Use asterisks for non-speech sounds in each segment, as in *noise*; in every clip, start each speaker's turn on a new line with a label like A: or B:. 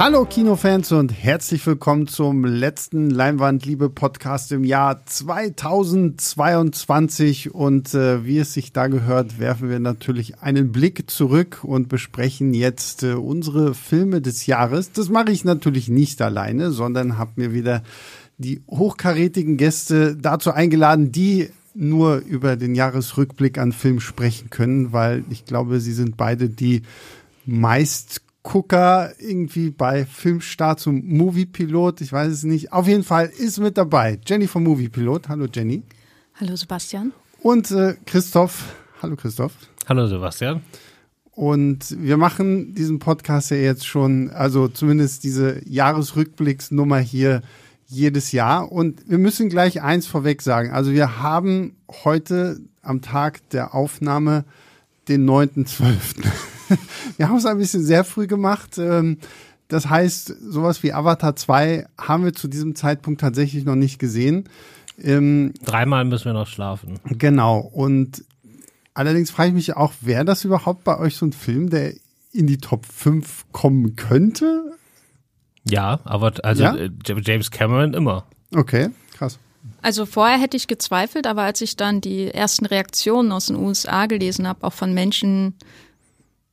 A: Hallo Kinofans und herzlich willkommen zum letzten Leinwandliebe-Podcast im Jahr 2022. Und äh, wie es sich da gehört, werfen wir natürlich einen Blick zurück und besprechen jetzt äh, unsere Filme des Jahres. Das mache ich natürlich nicht alleine, sondern habe mir wieder die hochkarätigen Gäste dazu eingeladen, die nur über den Jahresrückblick an Film sprechen können, weil ich glaube, sie sind beide die meist Gucker irgendwie bei Filmstart zum Moviepilot. Ich weiß es nicht. Auf jeden Fall ist mit dabei Jenny vom Moviepilot. Hallo Jenny.
B: Hallo Sebastian.
A: Und äh, Christoph. Hallo Christoph.
C: Hallo Sebastian.
A: Und wir machen diesen Podcast ja jetzt schon, also zumindest diese Jahresrückblicksnummer hier jedes Jahr. Und wir müssen gleich eins vorweg sagen. Also wir haben heute am Tag der Aufnahme den 9.12. *laughs* wir haben es ein bisschen sehr früh gemacht. Ähm, das heißt, sowas wie Avatar 2 haben wir zu diesem Zeitpunkt tatsächlich noch nicht gesehen.
C: Ähm, Dreimal müssen wir noch schlafen.
A: Genau. Und allerdings frage ich mich auch, wäre das überhaupt bei euch so ein Film, der in die Top 5 kommen könnte?
C: Ja, aber also ja? James Cameron immer.
A: Okay, krass.
B: Also vorher hätte ich gezweifelt, aber als ich dann die ersten Reaktionen aus den USA gelesen habe, auch von Menschen,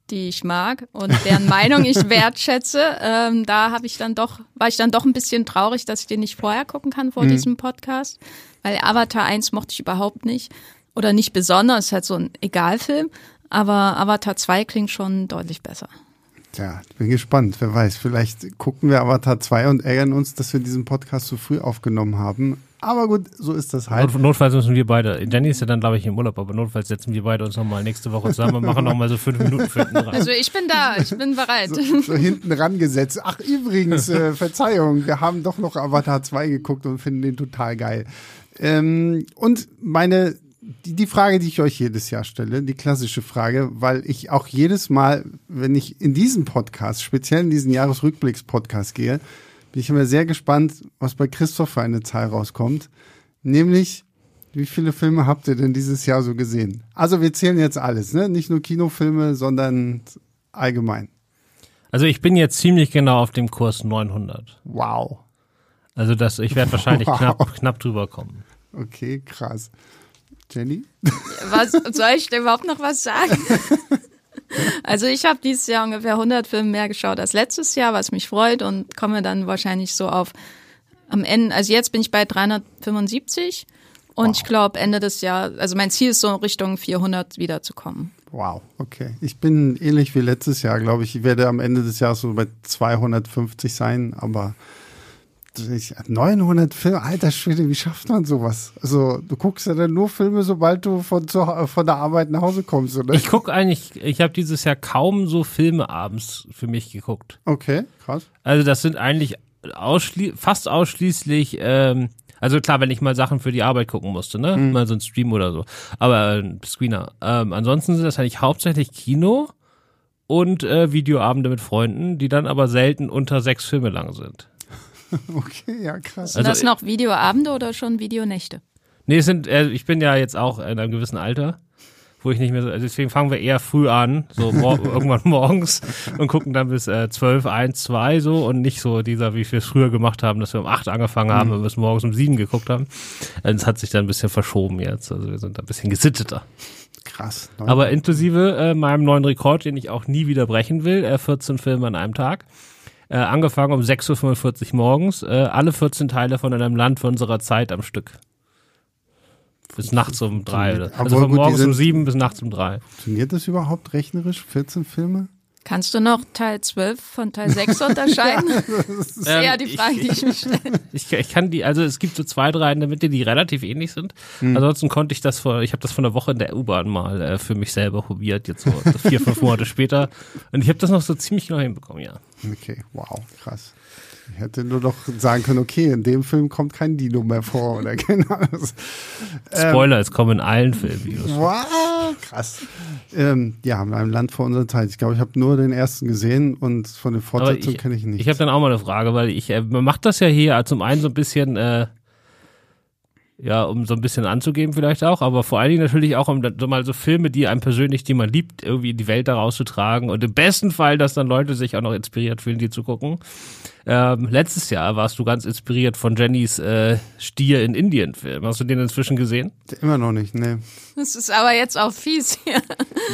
B: die ich mag und deren Meinung ich *laughs* wertschätze, ähm, da habe ich dann doch, war ich dann doch ein bisschen traurig, dass ich den nicht vorher gucken kann vor mhm. diesem Podcast, weil Avatar 1 mochte ich überhaupt nicht oder nicht besonders, ist halt so ein Egalfilm, aber Avatar 2 klingt schon deutlich besser.
A: Tja, ich bin gespannt. Wer weiß, vielleicht gucken wir Avatar 2 und ärgern uns, dass wir diesen Podcast so früh aufgenommen haben. Aber gut, so ist das halt.
C: Not, notfalls müssen wir beide, Danny ist ja dann, glaube ich, im Urlaub, aber notfalls setzen wir beide uns nochmal nächste Woche zusammen und machen nochmal so fünf Minuten für hinten
B: ran. Also ich bin da, ich bin bereit.
A: So, so hinten rangesetzt. Ach, übrigens, äh, Verzeihung, wir haben doch noch Avatar 2 geguckt und finden den total geil. Ähm, und meine die, die Frage, die ich euch jedes Jahr stelle, die klassische Frage, weil ich auch jedes Mal, wenn ich in diesen Podcast, speziell in diesen Jahresrückblicks-Podcast gehe, bin ich immer sehr gespannt, was bei Christoph für eine Zahl rauskommt. Nämlich, wie viele Filme habt ihr denn dieses Jahr so gesehen? Also wir zählen jetzt alles, ne? Nicht nur Kinofilme, sondern allgemein.
C: Also ich bin jetzt ziemlich genau auf dem Kurs 900.
A: Wow.
C: Also das, ich werde wahrscheinlich *laughs* wow. knapp, knapp drüber kommen.
A: Okay, krass. Jenny?
B: Was, soll ich denn überhaupt noch was sagen? *laughs* Also ich habe dieses Jahr ungefähr 100 Filme mehr geschaut als letztes Jahr, was mich freut und komme dann wahrscheinlich so auf am Ende, also jetzt bin ich bei 375 und wow. ich glaube Ende des Jahres, also mein Ziel ist so Richtung 400 wiederzukommen.
A: Wow, okay. Ich bin ähnlich wie letztes Jahr, glaube ich. Ich werde am Ende des Jahres so bei 250 sein, aber 900 Filme, alter Schwede, wie schafft man sowas? Also, du guckst ja dann nur Filme, sobald du von, zu, von der Arbeit nach Hause kommst, oder?
C: Ich gucke eigentlich, ich habe dieses Jahr kaum so Filme abends für mich geguckt.
A: Okay, krass.
C: Also, das sind eigentlich ausschli fast ausschließlich, ähm, also klar, wenn ich mal Sachen für die Arbeit gucken musste, ne? Mhm. Mal so ein Stream oder so. Aber äh, Screener. Ähm, ansonsten sind das eigentlich hauptsächlich Kino und äh, Videoabende mit Freunden, die dann aber selten unter sechs Filme lang sind. *laughs*
A: Okay, ja, krass.
B: Sind also, das noch Videoabende oder schon Videonächte?
C: Nee, es sind, äh, ich bin ja jetzt auch in einem gewissen Alter, wo ich nicht mehr so, also deswegen fangen wir eher früh an, so mor *laughs* irgendwann morgens und gucken dann bis äh, 12, 1, 2 so und nicht so dieser, wie wir es früher gemacht haben, dass wir um 8 angefangen haben mhm. und bis morgens um 7 geguckt haben. Also es hat sich dann ein bisschen verschoben jetzt, also wir sind ein bisschen gesitteter.
A: Krass.
C: Aber inklusive äh, meinem neuen Rekord, den ich auch nie wieder brechen will, äh, 14 Filme an einem Tag. Äh, angefangen um 6.45 Uhr morgens, äh, alle 14 Teile von einem Land für unserer Zeit am Stück. Bis nachts um drei. Also von morgens um sieben bis nachts um drei.
A: Funktioniert das überhaupt rechnerisch? 14 Filme?
B: Kannst du noch Teil 12 von Teil 6 unterscheiden? *laughs* ja, das ist eher die Frage, ich, die ich mir stelle. *laughs*
C: Ich, ich, kann die, also es gibt so zwei, drei in der Mitte, die relativ ähnlich sind. Hm. Ansonsten konnte ich das vor, ich habe das von der Woche in der U-Bahn mal äh, für mich selber probiert, jetzt so vier, fünf Monate später. Und ich habe das noch so ziemlich genau hinbekommen, ja.
A: Okay, wow, krass. Ich hätte nur noch sagen können, okay, in dem Film kommt kein Dino mehr vor oder genau.
C: Spoiler, ähm, es kommen in allen Filmen
A: Wow, krass. Ähm, ja, in einem Land vor unserer Zeit. Ich glaube, ich habe nur den ersten gesehen und von der Fortsetzung kenne ich nicht.
C: Ich habe dann auch mal eine Frage, weil ich, äh, man macht das ja hier zum einen so ein bisschen, äh, ja, um so ein bisschen anzugeben vielleicht auch, aber vor allen Dingen natürlich auch um so mal so Filme, die einem persönlich, die man liebt, irgendwie in die Welt da rauszutragen und im besten Fall, dass dann Leute sich auch noch inspiriert fühlen, die zu gucken. Ähm, letztes Jahr warst du ganz inspiriert von Jennys äh, Stier in Indien Film. Hast du den inzwischen gesehen?
A: Immer noch nicht, ne.
B: Das ist aber jetzt auch fies hier.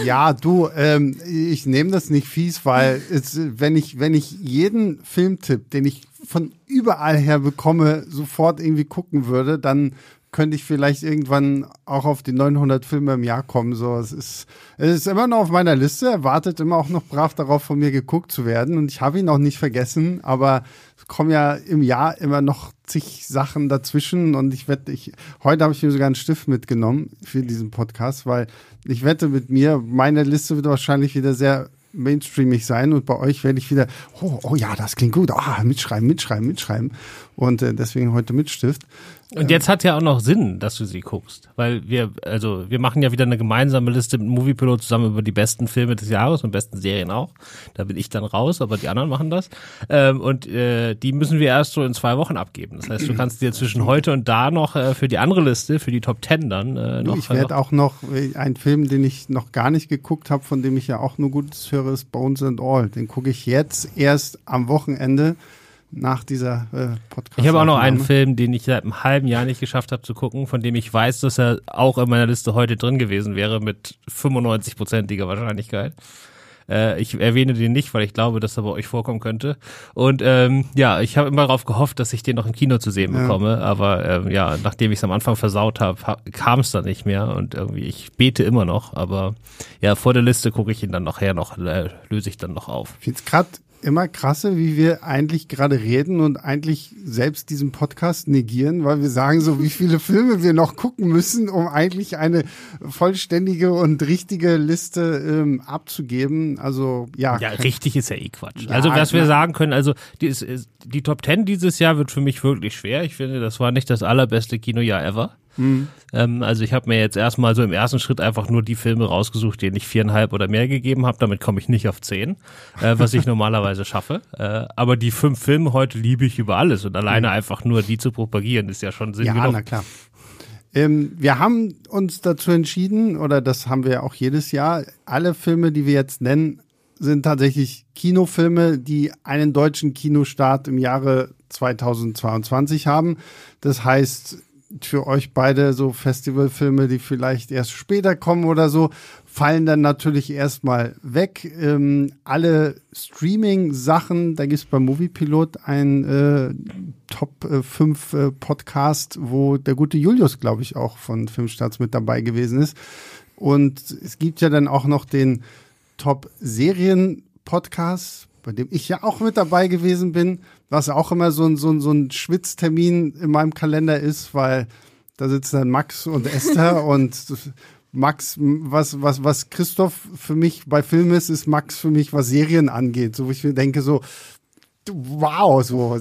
A: Ja, du, ähm, ich nehme das nicht fies, weil es, wenn ich wenn ich jeden Filmtipp, den ich von überall her bekomme, sofort irgendwie gucken würde, dann könnte ich vielleicht irgendwann auch auf die 900 Filme im Jahr kommen. So, es ist, es ist immer noch auf meiner Liste. Er wartet immer auch noch brav darauf, von mir geguckt zu werden. Und ich habe ihn auch nicht vergessen, aber es kommen ja im Jahr immer noch zig Sachen dazwischen. Und ich wette, ich, heute habe ich mir sogar einen Stift mitgenommen für diesen Podcast, weil ich wette mit mir, meine Liste wird wahrscheinlich wieder sehr mainstreamig sein und bei euch werde ich wieder, oh, oh ja, das klingt gut, ah, mitschreiben, mitschreiben, mitschreiben und äh, deswegen heute mit Stift.
C: Und jetzt hat ja auch noch Sinn, dass du sie guckst, weil wir, also wir machen ja wieder eine gemeinsame Liste mit Moviepilot zusammen über die besten Filme des Jahres und besten Serien auch. Da bin ich dann raus, aber die anderen machen das. Ähm, und äh, die müssen wir erst so in zwei Wochen abgeben. Das heißt, du kannst dir zwischen heute und da noch äh, für die andere Liste, für die Top Ten dann äh, noch.
A: Ich werde auch noch äh, einen Film, den ich noch gar nicht geguckt habe, von dem ich ja auch nur Gutes höre, ist Bones and All. Den gucke ich jetzt erst am Wochenende nach dieser äh, Podcast.
C: Ich habe auch noch einen Film, den ich seit einem halben Jahr nicht geschafft habe zu gucken, von dem ich weiß, dass er auch in meiner Liste heute drin gewesen wäre mit 95-prozentiger Wahrscheinlichkeit. Äh, ich erwähne den nicht, weil ich glaube, dass er bei euch vorkommen könnte. Und ähm, ja, ich habe immer darauf gehofft, dass ich den noch im Kino zu sehen bekomme. Ja. Aber ähm, ja, nachdem ich es am Anfang versaut habe, kam es dann nicht mehr. Und irgendwie, ich bete immer noch. Aber ja, vor der Liste gucke ich ihn dann nachher noch, äh, löse ich dann noch auf.
A: Ich finde es gerade immer krasser, wie wir eigentlich gerade reden und eigentlich selbst diesen Podcast negieren, weil wir sagen so, wie viele Filme wir noch gucken müssen, um eigentlich eine vollständige und richtige Liste ähm, abzugeben. Also ja.
C: Ja, richtig ist ja eh Quatsch. Ja, also was wir sagen können, also die, die Top Ten dieses Jahr wird für mich wirklich schwer. Ich finde, das war nicht das allerbeste Kinojahr ever. Mhm. Ähm, also ich habe mir jetzt erstmal so im ersten Schritt einfach nur die Filme rausgesucht, denen ich viereinhalb oder mehr gegeben habe. Damit komme ich nicht auf zehn, äh, was ich *laughs* normalerweise schaffe. Äh, aber die fünf Filme heute liebe ich über alles und alleine mhm. einfach nur die zu propagieren ist ja schon Sinn
A: ja,
C: genug.
A: na klar. Ähm, wir haben uns dazu entschieden, oder das haben wir auch jedes Jahr, alle Filme, die wir jetzt nennen, sind tatsächlich Kinofilme, die einen deutschen Kinostart im Jahre 2022 haben. Das heißt, für euch beide so Festivalfilme, die vielleicht erst später kommen oder so, fallen dann natürlich erstmal weg. Ähm, alle Streaming-Sachen, da gibt es beim Moviepilot ein äh, Top 5 äh, Podcast, wo der gute Julius, glaube ich, auch von Filmstarts mit dabei gewesen ist. Und es gibt ja dann auch noch den Top Serien Podcast, bei dem ich ja auch mit dabei gewesen bin, was auch immer so ein, so ein, so ein Schwitztermin in meinem Kalender ist, weil da sitzen dann Max und Esther *laughs* und Max, was, was, was Christoph für mich bei Filmen ist, ist Max für mich, was Serien angeht. So, wo ich mir denke, so, wow, so.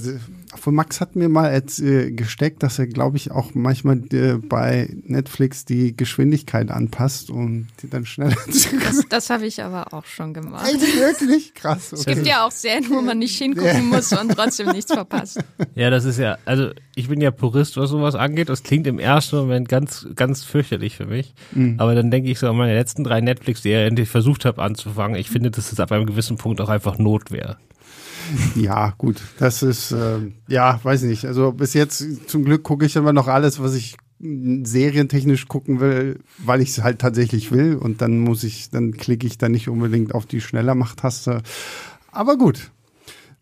A: Von Max hat mir mal jetzt, äh, gesteckt, dass er, glaube ich, auch manchmal äh, bei Netflix die Geschwindigkeit anpasst und die dann schneller. *laughs*
B: Das, das habe ich aber auch schon gemacht.
A: Echt, wirklich krass.
B: Okay. Es gibt ja auch Serien, wo man nicht hingucken muss und trotzdem nichts verpasst.
C: Ja, das ist ja, also ich bin ja Purist, was sowas angeht. Das klingt im ersten Moment ganz, ganz fürchterlich für mich. Mhm. Aber dann denke ich so an meine letzten drei Netflix-Serien, die ich versucht habe anzufangen. Ich finde, dass es ab einem gewissen Punkt auch einfach Notwehr.
A: Ja, gut, das ist, äh, ja, weiß nicht. Also bis jetzt zum Glück gucke ich immer noch alles, was ich serientechnisch gucken will, weil ich es halt tatsächlich will. Und dann muss ich, dann klicke ich da nicht unbedingt auf die schneller Mach-Taste. Aber gut.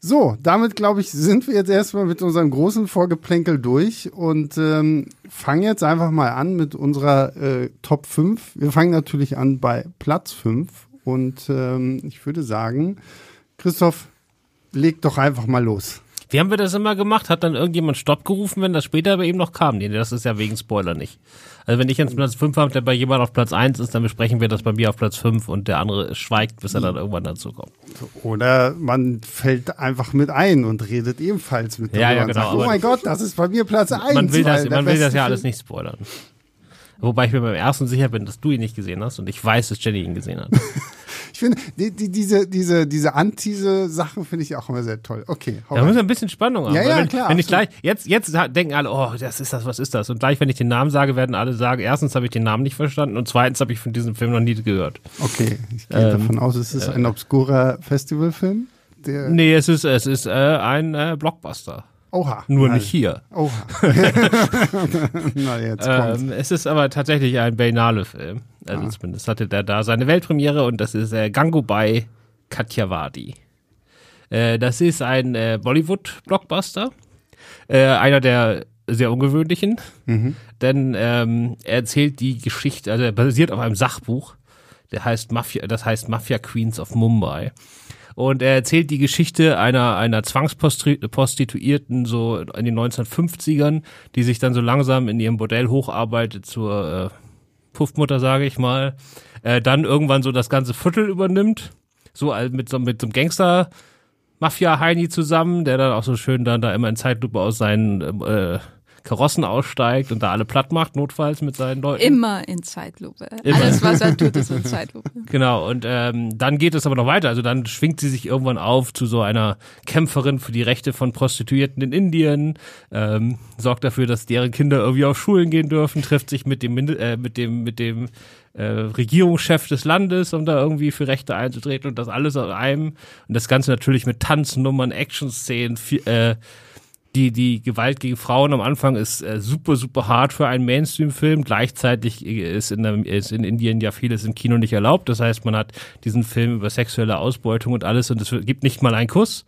A: So, damit glaube ich, sind wir jetzt erstmal mit unserem großen Vorgeplänkel durch und ähm, fangen jetzt einfach mal an mit unserer äh, Top 5. Wir fangen natürlich an bei Platz 5 und ähm, ich würde sagen, Christoph, leg doch einfach mal los.
C: Wie haben wir das immer gemacht? Hat dann irgendjemand Stopp gerufen, wenn das später bei ihm noch kam? Nee, das ist ja wegen Spoiler nicht. Also wenn ich jetzt Platz 5 habe, der bei jemand auf Platz 1 ist, dann besprechen wir das bei mir auf Platz 5 und der andere schweigt, bis er dann irgendwann dazu kommt.
A: Oder man fällt einfach mit ein und redet ebenfalls mit
C: ja, ja, genau,
A: sagt, oh mein Gott, das ist bei mir Platz 1.
C: Man will das, man will das ja alles nicht spoilern. Wobei ich mir beim ersten sicher bin, dass du ihn nicht gesehen hast und ich weiß, dass Jenny ihn gesehen hat. *laughs*
A: Finde, die, die, diese, diese, diese Antise-Sachen finde ich auch immer sehr toll. Okay,
C: Da müssen wir ein bisschen Spannung haben.
A: Ja, ja,
C: wenn,
A: klar,
C: wenn ich gleich, jetzt, jetzt denken alle, oh, das ist das, was ist das? Und gleich, wenn ich den Namen sage, werden alle sagen, erstens habe ich den Namen nicht verstanden und zweitens habe ich von diesem Film noch nie gehört.
A: Okay, ich gehe
C: Ähm,
A: davon aus, es ist ein obskurer Festivalfilm. Der,
C: Nee, es ist, es ist äh, ein äh, Blockbuster.
A: Oha.
C: Nur
A: Nein.
C: nicht hier.
A: Oha. *laughs* *laughs* Na, jetzt kommt's.
C: Ähm, es ist aber tatsächlich ein Bainale-Film. Also
A: Ah.
C: zumindest hatte der da seine Weltpremiere und das ist äh, Gangubai Kathiawadi. Äh, das ist ein äh, Bollywood-Blockbuster. Äh, einer der sehr ungewöhnlichen, denn ähm, er erzählt die Geschichte, also er basiert auf einem Sachbuch, der heißt Mafia, das heißt Mafia Queens of Mumbai. Und er erzählt die Geschichte einer, einer Zwangsprostituierten so in den 1950ern, die sich dann so langsam in ihrem Bordell hocharbeitet zur äh, Puffmutter, sage ich mal, äh, dann irgendwann so das ganze Viertel übernimmt, so mit so, mit so einem Gangster Mafia-Heini zusammen, der dann auch so schön dann da immer in Zeitlupe aus seinen äh, Karossen aussteigt und da alle platt macht, notfalls mit seinen Leuten.
B: Immer in Zeitlupe.
C: Immer.
B: Alles, was er tut, ist in *laughs* Zeitlupe.
C: Genau, und ähm, dann geht es aber noch weiter. Also dann schwingt sie sich irgendwann auf zu so einer Kämpferin für die Rechte von Prostituierten in Indien, ähm, sorgt dafür, dass deren Kinder irgendwie auf Schulen gehen dürfen, trifft sich mit dem äh, mit dem mit dem äh, Regierungschef des Landes, um da irgendwie für Rechte einzutreten und das alles aus einem und das Ganze natürlich mit Tanznummern, Action-Szenen, äh, die, die Gewalt gegen Frauen am Anfang ist äh, super, super hart für einen Mainstream-Film. Gleichzeitig ist in, der, ist in Indien ja vieles im Kino nicht erlaubt. Das heißt, man hat diesen Film über sexuelle Ausbeutung und alles und es gibt nicht mal einen Kuss.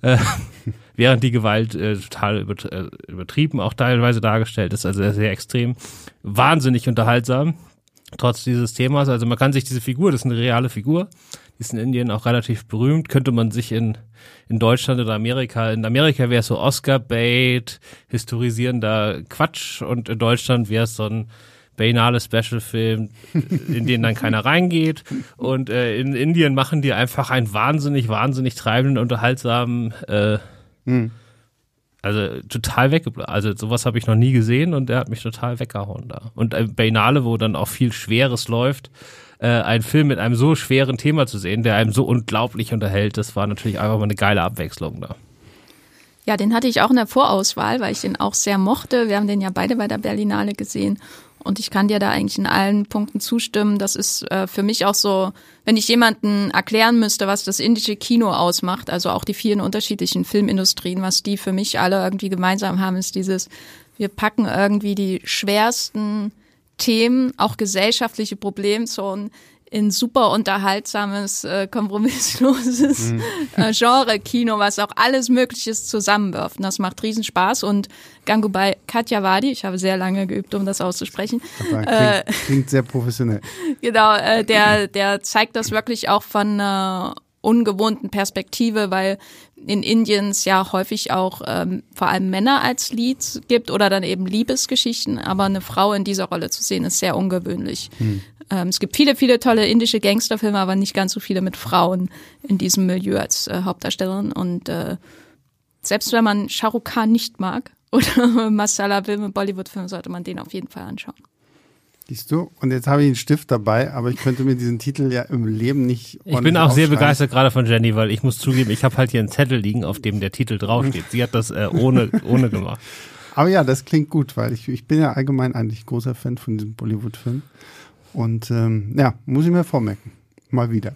C: Äh, *laughs* während die Gewalt äh, total äh, übertrieben auch teilweise dargestellt ist. Also sehr, extrem. Wahnsinnig unterhaltsam. Trotz dieses Themas. Also man kann sich diese Figur, das ist eine reale Figur, ist in Indien auch relativ berühmt, könnte man sich in, in Deutschland oder Amerika, in Amerika wäre es so Oscar-Bait, historisierender Quatsch und in Deutschland wäre es so ein Bainale Special-Film, in den dann keiner *laughs* reingeht. Und äh, in Indien machen die einfach einen wahnsinnig, wahnsinnig treibenden, unterhaltsamen, äh, also total weggeblasen. Also sowas habe ich noch nie gesehen und der hat mich total weggehauen da. Und äh, Bainale, wo dann auch viel Schweres läuft, äh, einen Film mit einem so schweren Thema zu sehen, der einem so unglaublich unterhält, das war natürlich einfach mal eine geile Abwechslung da.
B: Ja, den hatte ich auch in der Vorauswahl, weil ich den auch sehr mochte. Wir haben den ja beide bei der Berlinale gesehen. Und ich kann dir da eigentlich in allen Punkten zustimmen. Das ist äh, für mich auch so, wenn ich jemanden erklären müsste, was das indische Kino ausmacht, also auch die vielen unterschiedlichen Filmindustrien, was die für mich alle irgendwie gemeinsam haben, ist dieses, wir packen irgendwie die schwersten Themen, auch gesellschaftliche Problemzonen in super unterhaltsames, äh, kompromissloses *laughs* äh, Genre-Kino, was auch alles Mögliches zusammenwirft. Und das macht riesen Spaß. Und Gangubai Kathiawadi, ich habe sehr lange geübt, um das auszusprechen, Äh.
A: Klingt, klingt sehr professionell. *laughs*
B: Genau, äh, der, der zeigt das wirklich auch von einer ungewohnten Perspektive, weil in Indien es ja häufig auch ähm, vor allem Männer als Leads gibt oder dann eben Liebesgeschichten, aber eine Frau in dieser Rolle zu sehen, ist sehr ungewöhnlich. Ähm, es gibt viele, viele tolle indische Gangsterfilme, aber nicht ganz so viele mit Frauen in diesem Milieu als äh, Hauptdarstellerin. Und äh, selbst wenn man Shah Rukh Khan nicht mag *laughs* oder Masala-Filme, Bollywood-Filme, sollte man den auf jeden Fall anschauen.
A: Siehst du? Und jetzt habe ich einen Stift dabei, aber ich könnte mir diesen Titel ja im Leben nicht
C: Ich bin auch sehr begeistert gerade von Jenny, weil ich muss zugeben, ich habe halt hier einen Zettel liegen, auf dem der Titel draufsteht. Sie hat das äh, ohne, ohne gemacht.
A: Aber ja, das klingt gut, weil ich, ich bin ja allgemein eigentlich großer Fan von diesem Bollywood-Film. Und ähm, ja, muss ich mir vormerken. Mal wieder.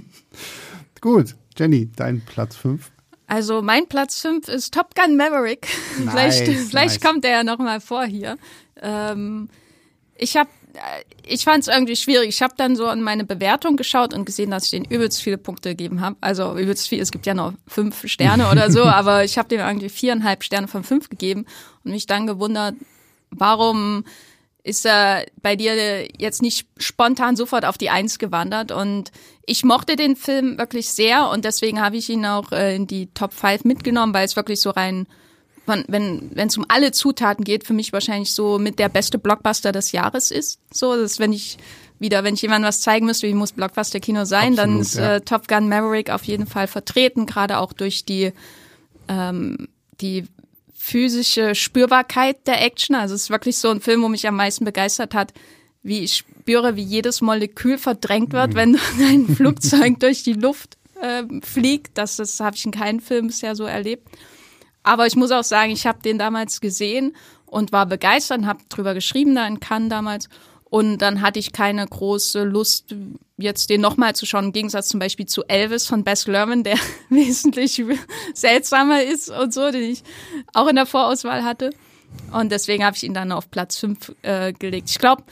A: *laughs* gut, Jenny, dein Platz 5.
B: Also mein Platz 5 ist Top Gun Maverick. *laughs*
A: Nice,
B: vielleicht vielleicht
A: nice.
B: kommt er ja noch mal vor hier. Ähm, ich habe ich fand es irgendwie schwierig. Ich habe dann so an meine Bewertung geschaut und gesehen, dass ich den übelst viele Punkte gegeben habe. Also übelst viel. Es gibt ja noch fünf Sterne oder so, *laughs* aber ich habe dem irgendwie viereinhalb Sterne von fünf gegeben und mich dann gewundert, warum ist er bei dir jetzt nicht spontan sofort auf die Eins gewandert. Und ich mochte den Film wirklich sehr und deswegen habe ich ihn auch äh, in die Top 5 mitgenommen, weil es wirklich so rein, von, wenn wenn es um alle Zutaten geht, für mich wahrscheinlich so mit der beste Blockbuster des Jahres ist. So, dass wenn ich wieder, wenn ich jemandem was zeigen müsste, wie muss Blockbuster-Kino sein, dann
A: Absolut,
B: ist
A: ja.
B: äh, Top Gun Maverick auf jeden Fall vertreten, gerade auch durch die ähm, die physische Spürbarkeit der Action. Also es ist wirklich so ein Film, wo mich am meisten begeistert hat, wie ich spüre, wie jedes Molekül verdrängt wird, mhm. wenn *laughs* ein Flugzeug durch die Luft äh, fliegt. Das, das habe ich in keinem Film bisher so erlebt. Aber ich muss auch sagen, ich habe den damals gesehen und war begeistert, habe drüber geschrieben da in Cannes damals. Und dann hatte ich keine große Lust, jetzt den nochmal zu schauen, im Gegensatz zum Beispiel zu Elvis von Bess Lerman, der *laughs* wesentlich seltsamer ist und so, den ich auch in der Vorauswahl hatte. Und deswegen habe ich ihn dann auf Platz 5 äh, gelegt. Ich glaube,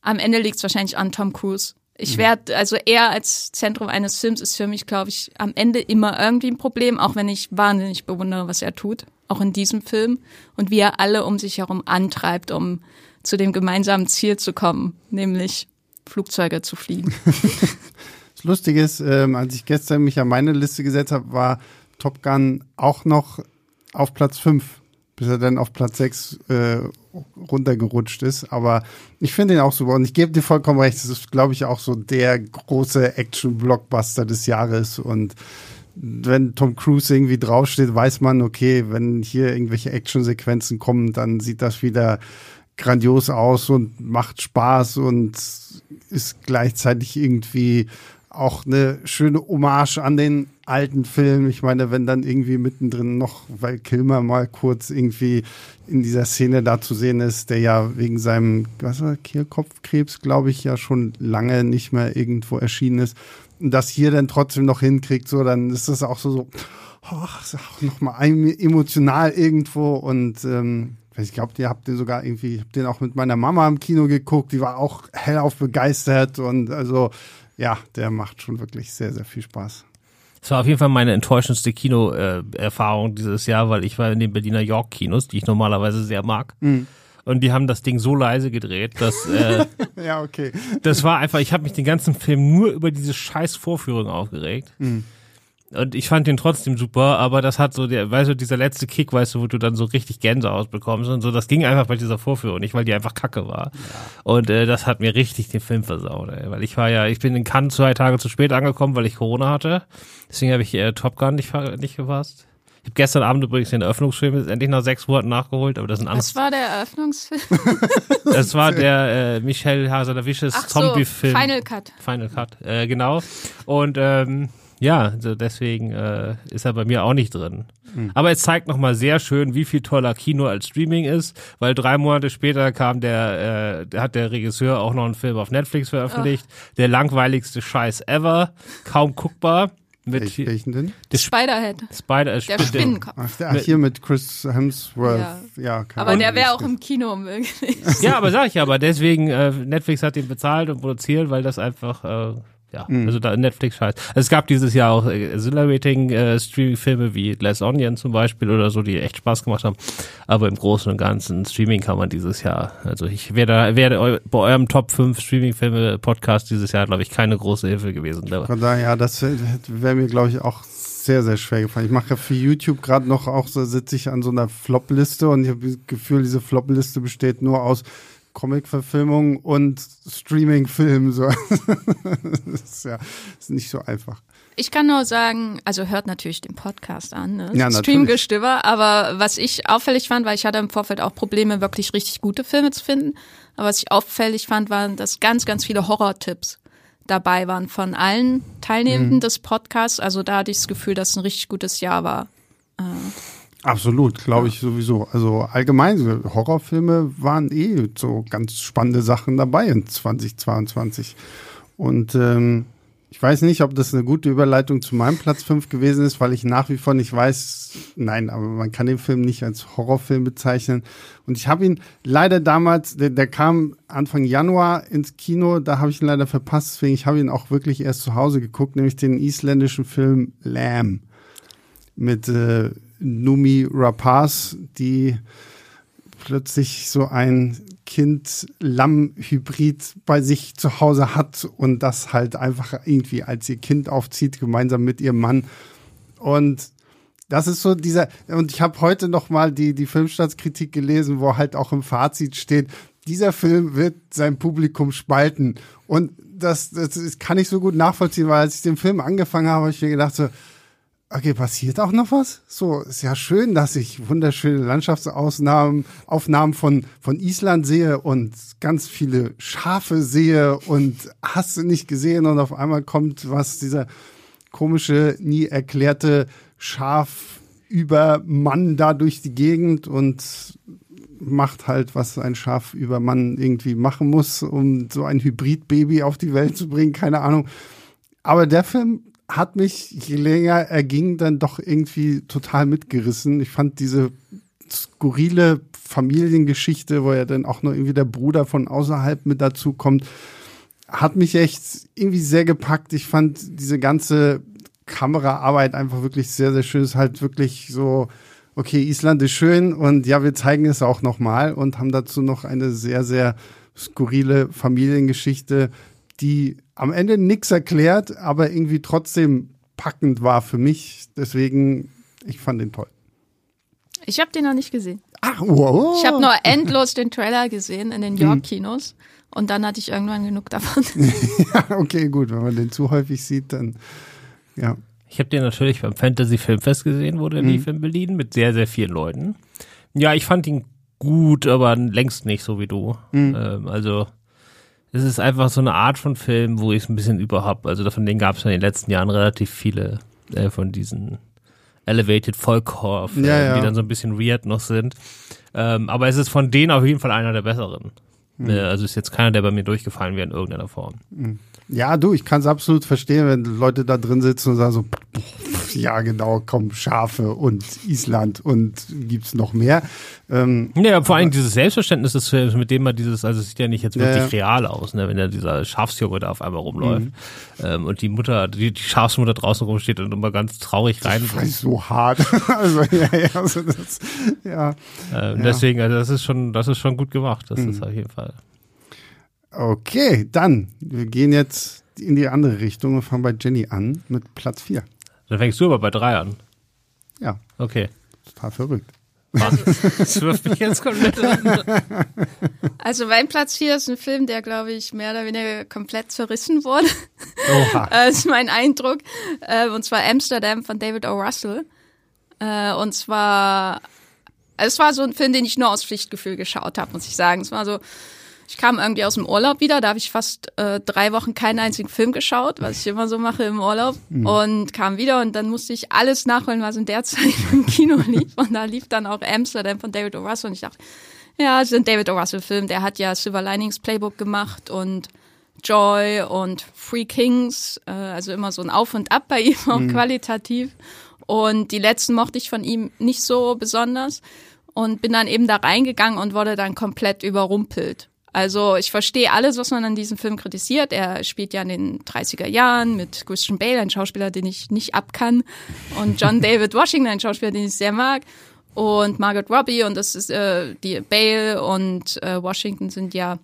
B: am Ende liegt es wahrscheinlich an Tom Cruise. Ich mhm. werde, also er als Zentrum eines Films ist für mich, glaube ich, am Ende immer irgendwie ein Problem, auch wenn ich wahnsinnig bewundere, was er tut, auch in diesem Film und wie er alle um sich herum antreibt, um zu dem gemeinsamen Ziel zu kommen, nämlich Flugzeuge zu fliegen. *laughs*
A: das Lustige ist, ähm, als ich gestern mich an meine Liste gesetzt habe, war Top Gun auch noch auf Platz 5 bis er dann auf Platz 6 äh, runtergerutscht ist. Aber ich finde ihn auch super. Und ich gebe dir vollkommen recht, es ist, glaube ich, auch so der große Action-Blockbuster des Jahres. Und wenn Tom Cruise irgendwie draufsteht, weiß man, okay, wenn hier irgendwelche Action-Sequenzen kommen, dann sieht das wieder grandios aus und macht Spaß und ist gleichzeitig irgendwie auch eine schöne Hommage an den alten Film. Ich meine, wenn dann irgendwie mittendrin noch, weil Kilmer mal kurz irgendwie in dieser Szene da zu sehen ist, der ja wegen seinem, was war, Kehlkopfkrebs, glaube ich, ja schon lange nicht mehr irgendwo erschienen ist. Und das hier dann trotzdem noch hinkriegt, so, dann ist das auch so, so, oh, ist auch nochmal emotional irgendwo und, ähm, ich glaube, ihr habt den sogar irgendwie, ich habe den auch mit meiner Mama im Kino geguckt, die war auch hellauf begeistert und also, ja, der macht schon wirklich sehr, sehr viel Spaß.
C: Es war auf jeden Fall meine enttäuschendste Kino-Erfahrung dieses Jahr, weil ich war in den Berliner York-Kinos, die ich normalerweise sehr mag. Mhm. Und die haben das Ding so leise gedreht, dass äh, *laughs*
A: ja okay.
C: Das war einfach. Ich habe mich den ganzen Film nur über diese scheiß Vorführung aufgeregt. Mhm. Und ich fand den trotzdem super, aber das hat so, der, weißt du, dieser letzte Kick, weißt du, wo du dann so richtig Gänsehaut bekommst und so, das ging einfach bei dieser Vorführung nicht, weil die einfach kacke war. Ja. Und äh, das hat mir richtig den Film versaut, ey. Weil ich war ja, ich bin in Cannes zwei Tage zu spät angekommen, weil ich Corona hatte. Deswegen habe ich äh, Top Gun nicht, nicht gefasst. Ich habe gestern Abend übrigens den Eröffnungsfilm jetzt endlich nach sechs Monaten nachgeholt, aber das ist ein anderes.
B: Was war der Eröffnungsfilm? *laughs*
C: das war *laughs* der äh, Michel Hazanavisches Zombie-Film.
B: So, Final Cut.
C: Final Cut, äh, genau. Und ähm, ja, also deswegen äh, ist er bei mir auch nicht drin. Mhm. Aber es zeigt nochmal sehr schön, wie viel toller Kino als Streaming ist, weil drei Monate später kam der, äh, hat der Regisseur auch noch einen Film auf Netflix veröffentlicht. Oh. Der langweiligste Scheiß ever, kaum guckbar.
A: Mit Welchen denn?
B: Das Spiderhead.
C: Spider,
B: der Spinnenkopf.
A: Ach, ach, hier mit Chris Hemsworth. Ja, ja
B: Aber der wäre auch im Kino möglich.
C: ja, aber sag ich ja, aber deswegen, äh, Netflix hat ihn bezahlt und produziert, weil das einfach äh, ja, mhm. also da Netflix scheiß. Also es gab dieses Jahr auch exhilarating äh, Streaming-Filme wie Less Onion zum Beispiel oder so, die echt Spaß gemacht haben. Aber im Großen und Ganzen Streaming kann man dieses Jahr, also ich werde, werde bei eurem Top 5 Streaming-Filme-Podcast dieses Jahr, glaube ich, keine große Hilfe gewesen.
A: Von daher, das wäre mir, glaube ich, auch sehr, sehr schwer gefallen. Ich mache ja für YouTube gerade noch auch so, sitze ich an so einer Flop-Liste und ich habe das Gefühl, diese Flop-Liste besteht nur aus Comic-Verfilmung und Streaming-Film. So. *laughs* das ist ja ist nicht so einfach.
B: Ich kann nur sagen, also hört natürlich den Podcast an, ne? ja, Streamgestöber, aber was ich auffällig fand, weil ich hatte im Vorfeld auch Probleme, wirklich richtig gute Filme zu finden, aber was ich auffällig fand, waren, dass ganz, ganz viele Horror-Tipps dabei waren von allen Teilnehmenden mhm. des Podcasts. Also da hatte ich das Gefühl, dass es ein richtig gutes Jahr war. Äh,
A: Absolut, glaube ich sowieso. Also allgemein, Horrorfilme waren eh so ganz spannende Sachen dabei in 2022. Und ähm, ich weiß nicht, ob das eine gute Überleitung zu meinem Platz 5 gewesen ist, weil ich nach wie vor nicht weiß, nein, aber man kann den Film nicht als Horrorfilm bezeichnen. Und ich habe ihn leider damals, der, der, kam Anfang Januar ins Kino, da habe ich ihn leider verpasst, deswegen ich habe ihn auch wirklich erst zu Hause geguckt, nämlich den isländischen Film Lamb mit äh, Numi Rapaz, die plötzlich so ein Kind-Lamm-Hybrid bei sich zu Hause hat und das halt einfach irgendwie als ihr Kind aufzieht, gemeinsam mit ihrem Mann. Und das ist so dieser, und ich habe heute noch mal die, die Filmstadtkritik gelesen, wo halt auch im Fazit steht, dieser Film wird sein Publikum spalten. Und das, das, das kann ich so gut nachvollziehen, weil als ich den Film angefangen habe, habe ich mir gedacht so, okay, passiert auch noch was? So, ist ja schön, dass ich wunderschöne Landschaftsaufnahmen Aufnahmen von, von Island sehe und ganz viele Schafe sehe und hast du nicht gesehen und auf einmal kommt was, dieser komische, nie erklärte Schafübermann da durch die Gegend und macht halt, was ein Schafübermann irgendwie machen muss, um so ein Hybridbaby auf die Welt zu bringen, keine Ahnung. Aber der Film hat mich, je länger er ging, dann doch irgendwie total mitgerissen. Ich fand diese skurrile Familiengeschichte, wo ja dann auch noch irgendwie der Bruder von außerhalb mit dazu kommt, hat mich echt irgendwie sehr gepackt. Ich fand diese ganze Kameraarbeit einfach wirklich sehr, sehr schön. Es ist halt wirklich so, okay, Island ist schön und ja, wir zeigen es auch nochmal und haben dazu noch eine sehr, sehr skurrile Familiengeschichte, die am Ende nichts erklärt, aber irgendwie trotzdem packend war für mich. Deswegen, ich fand den toll.
B: Ich habe den noch nicht gesehen.
A: Ach, wow.
B: Ich habe nur endlos den Trailer gesehen in den York-Kinos. Und dann hatte ich irgendwann genug davon. *laughs*
A: ja, okay, gut. Wenn man den zu häufig sieht, dann ja.
C: Ich habe den natürlich beim Fantasy Filmfest gesehen, wo der mhm. lief in Berlin mit sehr, sehr vielen Leuten. Ja, ich fand ihn gut, aber längst nicht so wie du. Mhm. Ähm, also es ist einfach so eine Art von Film, wo ich es ein bisschen überhaupt, also von denen gab es in den letzten Jahren relativ viele äh, von diesen Elevated Folkcore,
A: ja, ja.
C: die dann so ein bisschen weird noch sind. Ähm, aber es ist von denen auf jeden Fall einer der besseren. Mhm. Also ist jetzt keiner, der bei mir durchgefallen wäre in irgendeiner Form.
A: Mhm. Ja, du, ich kann es absolut verstehen, wenn Leute da drin sitzen und sagen so, ja genau, komm, Schafe und Island und gibt's noch mehr.
C: Ähm, ja, vor allem dieses Selbstverständnis Films, mit dem man dieses, also es sieht ja nicht jetzt wirklich ja. real aus, ne, wenn da dieser Schafsjunge da auf einmal rumläuft mhm. ähm, und die Mutter, die, die Schafsmutter draußen rumsteht und immer ganz traurig rein.
A: Das ist so hart. *laughs* also ja, ja, also das, ja.
C: Ähm. Deswegen, also das ist schon, das ist schon gut gemacht, das mhm. ist auf jeden Fall.
A: Okay, dann, wir gehen jetzt in die andere Richtung und fangen bei Jenny an mit Platz 4.
C: Dann fängst du aber bei 3 an.
A: Ja.
C: Okay.
A: Total verrückt.
C: das wirft mich jetzt komplett.
B: Also mein Platz 4 ist ein Film, der, glaube ich, mehr oder weniger komplett zerrissen wurde.
A: Oha. *laughs*
B: das ist mein Eindruck. Äh, und zwar Amsterdam von David O. Russell. Äh, und zwar, es war so ein Film, den ich nur aus Pflichtgefühl geschaut habe, muss ich sagen. Es war so, ich kam irgendwie aus dem Urlaub wieder, da habe ich fast äh, drei Wochen keinen einzigen Film geschaut, was ich immer so mache im Urlaub. Mhm. Und kam wieder und dann musste ich alles nachholen, was in der *laughs* Zeit im Kino lief. Und da lief dann auch Amsterdam von David O. Russell und ich dachte, ja, es ist ein David O. Russell-Film, der hat ja Silver Linings Playbook gemacht und Joy und Free Kings, äh, also immer so ein Auf und Ab bei ihm, auch mhm. qualitativ. Und die letzten mochte ich von ihm nicht so besonders und bin dann eben da reingegangen und wurde dann komplett überrumpelt. Also ich verstehe alles, was man an diesem Film kritisiert. Er spielt ja in den 30er Jahren mit Christian Bale, ein Schauspieler, den ich nicht abkann, und John *laughs* David Washington, ein Schauspieler, den ich sehr mag, und Margaret Robbie und das ist äh, die Bale und äh, Washington sind ja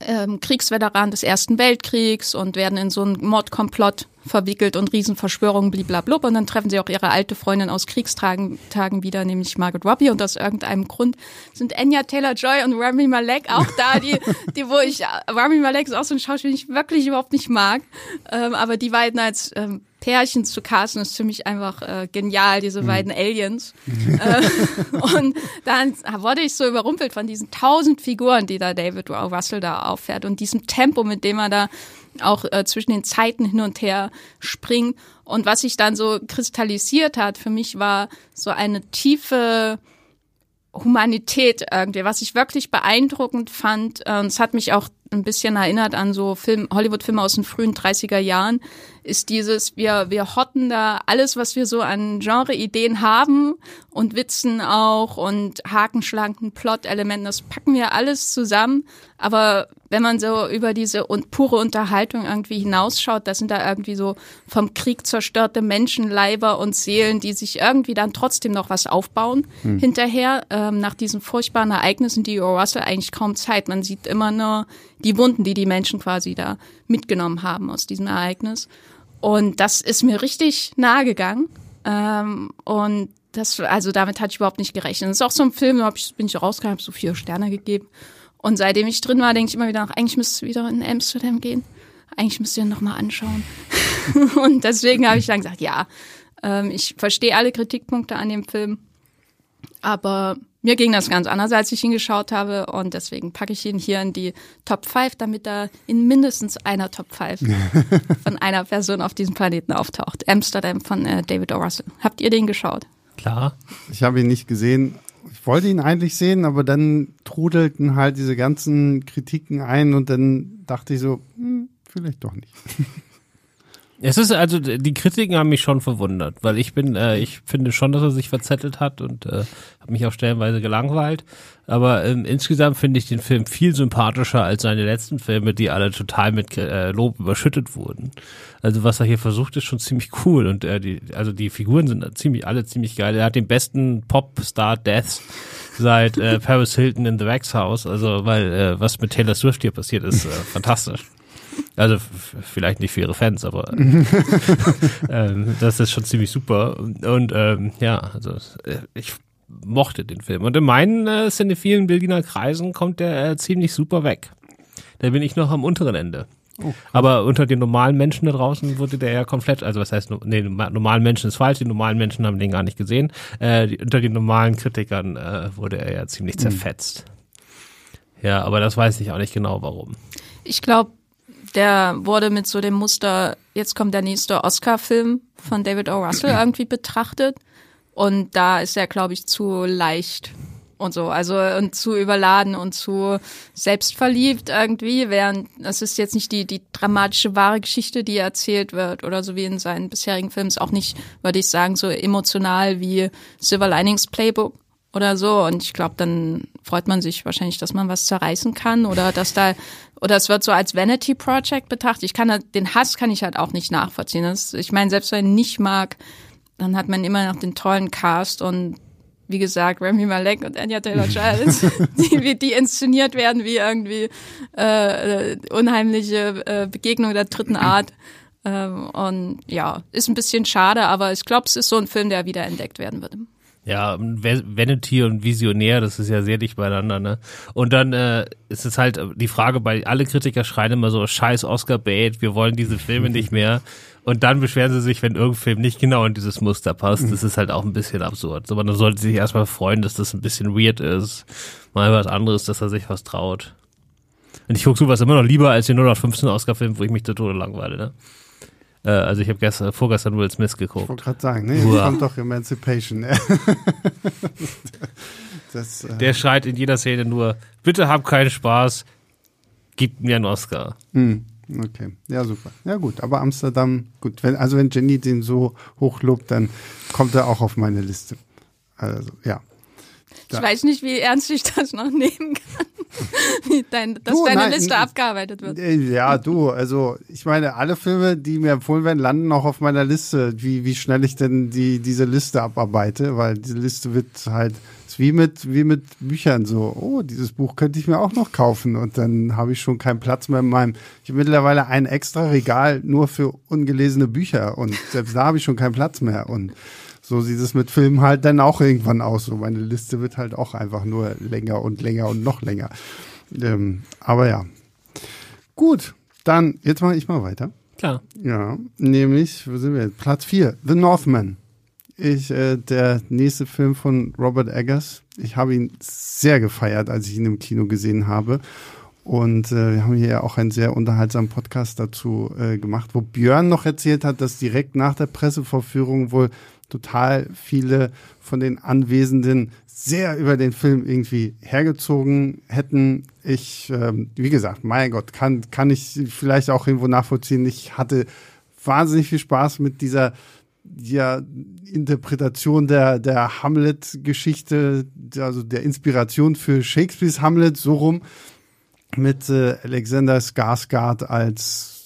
B: ähm, Kriegsveteran des Ersten Weltkriegs und werden in so einen Mordkomplott verwickelt und Riesenverschwörungen bliblablub. Und dann treffen sie auch ihre alte Freundin aus Kriegstagen Tagen wieder, nämlich Margaret Robbie. Und aus irgendeinem Grund sind Anya Taylor-Joy und Rami Malek auch da, die, *laughs* die wo ich, Rami Malek ist auch so ein Schauspieler, den ich wirklich überhaupt nicht mag, ähm, aber die beiden als ähm, Pärchen zu casten ist für mich einfach äh, genial, diese mhm. beiden Aliens. *laughs* äh, und dann wurde ich so überrumpelt von diesen tausend Figuren, die da David Russell da auffährt und diesem Tempo, mit dem er da auch äh, zwischen den Zeiten hin und her springt. Und was sich dann so kristallisiert hat, für mich war so eine tiefe Humanität irgendwie, was ich wirklich beeindruckend fand. Und es hat mich auch ein bisschen erinnert an so Film, Hollywood-Filme aus den frühen 30er Jahren, ist dieses, wir, wir hotten da alles, was wir so an Genre-Ideen haben und Witzen auch und hakenschlanken Plot-Elementen, das packen wir alles zusammen. Aber wenn man so über diese und pure Unterhaltung irgendwie hinausschaut, da sind da irgendwie so vom Krieg zerstörte Menschenleiber und Seelen, die sich irgendwie dann trotzdem noch was aufbauen hm. hinterher. Ähm, nach diesen furchtbaren Ereignissen, die Russell eigentlich kaum Zeit. Man sieht immer nur die Wunden, die die Menschen quasi da mitgenommen haben aus diesem Ereignis. Und das ist mir richtig nahe gegangen. Ähm, und das, also damit hatte ich überhaupt nicht gerechnet. Das ist auch so ein Film, da bin ich rausgekommen, habe so vier Sterne gegeben. Und seitdem ich drin war, denke ich immer wieder nach, eigentlich müsste es wieder in Amsterdam gehen. Eigentlich müsst ihr ihn nochmal anschauen. *laughs* und deswegen habe ich dann gesagt, ja, Ähm, ich verstehe alle Kritikpunkte an dem Film, aber mir ging das ganz anders, als ich ihn geschaut habe und deswegen packe ich ihn hier in die Top 5, damit er in mindestens einer Top 5 *laughs* von einer Person auf diesem Planeten auftaucht. Amsterdam von äh, David O. Russell. Habt ihr den geschaut?
C: Klar.
A: Ich habe ihn nicht gesehen. Ich wollte ihn eigentlich sehen, aber dann trudelten halt diese ganzen Kritiken ein und dann dachte ich so, hm, vielleicht doch nicht. *laughs*
C: Es ist also die Kritiken haben mich schon verwundert, weil ich bin, äh, ich finde schon, dass er sich verzettelt hat und äh, habe mich auch stellenweise gelangweilt. Aber ähm, insgesamt finde ich den Film viel sympathischer als seine letzten Filme, die alle total mit äh, Lob überschüttet wurden. Also was er hier versucht, ist schon ziemlich cool und äh, die, also die Figuren sind ziemlich alle ziemlich geil. Er hat den besten Popstar Death seit äh, Paris Hilton in The Wax House. Also weil äh, was mit Taylor Swift hier passiert ist, äh, fantastisch. Also vielleicht nicht für ihre Fans, aber *laughs* ähm, das ist schon ziemlich super. Und, und ähm, ja, also äh, ich mochte den Film. Und in meinen äh, cinephilen Berliner Kreisen kommt der äh, ziemlich super weg. Da bin ich noch am unteren Ende. Oh, aber unter den normalen Menschen da draußen wurde der ja komplett, also was heißt, nee, normalen Menschen ist falsch, die normalen Menschen haben den gar nicht gesehen. Äh, die, unter den normalen Kritikern äh, wurde er ja ziemlich hm. zerfetzt. Mhm. Ja, aber das weiß ich auch nicht genau warum.
B: Ich glaube, der wurde mit so dem Muster, jetzt kommt der nächste Oscar-Film von David O. Russell *clears throat* irgendwie betrachtet. Und da ist er, glaube ich, zu leicht und so, also und zu überladen und zu selbstverliebt irgendwie, während es ist jetzt nicht die die dramatische wahre Geschichte, die erzählt wird oder so wie in seinen bisherigen Filmen, ist auch nicht, würde ich sagen, so emotional wie Silver Linings Playbook oder so. Und ich glaube, dann freut man sich wahrscheinlich, dass man was zerreißen kann oder dass da oder es wird so als Vanity Project betrachtet. Ich kann den Hass kann ich halt auch nicht nachvollziehen. Das, ich meine, selbst wenn ich nicht mag, dann hat man immer noch den tollen Cast und wie gesagt, Remy Malek und Anya Taylor-Joy, *laughs* die, die inszeniert werden wie irgendwie äh, unheimliche äh, Begegnung der dritten Art. Ähm, und ja, ist ein bisschen schade, aber ich glaube, es ist so ein Film, der wieder entdeckt werden würde.
C: Ja, Vanity und Visionär, das ist ja sehr dicht beieinander, ne? Und dann äh, ist es halt die Frage, bei alle Kritiker schreien immer so, scheiß Oscar-Bait, wir wollen diese Filme nicht mehr. Und dann beschweren sie sich, wenn irgendein Film nicht genau in dieses Muster passt. Das ist halt auch ein bisschen absurd. Aber man sollte sich erstmal freuen, dass das ein bisschen weird ist. Mal was anderes, dass er sich was traut. Und ich gucke sowas immer noch lieber als den 015 Oscar-Film, wo ich mich zu Tode langweile, ne? Äh, also ich habe gestern, vorgestern Will Smith geguckt. Ich
A: wollte gerade sagen, ne? Jetzt kommt doch Emancipation. *laughs*
C: das, äh Der schreit in jeder Szene nur, bitte hab keinen Spaß, gib mir einen Oscar.
A: Hm. Okay, ja super. Ja gut, aber Amsterdam, gut, wenn, also wenn Jenny den so hochlobt, dann kommt er auch auf meine Liste. Also ja.
B: Ich weiß nicht, wie ernst ich das noch nehmen kann. *laughs* Dein, dass du, deine nein, Liste abgearbeitet wird. Äh,
A: ja, du, also ich meine, alle Filme, die mir empfohlen werden, landen auch auf meiner Liste, wie, wie schnell ich denn die, diese Liste abarbeite, weil diese Liste wird halt ist wie mit, wie mit Büchern so, oh, dieses Buch könnte ich mir auch noch kaufen und dann habe ich schon keinen Platz mehr in meinem, ich habe mittlerweile ein extra Regal nur für ungelesene Bücher und selbst da habe ich schon keinen Platz mehr und so sieht es mit Filmen halt dann auch irgendwann aus. So meine Liste wird halt auch einfach nur länger und länger und noch länger. Ähm, aber ja. Gut, dann jetzt mache ich mal weiter.
C: Klar.
A: Ja, nämlich, wo sind wir jetzt? Platz 4, The Northman. Ich, äh, der nächste Film von Robert Eggers. Ich habe ihn sehr gefeiert, als ich ihn im Kino gesehen habe. Und äh, wir haben hier ja auch einen sehr unterhaltsamen Podcast dazu äh, gemacht, wo Björn noch erzählt hat, dass direkt nach der Pressevorführung wohl total viele von den Anwesenden sehr über den Film irgendwie hergezogen hätten. Ich, ähm, wie gesagt, mein Gott, kann, kann ich vielleicht auch irgendwo nachvollziehen. Ich hatte wahnsinnig viel Spaß mit dieser ja, Interpretation der, der Hamlet-Geschichte, also der Inspiration für Shakespeares Hamlet, so rum, mit äh, Alexander Skarsgård als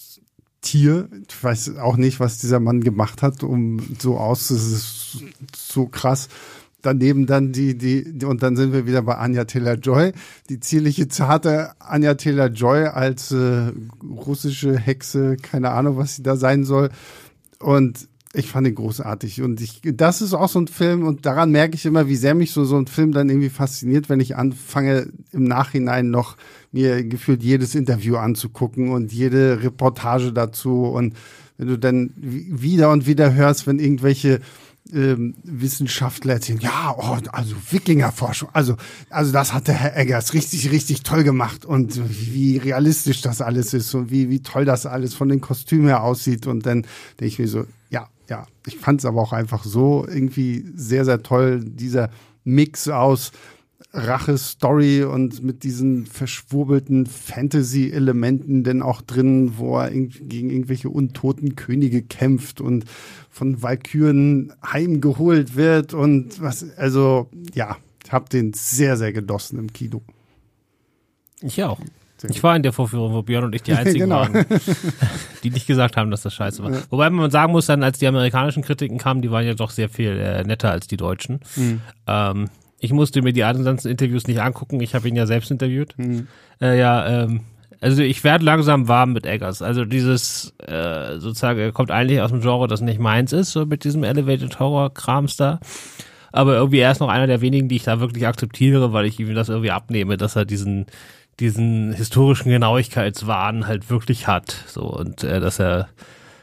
A: Tier. Ich weiß auch nicht, was dieser Mann gemacht hat, um so aus, das ist so krass. Daneben dann die, die, und dann sind wir wieder bei Anja Taylor-Joy. Die zierliche, zarte Anja Taylor-Joy als äh, russische Hexe, keine Ahnung, was sie da sein soll. Und Ich fand ihn großartig und ich, das ist auch so ein Film und daran merke ich immer, wie sehr mich so, so ein Film dann irgendwie fasziniert, wenn ich anfange, im Nachhinein noch mir gefühlt jedes Interview anzugucken und jede Reportage dazu. Und wenn du dann wieder und wieder hörst, wenn irgendwelche ähm, Wissenschaftler erzählen, ja, oh, also Wikingerforschung, also, also das hat der Herr Eggers richtig, richtig toll gemacht und wie realistisch das alles ist und wie, wie toll das alles von den Kostümen her aussieht. Und dann denke ich mir so, ja, ja, ich fand es aber auch einfach so irgendwie sehr, sehr toll, dieser Mix aus Rache-Story und mit diesen verschwurbelten Fantasy-Elementen denn auch drin, wo er gegen irgendwelche untoten Könige kämpft und von Valkyren heimgeholt wird und was, also ja, ich habe den sehr, sehr genossen im Kino.
C: Ich auch. Ich war in der Vorführung, wo Björn und ich die *laughs* einzigen genau. waren, die nicht gesagt haben, dass das scheiße war. Ja. Wobei man sagen muss, dann als die amerikanischen Kritiken kamen, die waren ja doch sehr viel äh, netter als die deutschen. Mhm. Ähm, ich musste mir die anderen Interviews nicht angucken. Ich habe ihn ja selbst interviewt. Mhm. Äh, ja, ähm, also ich werde langsam warm mit Eggers. Also dieses äh, sozusagen, er kommt eigentlich aus dem Genre, das nicht meins ist, so mit diesem Elevated Horror Krams da. Aber irgendwie er ist noch einer der wenigen, die ich da wirklich akzeptiere, weil ich ihm das irgendwie abnehme, dass er diesen diesen historischen Genauigkeitswahn halt wirklich hat. So und äh, dass er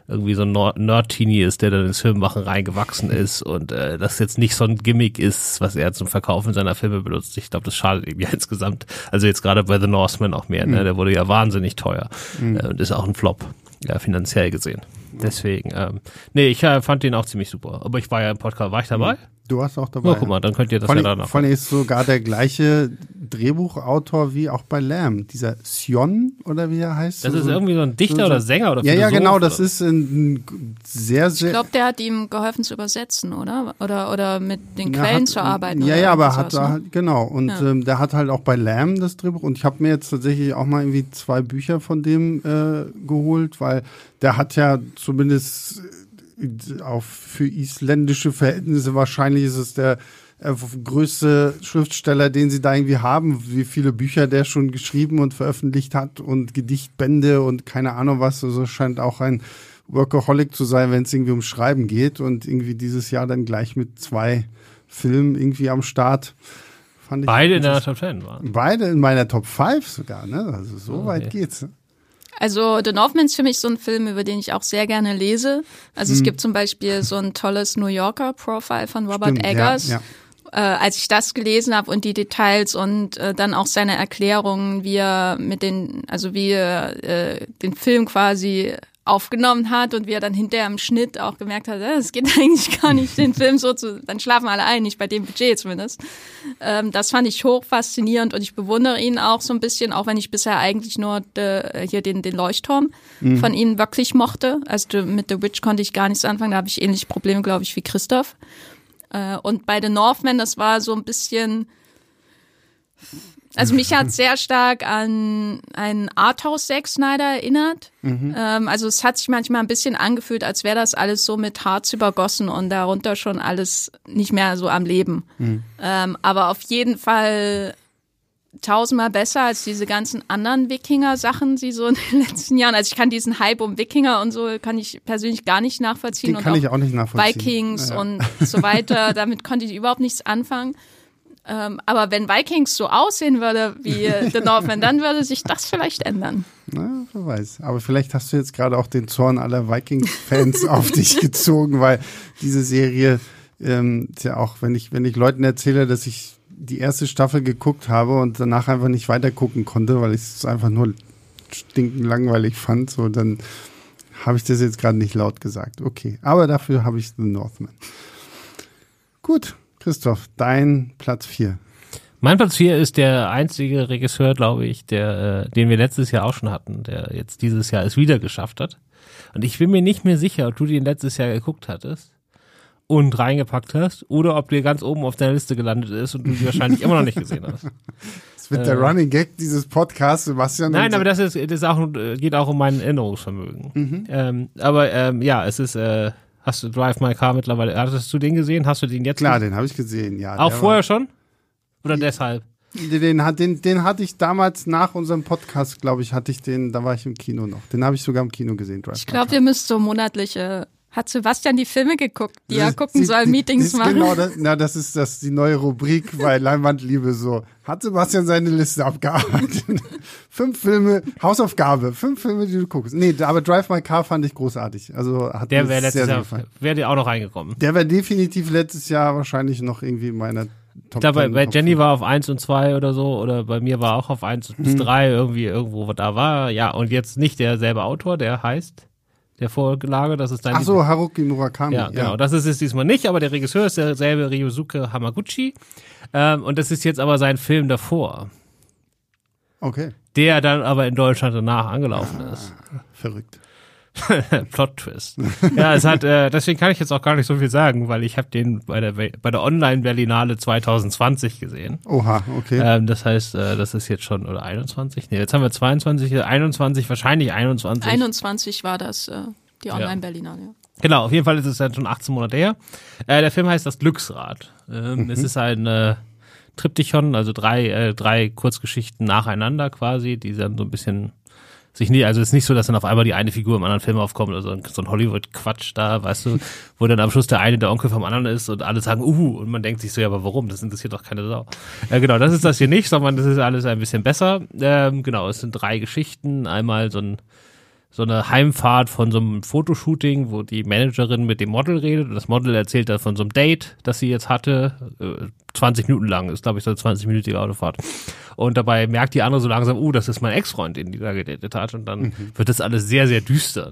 C: irgendwie so ein Nerd-Teenie ist, der dann ins Filmmachen reingewachsen ist und äh, das jetzt nicht so ein Gimmick ist, was er zum Verkaufen seiner Filme benutzt. Ich glaube, das schadet ihm ja *laughs* insgesamt. Also jetzt gerade bei The Northman auch mehr, ne? Mhm. Der wurde ja wahnsinnig teuer mhm. äh, und ist auch ein Flop, ja, finanziell gesehen. Deswegen, ähm, nee, ich äh, fand den auch ziemlich super. Aber ich war ja im Podcast, war ich dabei? Mhm.
A: Du warst auch dabei.
C: Oh, guck mal, dann könnt ihr das
A: vor
C: ja danach.
A: Vor allem ist sogar der gleiche Drehbuchautor wie auch bei Lamb. Dieser Sion oder wie er heißt.
C: Das so, ist irgendwie so ein Dichter so, oder Sänger oder
A: Ja, ja, genau. Das ist ein sehr, sehr.
B: Ich glaube, der hat ihm geholfen zu übersetzen, oder? Oder, oder mit den Quellen hat, zu arbeiten.
A: Ja, ja, aber hat er, ne? genau. Und ja. ähm, der hat halt auch bei Lamb das Drehbuch. Und ich habe mir jetzt tatsächlich auch mal irgendwie zwei Bücher von dem äh, geholt, weil der hat ja zumindest auf für isländische Verhältnisse wahrscheinlich ist es der äh, größte Schriftsteller, den sie da irgendwie haben, wie viele Bücher der schon geschrieben und veröffentlicht hat und Gedichtbände und keine Ahnung was. Also scheint auch ein Workaholic zu sein, wenn es irgendwie um Schreiben geht und irgendwie dieses Jahr dann gleich mit zwei Filmen irgendwie am Start.
C: Beide in deiner Top 10 waren.
A: Beide in meiner Top 5 sogar, ne? Also so oh, weit okay. geht's.
B: Also The Northman ist für mich so ein Film, über den ich auch sehr gerne lese. Also hm. es gibt zum Beispiel so ein tolles New Yorker Profile von Robert Stimmt, Eggers. Ja, ja. Äh, als ich das gelesen habe und die Details und äh, dann auch seine Erklärungen, wie er mit den, also wie er äh, den Film quasi aufgenommen hat und wie er dann hinterher im Schnitt auch gemerkt hat, äh, es geht *laughs* eigentlich gar nicht, den Film so zu, dann schlafen alle ein, nicht bei dem Budget zumindest. Ähm, das fand ich hoch faszinierend und ich bewundere ihn auch so ein bisschen, auch wenn ich bisher eigentlich nur de, hier den, den Leuchtturm mhm. von ihm wirklich mochte. Also mit The Witch konnte ich gar nichts anfangen, da habe ich ähnliche Probleme, glaube ich, wie Christoph. Äh, und bei The Northman, das war so ein bisschen also mich hat *laughs* sehr stark an einen Arthouse Zack Snyder erinnert. Mhm. Ähm, also es hat sich manchmal ein bisschen angefühlt, als wäre das alles so mit Harz übergossen und darunter schon alles nicht mehr so am Leben. Mhm. Ähm, aber auf jeden Fall tausendmal besser als diese ganzen anderen Wikinger-Sachen, die so in den *laughs* letzten Jahren. Also ich kann diesen Hype um Wikinger und so kann ich persönlich gar nicht nachvollziehen.
A: Den kann
B: und
A: ich auch nicht nachvollziehen.
B: Vikings ja. und so weiter. *laughs* Damit konnte ich überhaupt nichts anfangen. Ähm, aber wenn Vikings so aussehen würde wie *laughs* The Northman, dann würde sich das vielleicht ändern.
A: Na, wer weiß. Aber vielleicht hast du jetzt gerade auch den Zorn aller Vikings-Fans *laughs* auf dich gezogen, weil diese Serie ähm, ist ja auch, wenn ich, wenn ich Leuten erzähle, dass ich die erste Staffel geguckt habe und danach einfach nicht weiter gucken konnte, weil ich es einfach nur stinkend langweilig fand, so dann habe ich das jetzt gerade nicht laut gesagt. Okay, aber dafür habe ich The Northman. Gut, Christoph, dein Platz 4.
C: Mein Platz 4 ist der einzige Regisseur, glaube ich, der, äh, den wir letztes Jahr auch schon hatten, der jetzt dieses Jahr es wieder geschafft hat. Und ich bin mir nicht mehr sicher, ob du den letztes Jahr geguckt hattest und reingepackt hast oder ob der ganz oben auf deiner Liste gelandet ist und du die wahrscheinlich immer noch nicht gesehen hast. *laughs*
A: Das wird äh, der Running Gag dieses Podcasts, Sebastian.
C: Nein, aber das ist, das ist auch, geht auch um mein Erinnerungsvermögen. Mhm. Ähm, aber ähm, ja, es ist äh, Hast du Drive My Car mittlerweile? Hattest du den gesehen? Hast du den jetzt?
A: Klar,
C: gesehen?
A: den habe ich gesehen, ja.
C: Auch vorher war, schon? Oder die, deshalb?
A: Den, den, den hatte ich damals nach unserem Podcast, glaube ich, hatte ich den, da war ich im Kino noch. Den habe ich sogar im Kino gesehen,
B: Drive Ich glaube, ihr müsst so monatliche Hat Sebastian die Filme geguckt, die er gucken
A: sie-
B: soll,
A: die-
B: Meetings
A: ist
B: machen?
A: Genau, das, na, das ist das die neue Rubrik bei *laughs* Leinwandliebe so. Hat Sebastian seine Liste abgearbeitet? *laughs* fünf Filme, Hausaufgabe, fünf Filme, die du guckst. Nee, aber Drive My Car fand ich großartig. Also hat
C: Der wäre
A: sehr,
C: letztes
A: sehr
C: Jahr,
A: gefallen.
C: wäre dir auch noch reingekommen.
A: Der wäre definitiv letztes Jahr wahrscheinlich noch irgendwie in meiner Top
C: glaube, bei,
A: 10,
C: bei
A: Top
C: Jenny
A: 5.
C: war auf 1 und 2 oder so, oder bei mir war auch auf 1 bis
A: Mhm.
C: 3 irgendwie irgendwo da war. Ja, und jetzt nicht derselbe Autor, der heißt, der Vorlage, das ist dein
A: Ach so, Haruki Murakami.
C: Ja, genau. Das ist es diesmal nicht, aber der Regisseur ist derselbe Ryosuke Hamaguchi. Ähm, und das ist jetzt aber sein Film davor,
A: Okay,
C: der dann aber in Deutschland danach angelaufen ist.
A: verrückt. *laughs*
C: Plot Twist. ja, es hat, äh, deswegen kann ich jetzt auch gar nicht so viel sagen, weil ich habe den bei der bei der Online Berlinale 2020 gesehen.
A: Oha, okay.
C: Ähm, das heißt, äh, das ist jetzt schon oder 21. Nee, jetzt haben wir 22, 21, wahrscheinlich 21.
B: 21 war das, äh, die Online-Berlinale. Ja.
C: Genau, auf jeden Fall ist es dann schon 18 Monate her. Äh, der Film heißt Das Glücksrad. Ähm, Es ist ein äh, Triptychon, also drei, äh, drei Kurzgeschichten nacheinander quasi, die dann so ein bisschen sich nie, also es ist nicht so, dass dann auf einmal die eine Figur im anderen Film aufkommt oder so ein, so ein Hollywood-Quatsch da, weißt du, wo dann am Schluss der eine der Onkel vom anderen ist und alle sagen, uh, und man denkt sich so, ja, aber warum? Das interessiert doch keine Sau. Ja, genau, das ist das hier nicht, sondern das ist alles ein bisschen besser. Ähm, genau, es sind drei Geschichten. Einmal so ein so eine Heimfahrt von so einem Fotoshooting, wo die Managerin mit dem Model redet und das Model erzählt dann von so einem Date, das sie jetzt hatte, äh, 20 Minuten lang, ist glaube ich so eine 20-minütige Autofahrt. Und dabei merkt die andere so langsam, uh, das ist mein Ex-Freund, den die da gedatet hat und dann wird das alles sehr, sehr düster.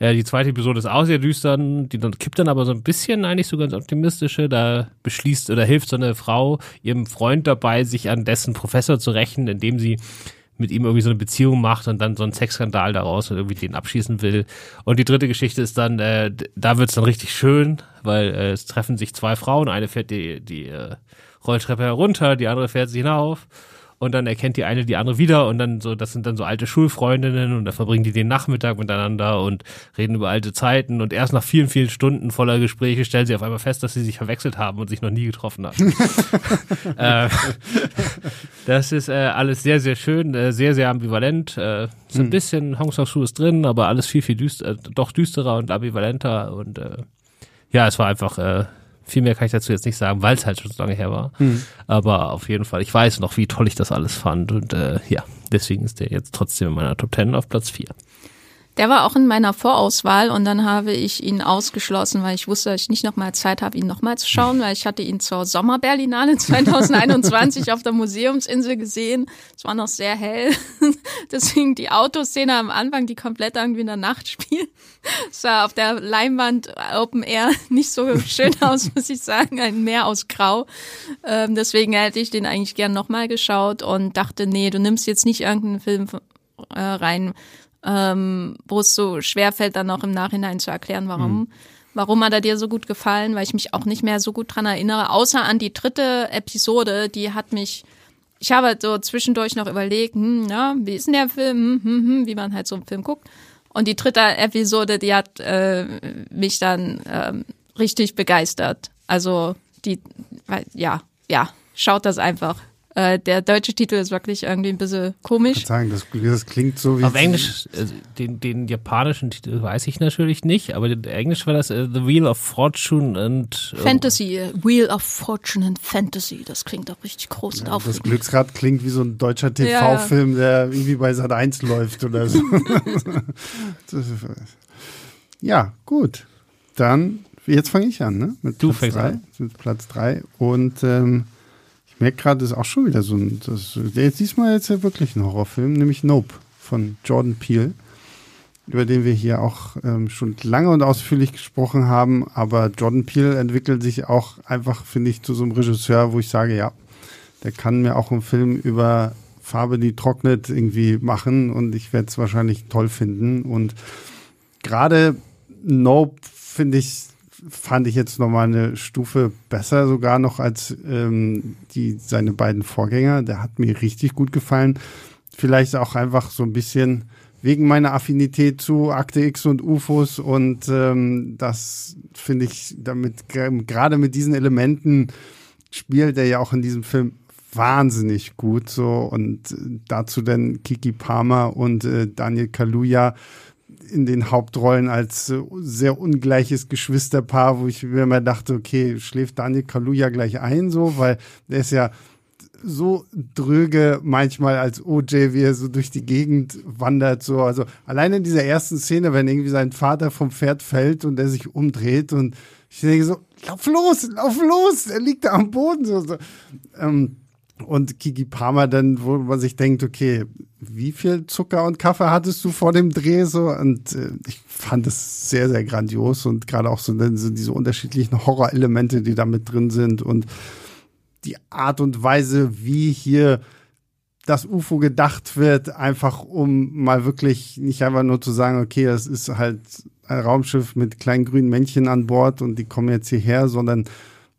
C: Ja, die zweite Episode ist auch sehr düster, die dann kippt dann aber so ein bisschen eigentlich so ganz optimistische. Da beschließt oder hilft so eine Frau ihrem Freund dabei, sich an dessen Professor zu rächen, indem sie mit ihm irgendwie so eine Beziehung macht und dann so einen Sexskandal daraus und irgendwie den abschießen will. Und die dritte Geschichte ist dann, äh, da wird's dann richtig schön, weil äh, es treffen sich zwei Frauen, eine fährt die, die äh, Rolltreppe herunter, die andere fährt sie hinauf. Und dann erkennt die eine die andere wieder und dann so, das sind dann so alte Schulfreundinnen und da verbringen die den Nachmittag miteinander und reden über alte Zeiten und erst nach vielen, vielen Stunden voller Gespräche stellen sie auf einmal fest, dass sie sich verwechselt haben und sich noch nie getroffen haben. *laughs* äh, das ist äh, alles sehr, sehr schön, äh, sehr, sehr ambivalent. Äh, so ein bisschen Hong Sang-soo ist drin, aber alles viel, viel düster, doch düsterer und ambivalenter und äh, ja, es war einfach, äh, viel mehr kann ich dazu jetzt nicht sagen, weil es halt schon so lange her war. Aber auf jeden Fall, ich weiß noch, wie toll ich das alles fand und äh, ja, deswegen ist der jetzt trotzdem in meiner Top 10 auf Platz 4.
B: Der war auch in meiner Vorauswahl und dann habe ich ihn ausgeschlossen, weil ich wusste, dass ich nicht nochmal Zeit habe, ihn nochmal zu schauen, weil ich hatte ihn zur Sommerberlinale *laughs* 2021 auf der Museumsinsel gesehen. Es war noch sehr hell. *laughs* Deswegen die Autoszene am Anfang, die komplett irgendwie in der Nacht spielt, sah auf der Leinwand Open Air *laughs* nicht so schön aus, muss ich sagen. Ein Meer aus Grau. Ähm, deswegen hätte ich den eigentlich gern nochmal geschaut und dachte, nee, du nimmst jetzt nicht irgendeinen Film äh, rein, ähm, wo es so schwer fällt, dann auch im Nachhinein zu erklären, warum. Warum hat er dir so gut gefallen? Weil ich mich auch nicht mehr so gut dran erinnere, außer an die dritte Episode, die hat mich, ich habe halt so zwischendurch noch überlegt, hm, ja, wie ist denn der Film, hm, hm, hm, wie man halt so einen Film guckt. Und die dritte Episode, die hat äh, mich dann ähm, richtig begeistert. Also die, ja, ja, schaut das einfach. Äh, der deutsche Titel ist wirklich irgendwie ein bisschen komisch.
A: Ich sagen, das, das klingt so wie.
C: Auf Englisch, äh, den, den japanischen Titel weiß ich natürlich nicht, aber in Englisch war das äh, The Wheel of Fortune und äh,
B: Fantasy, Wheel of Fortune and Fantasy, das klingt doch richtig groß und
A: Das
B: aufregend.
A: Glücksrad klingt wie so ein deutscher
B: Ja, ja.
A: TV-Film, der irgendwie bei Sat 1 läuft oder so. *laughs* Das ist- ja, gut. Dann, jetzt fange ich an, ne? Mit
C: Du
A: Platz
C: fängst
A: drei,
C: an.
A: Mit Platz 3. Und ähm, merke gerade, das ist auch schon wieder so ein, das, ist diesmal jetzt ja wirklich ein Horrorfilm, nämlich Nope von Jordan Peele, über den wir hier auch ähm, schon lange und ausführlich gesprochen haben. Aber Jordan Peele entwickelt sich auch einfach, finde ich, zu so einem Regisseur, wo ich sage, ja, der kann mir auch einen Film über Farbe, die trocknet, irgendwie machen und ich werde es wahrscheinlich toll finden. Und gerade Nope, finde ich, fand ich jetzt nochmal eine Stufe besser sogar noch als ähm, die, seine beiden Vorgänger. Der hat mir richtig gut gefallen. Vielleicht auch einfach so ein bisschen wegen meiner Affinität zu Akte X und UFOs und ähm, das finde ich damit gerade mit diesen Elementen spielt er ja auch in diesem Film wahnsinnig gut so und äh, dazu dann Kiki Palmer und äh, Daniel Kaluuya in den Hauptrollen als äh, sehr ungleiches Geschwisterpaar, wo ich mir immer dachte, okay, schläft Daniel Kaluja gleich ein, so, weil der ist ja so dröge manchmal als OJ, wie er so durch die Gegend wandert, so. Also allein in dieser ersten Szene, wenn irgendwie sein Vater vom Pferd fällt und er sich umdreht und ich denke so, lauf los, lauf los, er liegt da am Boden, so. so. Ähm, und Kiki Palmer dann, wo man sich denkt, okay, wie viel Zucker und Kaffee hattest du vor dem Dreh so? Und äh, ich fand es sehr, sehr grandios und gerade auch so, so diese unterschiedlichen Horrorelemente, die da mit drin sind und die Art und Weise, wie hier das UFO gedacht wird, einfach um mal wirklich nicht einfach nur zu sagen, okay, das ist halt ein Raumschiff mit kleinen grünen Männchen an Bord und die kommen jetzt hierher, sondern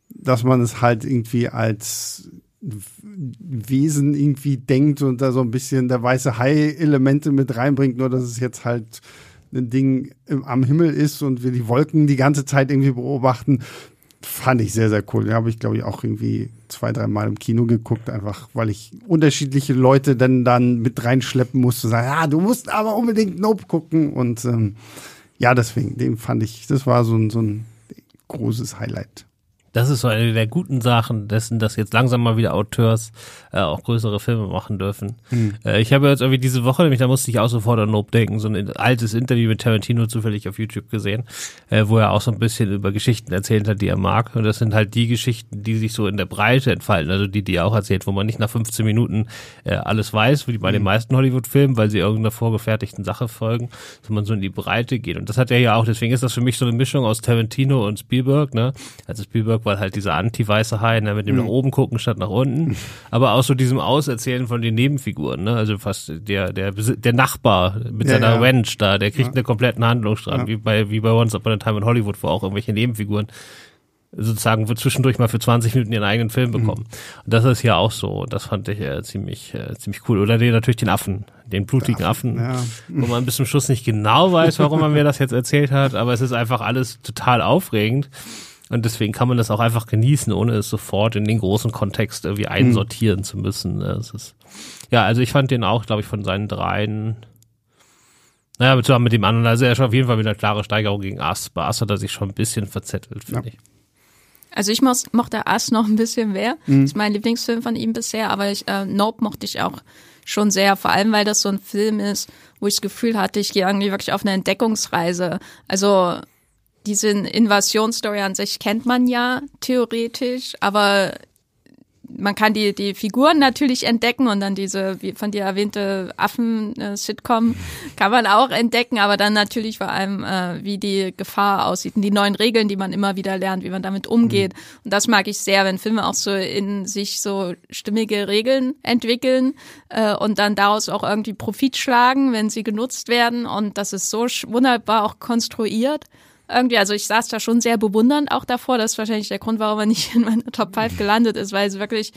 A: dass man es halt irgendwie als Wesen irgendwie denkt und da so ein bisschen der weiße Hai-Elemente mit reinbringt, nur dass es jetzt halt ein Ding im, am Himmel ist und wir die Wolken die ganze Zeit irgendwie beobachten, fand ich sehr, sehr cool. Den habe ich, glaube ich, auch irgendwie zwei, drei Mal im Kino geguckt, einfach weil ich unterschiedliche Leute dann, dann mit reinschleppen musste, sagen, ja, du musst aber unbedingt Nope gucken und ähm, ja, deswegen, den fand ich, das war so ein, so ein großes Highlight.
C: Das ist so eine der guten Sachen dessen, dass jetzt langsam mal wieder Auteurs äh, auch größere Filme machen dürfen. Mhm. Äh, ich habe jetzt irgendwie diese Woche, nämlich da musste ich auch sofort an Nope denken, so ein altes Interview mit Tarantino zufällig auf YouTube gesehen, äh, wo er auch so ein bisschen über Geschichten erzählt hat, die er mag. Und das sind halt die Geschichten, die sich so in der Breite entfalten, also die, die er auch erzählt, wo man nicht nach 15 Minuten äh, alles weiß, wie bei mhm. den meisten Hollywood-Filmen, weil sie irgendeiner vorgefertigten Sache folgen, sondern so in die Breite geht. Und das hat er ja auch, deswegen ist das für mich so eine Mischung aus Tarantino und Spielberg, ne? Also Spielberg weil halt dieser anti-weiße Hai, ne, mit dem mhm. nach oben gucken statt nach unten. *laughs* Aber auch so diesem Auserzählen von den Nebenfiguren, ne? Also fast der, der, der Nachbar mit ja, seiner ja. Wench da, der kriegt ja. einen kompletten Handlungsstrang, wie bei, wie bei Once Upon a Time in Hollywood, wo auch irgendwelche Nebenfiguren sozusagen zwischendurch mal für 20 Minuten ihren eigenen Film mhm. bekommen. Mhm. Und das ist ja auch so. Das fand ich äh, ziemlich, äh, ziemlich cool. Oder den, natürlich den Affen, den blutigen Affen, ja. wo man bis zum Schluss nicht genau weiß, warum er mir das jetzt erzählt hat, aber es ist einfach alles total aufregend. Und deswegen kann man das auch einfach genießen, ohne es sofort in den großen Kontext irgendwie einsortieren mhm. zu müssen. Es ist, ja, also ich fand den auch, glaube ich, von seinen dreien, naja, zusammen mit dem anderen, also er ist auf jeden Fall mit einer klaren Steigerung gegen Ass. Bei Ass hat er sich schon ein bisschen verzettelt, finde ja. ich.
B: Also ich moch, mochte Ass noch ein bisschen mehr. Mhm. Das ist mein Lieblingsfilm von ihm bisher, aber ich, äh, Nope mochte ich auch schon sehr, vor allem weil das so ein Film ist, wo ich das Gefühl hatte, ich gehe irgendwie wirklich auf eine Entdeckungsreise. Also diese Invasionsstory an sich kennt man ja theoretisch, aber man kann die, die Figuren natürlich entdecken und dann diese wie von dir erwähnte Affen-Sitcom *laughs* kann man auch entdecken, aber dann natürlich vor allem, äh, wie die Gefahr aussieht und die neuen Regeln, die man immer wieder lernt, wie man damit umgeht. Mhm. Und das mag ich sehr, wenn Filme auch so in sich so stimmige Regeln entwickeln äh, und dann daraus auch irgendwie Profit schlagen, wenn sie genutzt werden. Und das ist so wunderbar auch konstruiert irgendwie, also ich saß da schon sehr bewundernd auch davor. Das ist wahrscheinlich der Grund, warum er nicht in meiner Top 5 gelandet ist, weil es wirklich,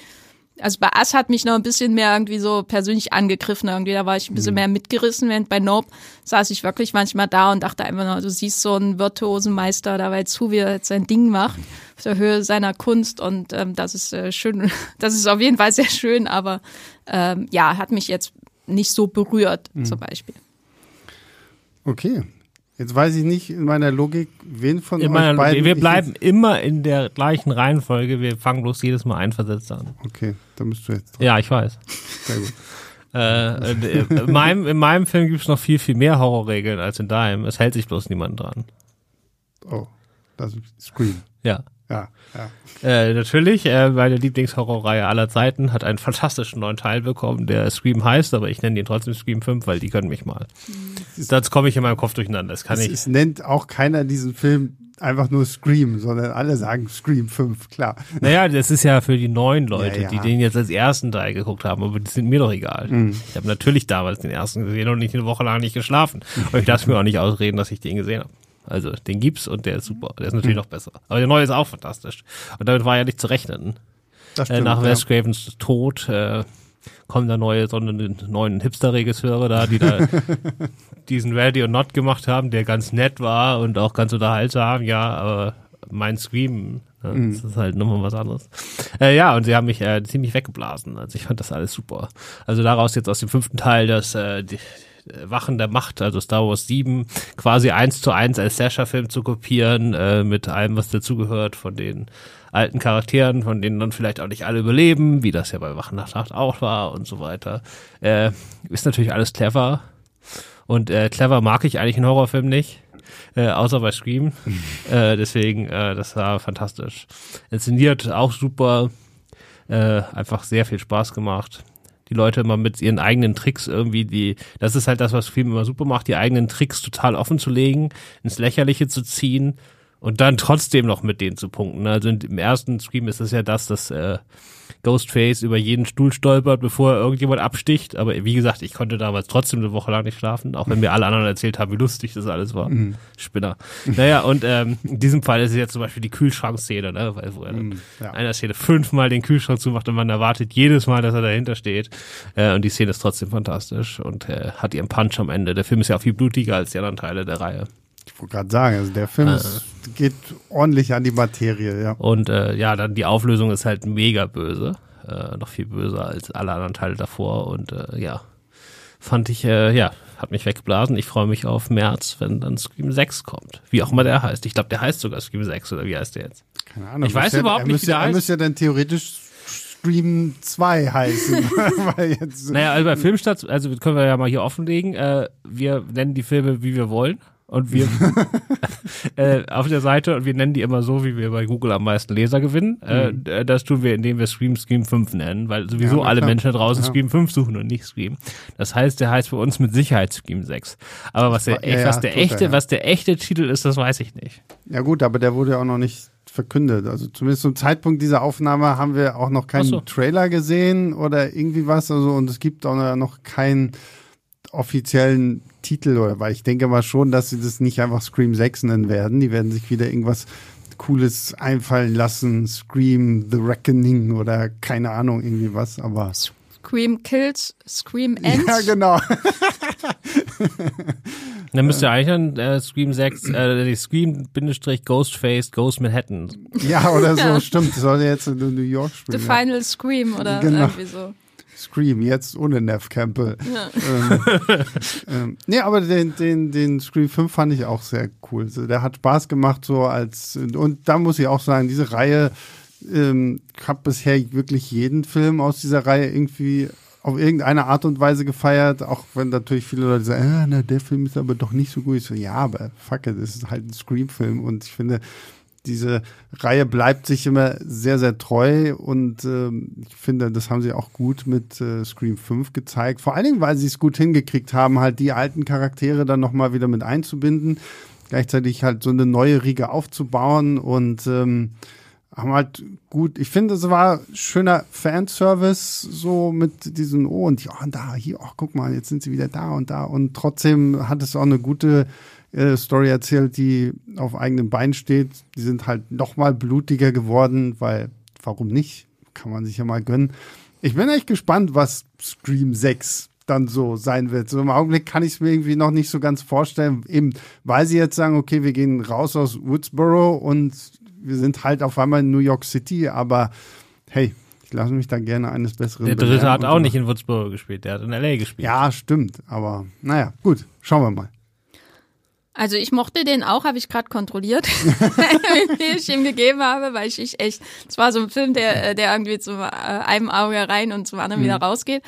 B: also bei Ass hat mich noch ein bisschen mehr irgendwie so persönlich angegriffen irgendwie. Da war ich ein bisschen mhm. mehr mitgerissen, während bei Nope saß ich wirklich manchmal da und dachte einfach nur, du siehst so einen virtuosen Meister dabei zu, wie er jetzt sein Ding macht, auf der Höhe seiner Kunst und ähm, das ist äh, schön, *laughs* das ist auf jeden Fall sehr schön, aber ähm, ja, hat mich jetzt nicht so berührt, mhm. zum Beispiel.
A: Okay, Jetzt weiß ich nicht in meiner Logik, wen von in euch beiden.
C: Wir bleiben immer in der gleichen Reihenfolge. Wir fangen bloß jedes Mal einversetzt an.
A: Okay, da bist du jetzt.
C: Dran. Ja, ich weiß. Sehr gut. *laughs* äh, in, meinem, in meinem Film gibt es noch viel, viel mehr Horrorregeln als in deinem. Es hält sich bloß niemand dran.
A: Oh, das ist Scream.
C: Ja.
A: Ja, ja.
C: Äh, natürlich, äh, meine Lieblingshorrorreihe aller Zeiten hat einen fantastischen neuen Teil bekommen, der Scream heißt, aber ich nenne ihn trotzdem Scream 5, weil die können mich mal. Sonst komme ich in meinem Kopf durcheinander. Das kann
A: es,
C: ich.
A: Es nennt auch keiner diesen Film einfach nur Scream, sondern alle sagen Scream 5, klar.
C: Naja, das ist ja für die neuen Leute, ja, ja. die den jetzt als ersten Teil geguckt haben, aber die sind mir doch egal. Mhm. Ich habe natürlich damals den ersten gesehen und nicht eine Woche lang nicht geschlafen. Aber ich lasse mir auch nicht ausreden, dass ich den gesehen habe. Also den gibt's und der ist super. Der ist natürlich mhm. noch besser. Aber der neue ist auch fantastisch. Und damit war ja nicht zu rechnen. Das stimmt, äh, nach Wes Cravens Tod äh, kommen da neue, sondern neuen Hipster-Regisseure da, die da *laughs* diesen Ready or Not gemacht haben, der ganz nett war und auch ganz unterhaltsam, ja, aber mein Scream, ne, mhm. das ist halt nochmal was anderes. Äh, ja, und sie haben mich äh, ziemlich weggeblasen. Also ich fand das alles super. Also daraus jetzt aus dem fünften Teil, dass äh, die, äh, Wachen der Macht, also Star Wars 7, quasi eins zu eins als Slasher-Film zu kopieren, äh, mit allem, was dazugehört, von den alten Charakteren, von denen dann vielleicht auch nicht alle überleben, wie das ja bei Wachen der Nacht auch war und so weiter. Äh, ist natürlich alles clever. Und äh, clever mag ich eigentlich in Horrorfilmen nicht. Äh, außer bei Scream. *laughs* äh, deswegen, äh, das war fantastisch. Inszeniert auch super. Äh, einfach sehr viel Spaß gemacht. Die Leute immer mit ihren eigenen Tricks irgendwie, die, das ist halt das, was Film immer super macht, die eigenen Tricks total offen zu legen, ins Lächerliche zu ziehen und dann trotzdem noch mit denen zu punkten. Also im ersten Scream ist es ja das, dass äh, Ghostface über jeden Stuhl stolpert, bevor irgendjemand absticht. Aber wie gesagt, ich konnte damals trotzdem eine Woche lang nicht schlafen, auch wenn mir alle anderen erzählt haben, wie lustig das alles war. Mhm. Spinner. Naja, und ähm, in diesem Fall ist es jetzt zum Beispiel die Kühlschrankszene, ne? Weil wo er mhm, ja. in einer Szene fünfmal den Kühlschrank zumacht und man erwartet jedes Mal, dass er dahinter steht. Äh, und die Szene ist trotzdem fantastisch und äh, hat ihren Punch am Ende. Der Film ist ja auch viel blutiger als die anderen Teile der Reihe.
A: Ich wollte gerade sagen, also der Film äh, ist, geht ordentlich an die Materie, ja.
C: Und äh, ja, dann die Auflösung ist halt mega böse. Äh, noch viel böser als alle anderen Teile davor. Und äh, ja, fand ich, äh, ja, hat mich weggeblasen. Ich freue mich auf März, wenn dann Scream 6 kommt. Wie auch immer der heißt. Ich glaube, der heißt sogar Scream 6 oder wie heißt der jetzt?
A: Keine Ahnung.
C: Ich weiß ja, überhaupt nicht, wie der
A: heißt. Er müsste ja dann theoretisch Scream 2 heißen. *laughs*
C: Weil jetzt naja, also bei Filmstadt, also können wir ja mal hier offenlegen, äh, wir nennen die Filme, wie wir wollen und wir *laughs* äh, auf der Seite und wir nennen die immer so, wie wir bei Google am meisten Leser gewinnen. Äh, mhm. Äh, das tun wir, indem wir Scream Scream 5 nennen, weil sowieso ja, alle Menschen da draußen ja. Scream 5 suchen und nicht Scream. Das heißt, der heißt für uns mit Sicherheit Scream 6. Aber was der, ja, was der echte, er, was der echte Titel ist, das weiß ich nicht.
A: Ja gut, aber der wurde ja auch noch nicht verkündet. Also zumindest zum Zeitpunkt dieser Aufnahme haben wir auch noch keinen so. Trailer gesehen oder irgendwie was. Also und es gibt auch noch keinen offiziellen Titel oder weil ich denke mal schon, dass sie das nicht einfach Scream 6 nennen werden. Die werden sich wieder irgendwas Cooles einfallen lassen. Scream The Reckoning oder keine Ahnung, irgendwie was, aber.
B: Scream Kills, Scream Ends.
A: Ja, genau. *laughs*
C: Dann müsste eigentlich dann äh, Scream 6, äh, Scream-Ghostface Ghost Manhattan.
A: Ja, oder so, ja. stimmt. Das soll jetzt in New York spielen.
B: The Final Scream oder genau. irgendwie so.
A: Scream, jetzt ohne Nev Campbell. Ja. Ähm, *laughs* ähm, nee, aber den, den, den Scream 5 fand ich auch sehr cool. Der hat Spaß gemacht, so als, und da muss ich auch sagen, diese Reihe, ähm, habe bisher wirklich jeden Film aus dieser Reihe irgendwie auf irgendeine Art und Weise gefeiert, auch wenn natürlich viele Leute sagen, ah, na, der Film ist aber doch nicht so gut. Ich so, ja, aber fuck it, das ist halt ein Scream-Film und ich finde, diese Reihe bleibt sich immer sehr, sehr treu und äh, ich finde, das haben sie auch gut mit äh, Scream 5 gezeigt. Vor allen Dingen, weil sie es gut hingekriegt haben, halt die alten Charaktere dann nochmal wieder mit einzubinden, gleichzeitig halt so eine neue Riege aufzubauen und ähm, haben halt gut, ich finde, es war schöner Fanservice, so mit diesen, oh, und ja, und da, hier, oh, guck mal, jetzt sind sie wieder da und da. Und trotzdem hat es auch eine gute äh, Story erzählt, die auf eigenem Bein steht. Die sind halt noch mal blutiger geworden, weil warum nicht? Kann man sich ja mal gönnen. Ich bin echt gespannt, was Scream 6 dann so sein wird. So im Augenblick kann ich es mir irgendwie noch nicht so ganz vorstellen, eben weil sie jetzt sagen, okay, wir gehen raus aus Woodsboro und wir sind halt auf einmal in New York City, aber hey, ich lasse mich da gerne eines Besseren
C: Der dritte hat auch nicht in Woodsboro gespielt, der hat in L.A. gespielt.
A: Ja, stimmt, aber naja, gut, schauen wir mal.
B: Also ich mochte den auch, habe ich gerade kontrolliert, *laughs* wie ich ihm gegeben habe, weil ich, ich echt, es war so ein Film, der, der irgendwie zu äh, einem Auge rein und zum anderen mhm. wieder rausgeht.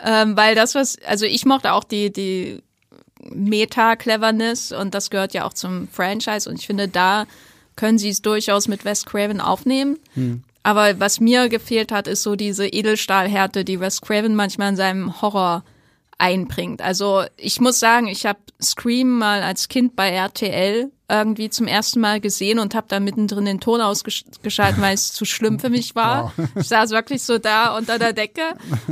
B: Ähm, weil das was, also ich mochte auch die, die Meta-Cleverness und das gehört ja auch zum Franchise und ich finde, da können sie es durchaus mit Wes Craven aufnehmen. Mhm. Aber was mir gefehlt hat, ist so diese Edelstahlhärte, die Wes Craven manchmal in seinem Horror einbringt. Also ich muss sagen, ich habe Scream mal als Kind bei RTL irgendwie zum ersten Mal gesehen und habe da mittendrin den Ton ausgeschaltet, weil es zu schlimm für mich war. Wow. Ich saß wirklich so da unter der Decke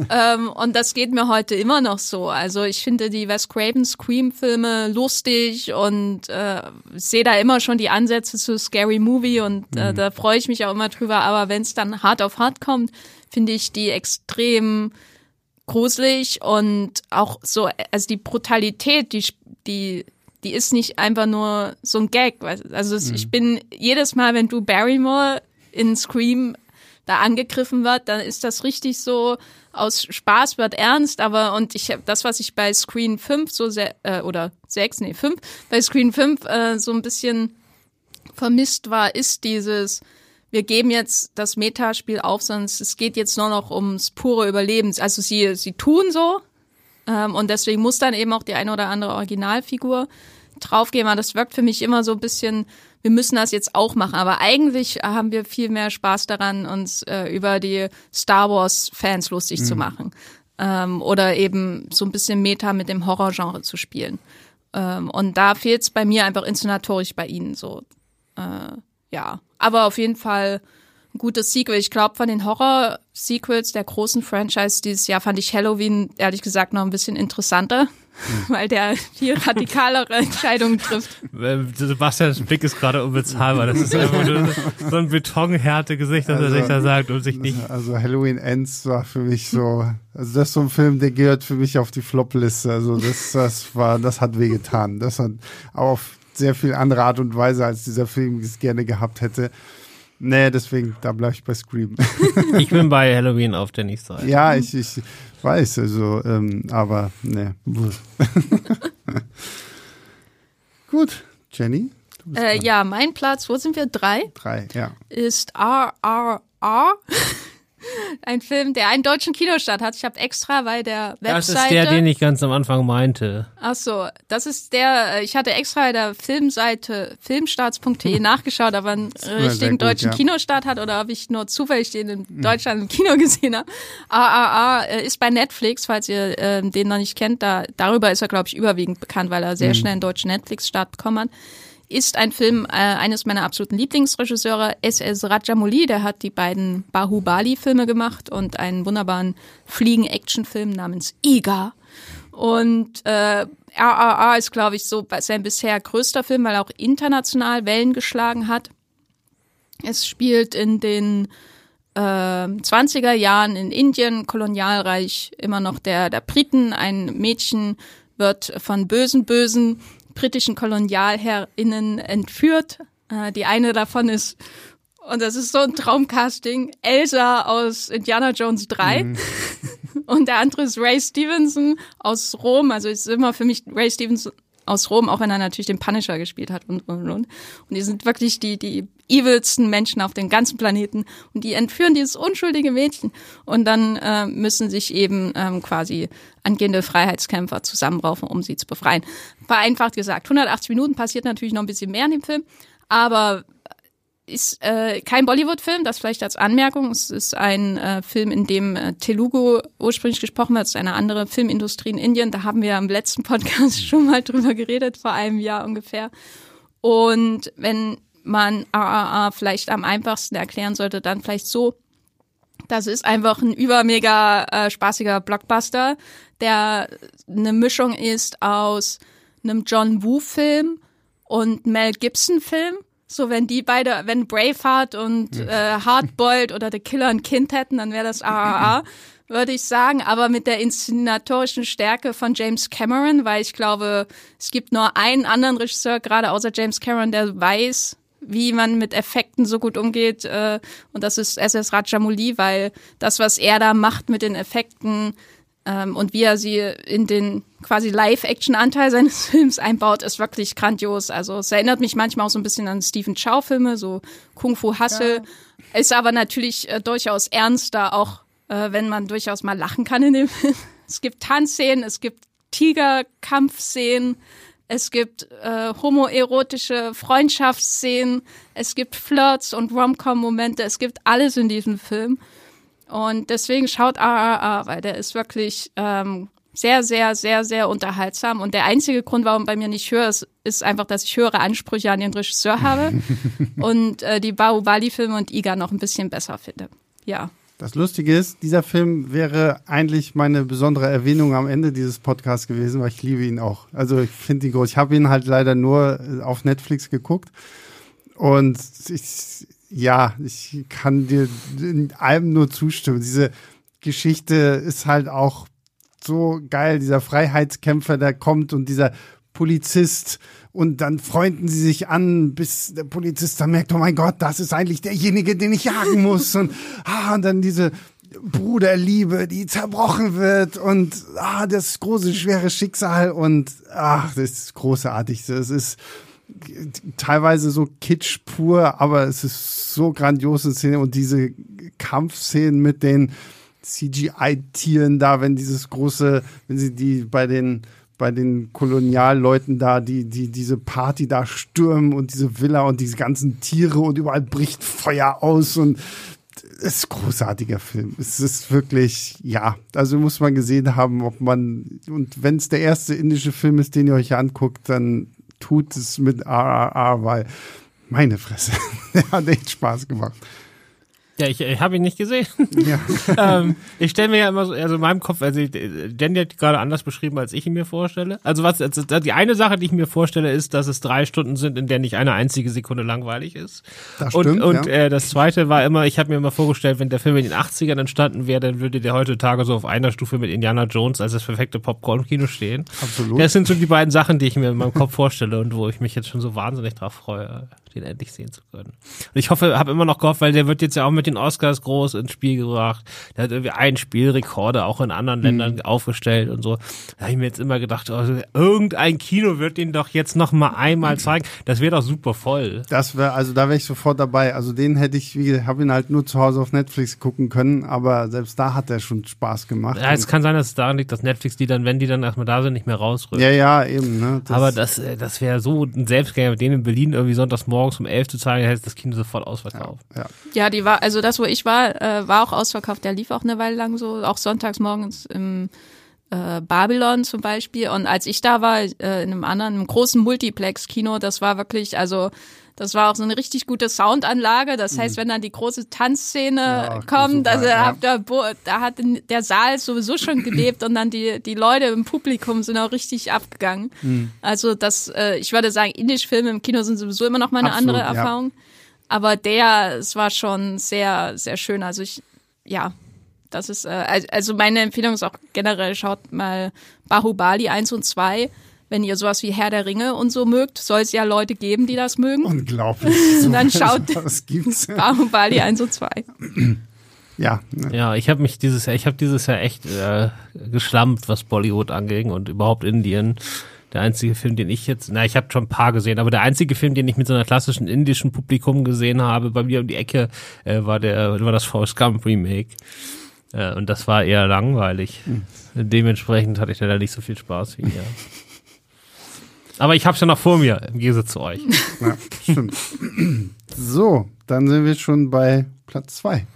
B: ähm, und das geht mir heute immer noch so. Also ich finde die Wes Craven Scream-Filme lustig und äh, sehe da immer schon die Ansätze zu Scary Movie und äh, mhm. da freue ich mich auch immer drüber. Aber wenn es dann hart auf hart kommt, finde ich die extrem gruselig und auch so, also die Brutalität, die, die, die ist nicht einfach nur so ein Gag. Also mhm. ich bin jedes Mal, wenn du Barrymore in Scream da angegriffen wird, dann ist das richtig so aus Spaß wird ernst, aber und ich habe das, was ich bei Screen 5 so sehr, äh, oder 6, nee, 5, bei Screen 5 äh, so ein bisschen vermisst war, ist dieses, wir geben jetzt das Metaspiel auf, sonst es geht jetzt nur noch ums pure Überleben. Also sie, sie tun so ähm, und deswegen muss dann eben auch die eine oder andere Originalfigur draufgehen, aber das wirkt für mich immer so ein bisschen, wir müssen das jetzt auch machen. Aber eigentlich haben wir viel mehr Spaß daran, uns äh, über die Star Wars-Fans lustig mhm. zu machen. Ähm, oder eben so ein bisschen Meta mit dem Horrorgenre zu spielen. Ähm, und da fehlt es bei mir einfach inszenatorisch bei ihnen so. Äh, ja, aber auf jeden Fall ein gutes Sequel. Ich glaube, von den Horror-Sequels der großen Franchise dieses Jahr fand ich Halloween ehrlich gesagt noch ein bisschen interessanter, hm. *laughs* weil der viel *laughs* radikalere Entscheidungen trifft.
C: Sebastians Blick ist gerade unbezahlbar. Das ist einfach nur so ein Betonhärte-Gesicht, dass also, er sich da sagt und sich nicht.
A: Also Halloween Ends war für mich so, also das ist so ein Film, der gehört für mich auf die Flop-Liste. Also das, das war, das hat wehgetan. Das hat auf sehr viel andere Art und Weise, als dieser Film es gerne gehabt hätte. Nee, deswegen, da bleibe ich bei Scream. *laughs*
C: ich bin bei *laughs* Halloween auf der Seite.
A: Ja, ich, ich weiß, also, ähm, aber ne. *laughs* Gut, Jenny?
B: Äh, ja, mein Platz, wo sind wir? Drei?
A: Drei, ja.
B: Ist RRR. Ein Film, der einen deutschen Kinostart hat. Ich habe extra bei der Webseite. Das
C: ist der, den ich ganz am Anfang meinte.
B: Ach so, das ist der. Äh, ich hatte extra bei der Filmseite filmstarts.de *laughs* nachgeschaut, ob er einen richtigen gut, deutschen ja. Kinostart hat oder ob ich nur zufällig den in hm. Deutschland im Kino *laughs* gesehen habe. AAA äh, ist bei Netflix, falls ihr äh, den noch nicht kennt. Da darüber ist er, glaube ich, überwiegend bekannt, weil er sehr mhm. schnell einen deutschen Netflix-Start bekommen hat ist ein Film äh, eines meiner absoluten Lieblingsregisseure, S.S. Rajamouli. Der hat die beiden Bahubali-Filme gemacht und einen wunderbaren Fliegen-Action-Film namens Iga. Und äh, RRR ist, glaube ich, so sein bisher größter Film, weil er auch international Wellen geschlagen hat. Es spielt in den äh, 20er Jahren in Indien, Kolonialreich immer noch der, der Briten. Ein Mädchen wird von bösen, bösen britischen KolonialherrInnen entführt. Äh, die eine davon ist, und das ist so ein Traumcasting, Elsa aus Indiana Jones 3. Mhm. *laughs* Und der andere ist Ray Stevenson aus Rom. Also ist immer für mich Ray Stevenson aus Rom, auch wenn er natürlich den Punisher gespielt hat und und und. Und die sind wirklich die die evilsten Menschen auf dem ganzen Planeten und die entführen dieses unschuldige Mädchen und dann äh, müssen sich eben ähm, quasi angehende Freiheitskämpfer zusammenraufen, um sie zu befreien. Vereinfacht gesagt, 180 Minuten passiert natürlich noch ein bisschen mehr in dem Film, aber ist äh, kein Bollywood-Film, das vielleicht als Anmerkung. Es ist ein äh, Film, in dem äh, Telugu ursprünglich gesprochen wird. Es ist eine andere Filmindustrie in Indien. Da haben wir am letzten Podcast *laughs* schon mal drüber geredet, vor einem Jahr ungefähr. Und wenn man AAA vielleicht am einfachsten erklären sollte, dann vielleicht so. Das ist einfach ein übermega äh, spaßiger Blockbuster, der eine Mischung ist aus einem John Woo-Film und Mel Gibson-Film so, wenn die beide, wenn Braveheart und äh, Hardboiled oder The Killer ein Kind hätten, dann wäre das AAA, *laughs* würde ich sagen. Aber mit der inszenatorischen Stärke von James Cameron, weil ich glaube, es gibt nur einen anderen Regisseur, gerade außer James Cameron, der weiß, wie man mit Effekten so gut umgeht. Äh, und das ist SS Rajamouli, weil das, was er da macht mit den Effekten, ähm, und wie er sie in den quasi Live-Action-Anteil seines *laughs* Films einbaut, ist wirklich grandios. Also es erinnert mich manchmal auch so ein bisschen an Stephen Chow-Filme, so Kung Fu Hustle. Ja. Ist aber natürlich äh, durchaus ernster, auch äh, wenn man durchaus mal lachen kann in dem *laughs* Film. Es gibt Tanzszenen, es gibt Tigerkampfszenen, es gibt äh, homoerotische Freundschaftsszenen, es gibt Flirts und Rom-Com-Momente, es gibt alles in diesem Film. Und deswegen schaut AAA, weil der ist wirklich ähm, sehr, sehr, sehr, sehr unterhaltsam. Und der einzige Grund, warum bei mir nicht höher ist, ist einfach, dass ich höhere Ansprüche an den Regisseur habe *laughs* und äh, die Bahubali-Filme und Iga noch ein bisschen besser finde. Ja.
A: Das Lustige ist, dieser Film wäre eigentlich meine besondere Erwähnung am Ende dieses Podcasts gewesen, weil ich liebe ihn auch. Also ich finde ihn groß. Ich habe ihn halt leider nur äh, auf Netflix geguckt. Und ich, ja, ich kann dir in allem nur zustimmen. Diese Geschichte ist halt auch so geil. Dieser Freiheitskämpfer, der kommt und dieser Polizist und dann freunden sie sich an, bis der Polizist dann merkt, oh mein Gott, das ist eigentlich derjenige, den ich jagen muss und, ah, und dann diese Bruderliebe, die zerbrochen wird und ah, das große, schwere Schicksal und ach, das ist großartig. Das ist teilweise so kitsch pur, aber es ist so grandiose Szene und diese Kampfszenen mit den CGI-Tieren da, wenn dieses große, wenn sie die bei den bei den Kolonialleuten da, die, die diese Party da stürmen und diese Villa und diese ganzen Tiere und überall bricht Feuer aus und es ist ein großartiger Film. Es ist wirklich, ja, also muss man gesehen haben, ob man, und wenn es der erste indische Film ist, den ihr euch anguckt, dann tut es mit RRR, weil meine Fresse, *laughs* der hat echt Spaß gemacht.
C: Ja, ich, ich habe ihn nicht gesehen. Ja. *laughs* ähm, ich stelle mir ja immer so, also in meinem Kopf, also Jenny hat gerade anders beschrieben, als ich ihn mir vorstelle. Also was, also die eine Sache, die ich mir vorstelle, ist, dass es drei Stunden sind, in der nicht eine einzige Sekunde langweilig ist.
A: Das
C: und
A: stimmt,
C: und
A: ja.
C: äh, das zweite war immer, ich habe mir immer vorgestellt, wenn der Film in den 80ern entstanden wäre, dann würde der heutzutage so auf einer Stufe mit Indiana Jones als das perfekte Popcorn-Kino stehen.
A: Absolut.
C: Das sind so die beiden Sachen, die ich mir in meinem Kopf vorstelle und wo ich mich jetzt schon so wahnsinnig drauf freue, den endlich sehen zu können. Und ich hoffe, habe immer noch gehofft, weil der wird jetzt ja auch mit den Oscars groß ins Spiel gebracht. Der hat irgendwie einen Spielrekorde auch in anderen Ländern
A: Mhm.
C: aufgestellt und so. Da habe ich mir jetzt immer gedacht, also, irgendein Kino wird den doch jetzt noch mal einmal zeigen. Das wäre doch super voll.
A: Das wäre, also da wäre ich sofort dabei. Also den hätte ich, wie habe ihn halt nur zu Hause auf Netflix gucken können, aber selbst da hat er schon Spaß gemacht.
C: Ja, es kann sein, dass es daran liegt, dass Netflix die dann, wenn die dann erstmal da sind, nicht mehr rausrückt.
A: ja, ja, eben, ne? Das-
C: Aber das, äh, das wäre so ein Selbstgänger, den in Berlin irgendwie sonntags morgens um elf zu zeigen, hätte das Kino sofort ausverkauft.
A: ja.
B: Ja, die war, also das, wo ich war, äh, war auch ausverkauft. Der lief auch eine Weile lang so, auch sonntags morgens im äh, Babylon zum Beispiel. Und als ich da war, äh, in einem anderen, einem großen Multiplex-Kino, das war wirklich, also das war auch so eine richtig gute Soundanlage. Das heißt, wenn dann die große Tanzszene
A: Ja,
B: kommt, also
A: ja.
B: Bo- da hat der Saal sowieso schon gelebt und dann die, die Leute im Publikum sind auch richtig abgegangen. Also das, äh, ich würde sagen, indische Filme im Kino sind sowieso immer noch mal eine
A: Absolut,
B: andere
A: ja.
B: Erfahrung. Aber der, es war schon sehr, sehr schön. Also ich, ja, das ist, äh, al- also meine Empfehlung ist auch generell, schaut mal Bahubali 1 und 2. Wenn ihr sowas wie Herr der Ringe und so mögt, soll es ja Leute geben, die das mögen.
A: Unglaublich. *laughs*
B: Und dann schaut
A: gibt's? *laughs*
B: Bahubali 1 und 2.
A: Ja, ne?
C: Ja, ich habe mich dieses Jahr, ich habe dieses Jahr echt äh, geschlampt, was Bollywood anging und überhaupt Indien. Der einzige Film, den ich jetzt, na, ich habe schon ein paar gesehen, aber der einzige Film, den ich mit so einer klassischen indischen Publikum gesehen habe, bei mir um die Ecke, äh, war der, war das Forrest Gump Remake. Äh, und das war eher langweilig. Dementsprechend hatte ich da nicht so viel Spaß wie ihr. Aber ich hab's ja noch vor mir, im Gegensatz zu euch. *laughs*
A: ja, stimmt. So, dann sind wir schon bei Platz zwei.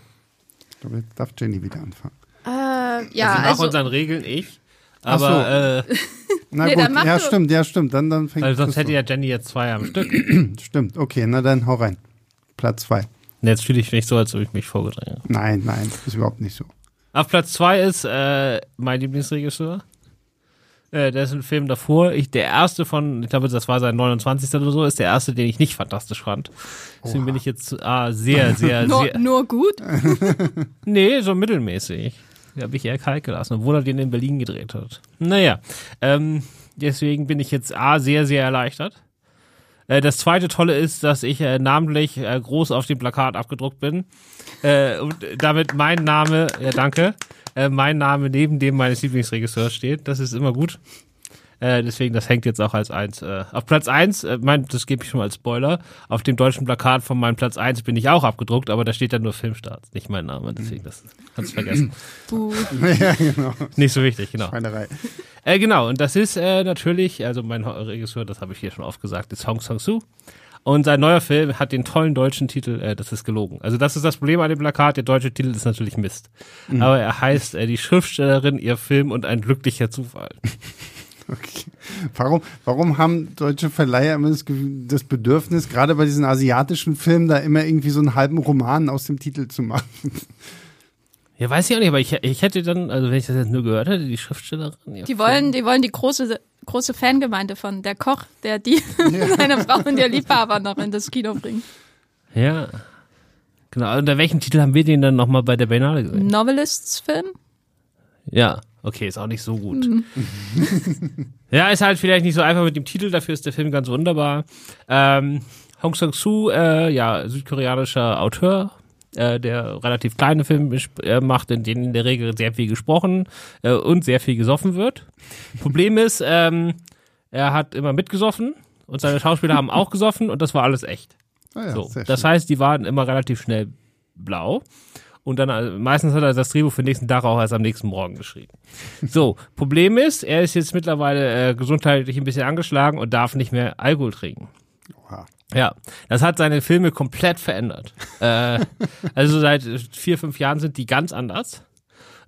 A: Ich glaube, jetzt darf Jenny wieder anfangen.
B: Äh, ja,
C: also nach
B: also,
C: unseren Regeln ich.
A: Ach so.
C: Aber äh, *laughs*
A: Na
B: Nee,
A: gut, ja, stimmt, ja, stimmt. Dann, dann fängt
C: weil sonst hätte ja Jenny jetzt zwei am Stück. *clears throat*
A: Stimmt, okay, na dann hau rein. Platz zwei.
C: Jetzt fühle ich mich so, als ob ich mich vorgedrängt habe.
A: Nein, nein, ist überhaupt nicht so.
C: Auf Platz zwei ist äh, mein Lieblingsregisseur. Äh, der ist ein Film davor. Ich, der erste von, ich glaube, das war sein 29. oder so, ist der erste, den ich nicht fantastisch fand. Deswegen bin ich jetzt ah, sehr, sehr, *laughs*
B: nur,
C: sehr.
B: nur gut. *laughs*
C: Nee, so mittelmäßig. Da habe ich eher kalt gelassen, obwohl er den in Berlin gedreht hat. Naja, ähm, deswegen bin ich jetzt A, sehr, sehr erleichtert. Äh, das zweite Tolle ist, dass ich äh, namentlich äh, groß auf dem Plakat abgedruckt bin. Äh, und damit mein Name, ja danke, äh, mein Name neben dem meines Lieblingsregisseurs steht. Das ist immer gut. Äh, deswegen, das hängt jetzt auch als eins. Äh, auf Platz eins, äh, mein, das gebe ich schon mal als Spoiler, auf dem deutschen Plakat von meinem Platz eins bin ich auch abgedruckt, aber da steht dann nur Filmstarts, nicht mein Name. Deswegen, das kannst du vergessen. *laughs*
A: Ja, genau.
C: Nicht so wichtig, genau.
A: Schweinerei.
C: Äh, genau, und das ist äh, natürlich, also mein Regisseur, das habe ich hier schon oft gesagt, ist Hong Sang-soo. Und sein neuer Film hat den tollen deutschen Titel, äh, das ist gelogen. Also das ist das Problem an dem Plakat, der deutsche Titel ist natürlich Mist. Aber er heißt äh, Die Schriftstellerin, ihr Film und ein glücklicher Zufall. *laughs*
A: Okay. Warum, warum haben deutsche Verleiher immer das, das Bedürfnis, gerade bei diesen asiatischen Filmen, da immer irgendwie so einen halben Roman aus dem Titel zu machen?
C: Ja, weiß ich auch nicht, aber ich, ich hätte dann, also wenn ich das jetzt nur gehört hätte, die Schriftstellerin. ihr
B: Die
C: Film-
B: wollen, die wollen die große, große Fangemeinde von der Koch, der die, *laughs* seine Frau und der Liebhaber noch in das Kino bringt.
C: Ja. Genau, unter welchem Titel haben wir den dann nochmal bei der Biennale gesehen?
B: Novelists-Film?
C: Ja, okay, ist auch nicht so gut. *laughs* ja, ist halt vielleicht nicht so einfach mit dem Titel, dafür ist der Film ganz wunderbar. Ähm, Hong Sang-soo, äh, ja, südkoreanischer Autor, äh, der relativ kleine Film äh, macht, in denen in der Regel sehr viel gesprochen äh, und sehr viel gesoffen wird. Problem ist, ähm, er hat immer mitgesoffen und seine Schauspieler haben auch gesoffen und das war alles echt.
A: Ah ja,
C: so, das
A: schön.
C: heißt, die waren immer relativ schnell blau. Und dann äh, meistens hat er das Drehbuch für den nächsten Tag auch erst am nächsten Morgen geschrieben. So, *laughs* Problem ist, er ist jetzt mittlerweile äh, gesundheitlich ein bisschen angeschlagen und darf nicht mehr Alkohol trinken.
A: Oha.
C: Ja, das hat seine Filme komplett verändert. äh, *laughs* also seit vier, fünf Jahren sind die ganz anders.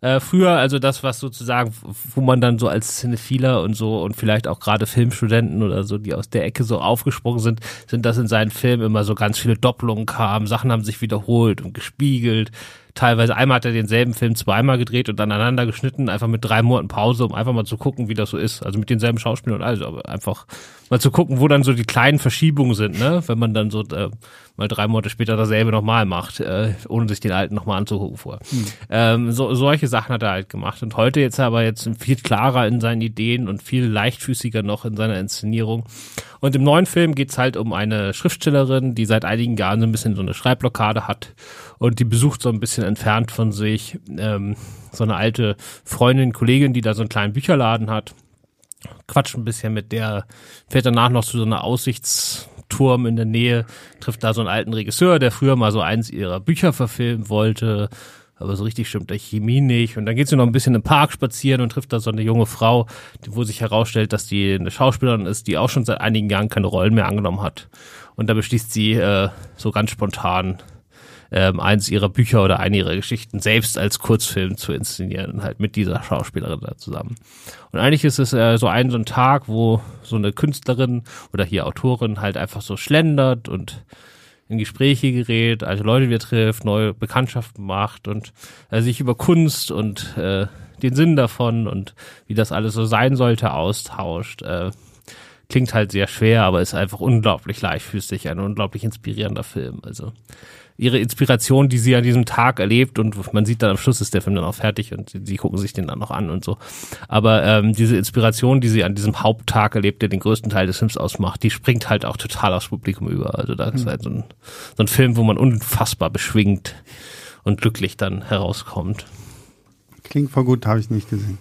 C: Äh, früher, also das, was sozusagen, wo man dann so als Cinephiler und so und vielleicht auch gerade Filmstudenten oder so, die aus der Ecke so aufgesprungen sind, sind das in seinen Filmen immer so ganz viele Doppelungen kamen, Sachen haben sich wiederholt und gespiegelt. Teilweise einmal hat er denselben Film zweimal gedreht und aneinander geschnitten, einfach mit drei Monaten Pause, um einfach mal zu gucken, wie das so ist. Also mit denselben Schauspielern und alles, aber einfach mal zu gucken, wo dann so die kleinen Verschiebungen sind, ne? Wenn man dann so äh, mal drei Monate später dasselbe nochmal macht, äh, ohne sich den alten nochmal anzugucken vorher. Ähm, so, solche Sachen hat er halt gemacht. Und heute jetzt aber jetzt viel klarer in seinen Ideen und viel leichtfüßiger noch in seiner Inszenierung. Und im neuen Film geht's halt um eine Schriftstellerin, die seit einigen Jahren so ein bisschen so eine Schreibblockade hat und die besucht so ein bisschen entfernt von sich ähm, so eine alte Freundin, Kollegin, die da so einen kleinen Bücherladen hat. Quatscht ein bisschen mit der, fährt danach noch zu so einer Aussichtsturm in der Nähe, trifft da so einen alten Regisseur, der früher mal so eins ihrer Bücher verfilmen wollte, aber so richtig stimmt der Chemie nicht. Und dann geht sie noch ein bisschen im Park spazieren und trifft da so eine junge Frau, wo sich herausstellt, dass die eine Schauspielerin ist, die auch schon seit einigen Jahren keine Rollen mehr angenommen hat. Und da beschließt sie äh, so ganz spontan, ähm, eins ihrer Bücher oder eine ihrer Geschichten selbst als Kurzfilm zu inszenieren, halt mit dieser Schauspielerin da zusammen. Und eigentlich ist es äh, so ein so ein Tag, wo so eine Künstlerin oder hier Autorin halt einfach so schlendert und in Gespräche gerät, alte Leute wieder trifft, neue Bekanntschaften macht und äh, sich über Kunst und äh, den Sinn davon und wie das alles so sein sollte austauscht. Äh, klingt halt sehr schwer, aber ist einfach unglaublich leichtfüßig, ein unglaublich inspirierender Film. Also ihre Inspiration, die sie an diesem Tag erlebt und man sieht dann am Schluss ist der Film dann auch fertig und sie, gucken sich den dann noch an und so. Aber ähm, diese Inspiration, die sie an diesem Haupttag erlebt, der den größten Teil des Films ausmacht, die springt halt auch total aufs Publikum über. Also da ist halt so ein, so ein Film, wo man unfassbar beschwingt und glücklich dann herauskommt.
A: Klingt voll gut, habe ich nicht gesehen.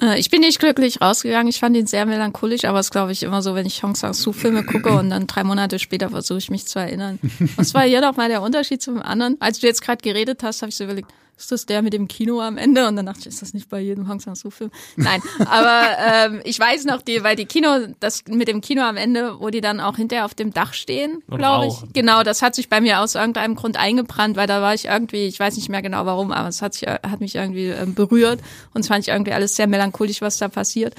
B: Äh, Ich bin nicht glücklich rausgegangen. Ich fand ihn sehr melancholisch, aber es glaube ich immer so, wenn ich Hong Sang-soo-Filme gucke und dann drei Monate später versuche ich mich zu erinnern. Was war hier noch mal der Unterschied zum anderen? Als du jetzt gerade geredet hast, habe ich so überlegt, ist das der mit dem Kino am Ende? Und dann dachte ich, ist das nicht bei jedem Hong Sang-soo-Film? Nein, aber ähm, ich weiß noch, die, weil die Kino, das mit dem Kino am Ende, wo die dann auch hinterher auf dem Dach stehen, glaube ich. Genau, das hat sich bei mir aus irgendeinem Grund eingebrannt, weil da war ich irgendwie, ich weiß nicht mehr genau warum, aber es hat, sich, hat mich irgendwie ähm, berührt und es fand ich irgendwie alles sehr melancholisch, was da passiert.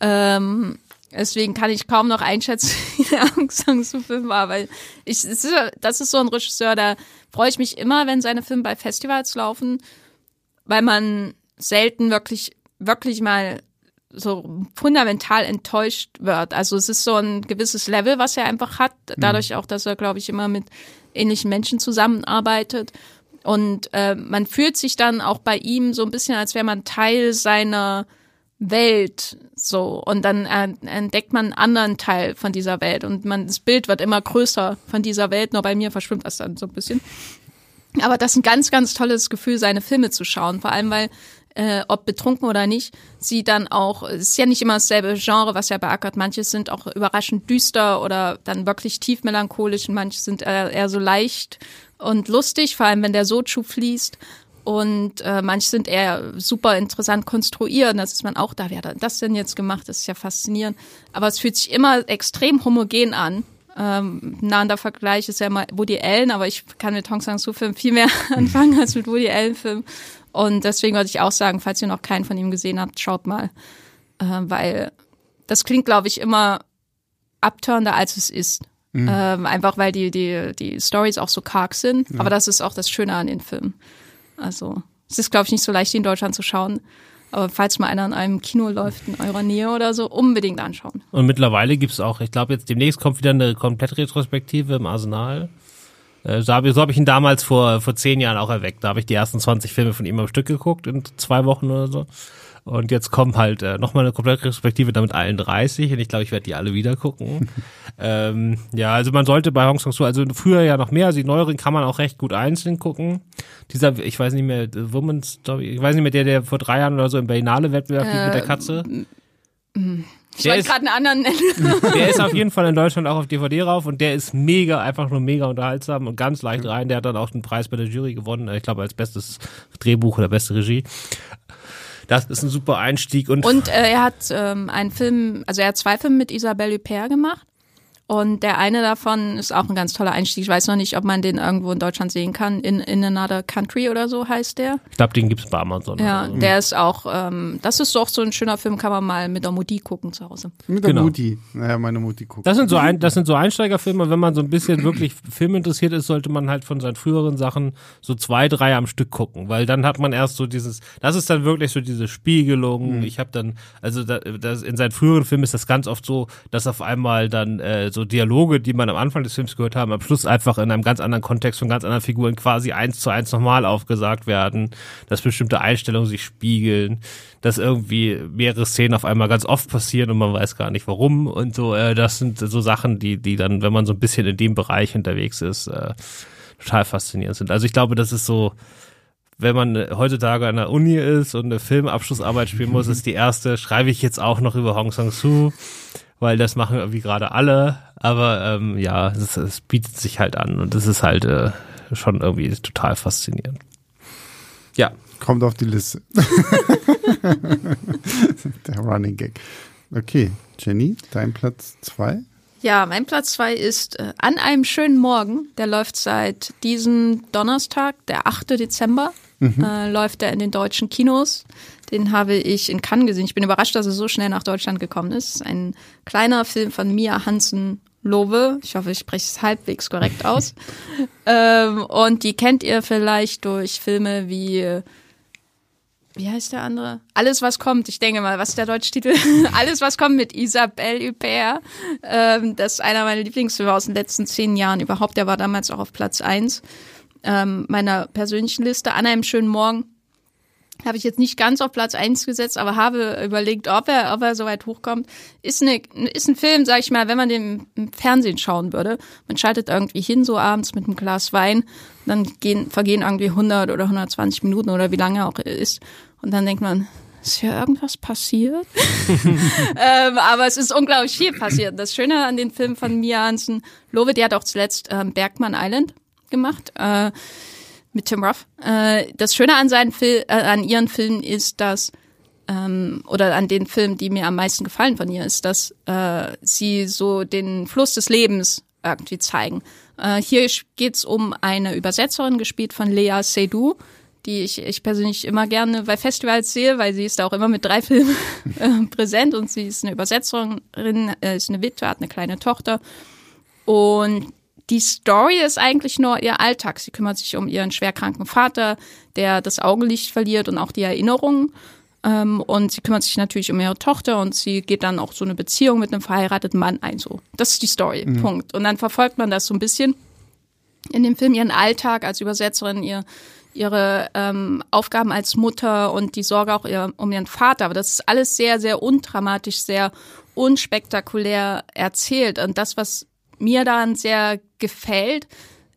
B: Ähm, deswegen kann ich kaum noch einschätzen, *laughs* wie der Aung San Suu Film war, weil ich, das ist so ein Regisseur, da freue ich mich immer, wenn seine Filme bei Festivals laufen, weil man selten wirklich, wirklich mal so fundamental enttäuscht wird. Also es ist so ein gewisses Level, was er einfach hat, dadurch auch, dass er, glaube ich, immer mit ähnlichen Menschen zusammenarbeitet. Und äh, man fühlt sich dann auch bei ihm so ein bisschen, als wäre man Teil seiner Welt so und dann äh, entdeckt man einen anderen Teil von dieser Welt und man das Bild wird immer größer von dieser Welt, nur bei mir verschwimmt das dann so ein bisschen. Aber das ist ein ganz, ganz tolles Gefühl, seine Filme zu schauen. Vor allem, weil, äh, ob betrunken oder nicht, sie dann auch, es ist ja nicht immer dasselbe Genre, was er beackert. Manche sind auch überraschend düster oder dann wirklich tief melancholisch und manche sind eher, eher so leicht und lustig, vor allem wenn der Sochu fließt. Und äh, manche sind eher super interessant konstruiert. Das ist man auch da, wer hat das denn jetzt gemacht? Das ist ja faszinierend. Aber es fühlt sich immer extrem homogen an. Ähm, nahender Vergleich ist ja mal Woody Allen, aber ich kann mit Hong Sang-soo-Filmen viel mehr *laughs* anfangen als mit Woody Allen-Filmen. Und deswegen würde ich auch sagen, falls ihr noch keinen von ihm gesehen habt, schaut mal. Äh, weil das klingt, glaube ich, immer abtörender, als es ist. Ähm, einfach weil die, die, die Stories auch so karg sind. Aber das ist auch das Schöne an den Filmen. Also, es ist, glaube ich, nicht so leicht, die in Deutschland zu schauen. Aber falls mal einer in einem Kino läuft in eurer Nähe oder so, unbedingt anschauen.
C: Und mittlerweile gibt's auch, ich glaube jetzt demnächst kommt wieder eine komplett Retrospektive im Arsenal. Äh, So habe so hab ich ihn damals vor, vor zehn Jahren auch erweckt. Da habe ich die ersten 20 Filme von ihm am Stück geguckt in zwei Wochen oder so. Und jetzt kommen halt äh, nochmal eine komplette Respektive damit allen 30 und ich glaube, ich werde die alle wieder gucken. *laughs* ähm, ja, also man sollte bei Hong Kong Su, also früher ja noch mehr, also die neueren kann man auch recht gut einzeln gucken. Dieser, ich weiß nicht mehr, The Woman's Story, ich weiß nicht mehr, der, der vor drei Jahren oder so im Berlinale-Wettbewerb äh, mit der Katze.
B: Ich wollte gerade einen anderen nennen. *laughs*
C: Der ist auf jeden Fall in *laughs* Deutschland auch auf DVD rauf und der ist mega, einfach nur mega unterhaltsam und ganz leicht rein. Der hat dann auch den Preis bei der Jury gewonnen, ich glaube als bestes Drehbuch oder beste Regie. Das ist ein super Einstieg und
B: und äh, er hat ähm, einen Film, also er hat zwei Filme mit Isabelle Huppert gemacht und der eine davon ist auch ein ganz toller Einstieg. Ich weiß noch nicht, ob man den irgendwo in Deutschland sehen kann. In, in Another Country oder so heißt der.
C: Ich glaube, den gibt's bei Amazon.
B: Ja, so. der ist auch, ähm, das ist doch so ein schöner Film, kann man mal mit der Mutti gucken zu Hause.
A: Mit der genau. Mutti. Naja, meine Mutti guckt.
C: Das sind so ein, das sind so Einsteigerfilme. Wenn man so ein bisschen wirklich Film interessiert ist, sollte man halt von seinen früheren Sachen so zwei, drei am Stück gucken, weil dann hat man erst so dieses, das ist dann wirklich so diese Spiegelung. Mhm. Ich habe dann, also da, das, in seinen früheren Filmen ist das ganz oft so, dass auf einmal dann äh, so Dialoge, die man am Anfang des Films gehört haben, am Schluss einfach in einem ganz anderen Kontext von ganz anderen Figuren quasi eins zu eins nochmal aufgesagt werden, dass bestimmte Einstellungen sich spiegeln, dass irgendwie mehrere Szenen auf einmal ganz oft passieren und man weiß gar nicht warum und so. Äh, das sind so Sachen, die, die dann, wenn man so ein bisschen in dem Bereich unterwegs ist, äh, total faszinierend sind. Also ich glaube, das ist so, wenn man heutzutage an der Uni ist und eine Filmabschlussarbeit spielen muss, ist die erste, schreibe ich jetzt auch noch über Hong Sang-soo weil das machen irgendwie gerade alle. Aber ähm, ja, es, es, bietet sich halt an und es ist halt äh, schon irgendwie total faszinierend. Ja.
A: Kommt auf die Liste. *laughs* Der Running Gag. Okay, Jenny, dein Platz zwei?
B: Ja, mein Platz zwei ist äh, An einem schönen Morgen. Der läuft seit diesem Donnerstag, der 8. Dezember, mhm. äh, läuft er in den deutschen Kinos. Den habe ich in Cannes gesehen. Ich bin überrascht, dass er so schnell nach Deutschland gekommen ist. Ein kleiner Film von Mia Hansen Lobe. Ich hoffe, ich spreche es halbwegs korrekt aus. *laughs* ähm, und die kennt ihr vielleicht durch Filme wie wie heißt der andere? Alles, was kommt. Ich denke mal, was ist der deutsche Titel? *laughs* Alles, was kommt mit Isabelle Huppert. Ähm, das ist einer meiner Lieblingsfilme aus den letzten zehn Jahren überhaupt. Der war damals auch auf Platz eins ähm, meiner persönlichen Liste. An einem schönen Morgen habe ich jetzt nicht ganz auf Platz eins gesetzt, aber habe überlegt, ob er, ob er so weit hochkommt. Ist, eine, ist ein Film, sag ich mal, wenn man den im Fernsehen schauen würde. Man schaltet irgendwie hin so abends mit einem Glas Wein, dann gehen, vergehen irgendwie 100 oder 120 Minuten oder wie lange auch ist. Und dann denkt man, ist hier irgendwas passiert? *laughs* *laughs* ähm, aber es ist unglaublich viel passiert. Das Schöne an den Film von Mia Hansen, Lowe, die hat auch zuletzt ähm, Bergman Island gemacht. Äh, mit Tim Ruff. Äh, das Schöne an seinen Fil äh, an ihren Filmen ist, dass ähm, oder an den Filmen, die mir am meisten gefallen von ihr, ist, dass äh, sie so den Fluss des Lebens irgendwie zeigen. Äh, hier geht's um eine Übersetzerin, gespielt von Lea Seydoux, die ich, ich persönlich immer gerne bei Festivals sehe, weil sie ist da auch immer mit drei *laughs* Filmen äh, präsent und sie ist eine Übersetzerin, äh, ist eine Witwe, hat eine kleine Tochter und die Story ist eigentlich nur ihr Alltag. Sie kümmert sich um ihren schwerkranken Vater, der das Augenlicht verliert und auch die Erinnerungen. Ähm, und sie kümmert sich natürlich um ihre Tochter und sie geht dann auch so eine Beziehung mit einem verheirateten Mann ein. So, das ist die Story. Mhm. Punkt. Und dann verfolgt man das so ein bisschen in dem Film ihren Alltag als Übersetzerin, ihr ihre ähm, Aufgaben als Mutter und die Sorge auch ihr, um ihren Vater. Aber das ist alles sehr, sehr undramatisch, sehr unspektakulär erzählt. Und das, was mir daran sehr gefällt,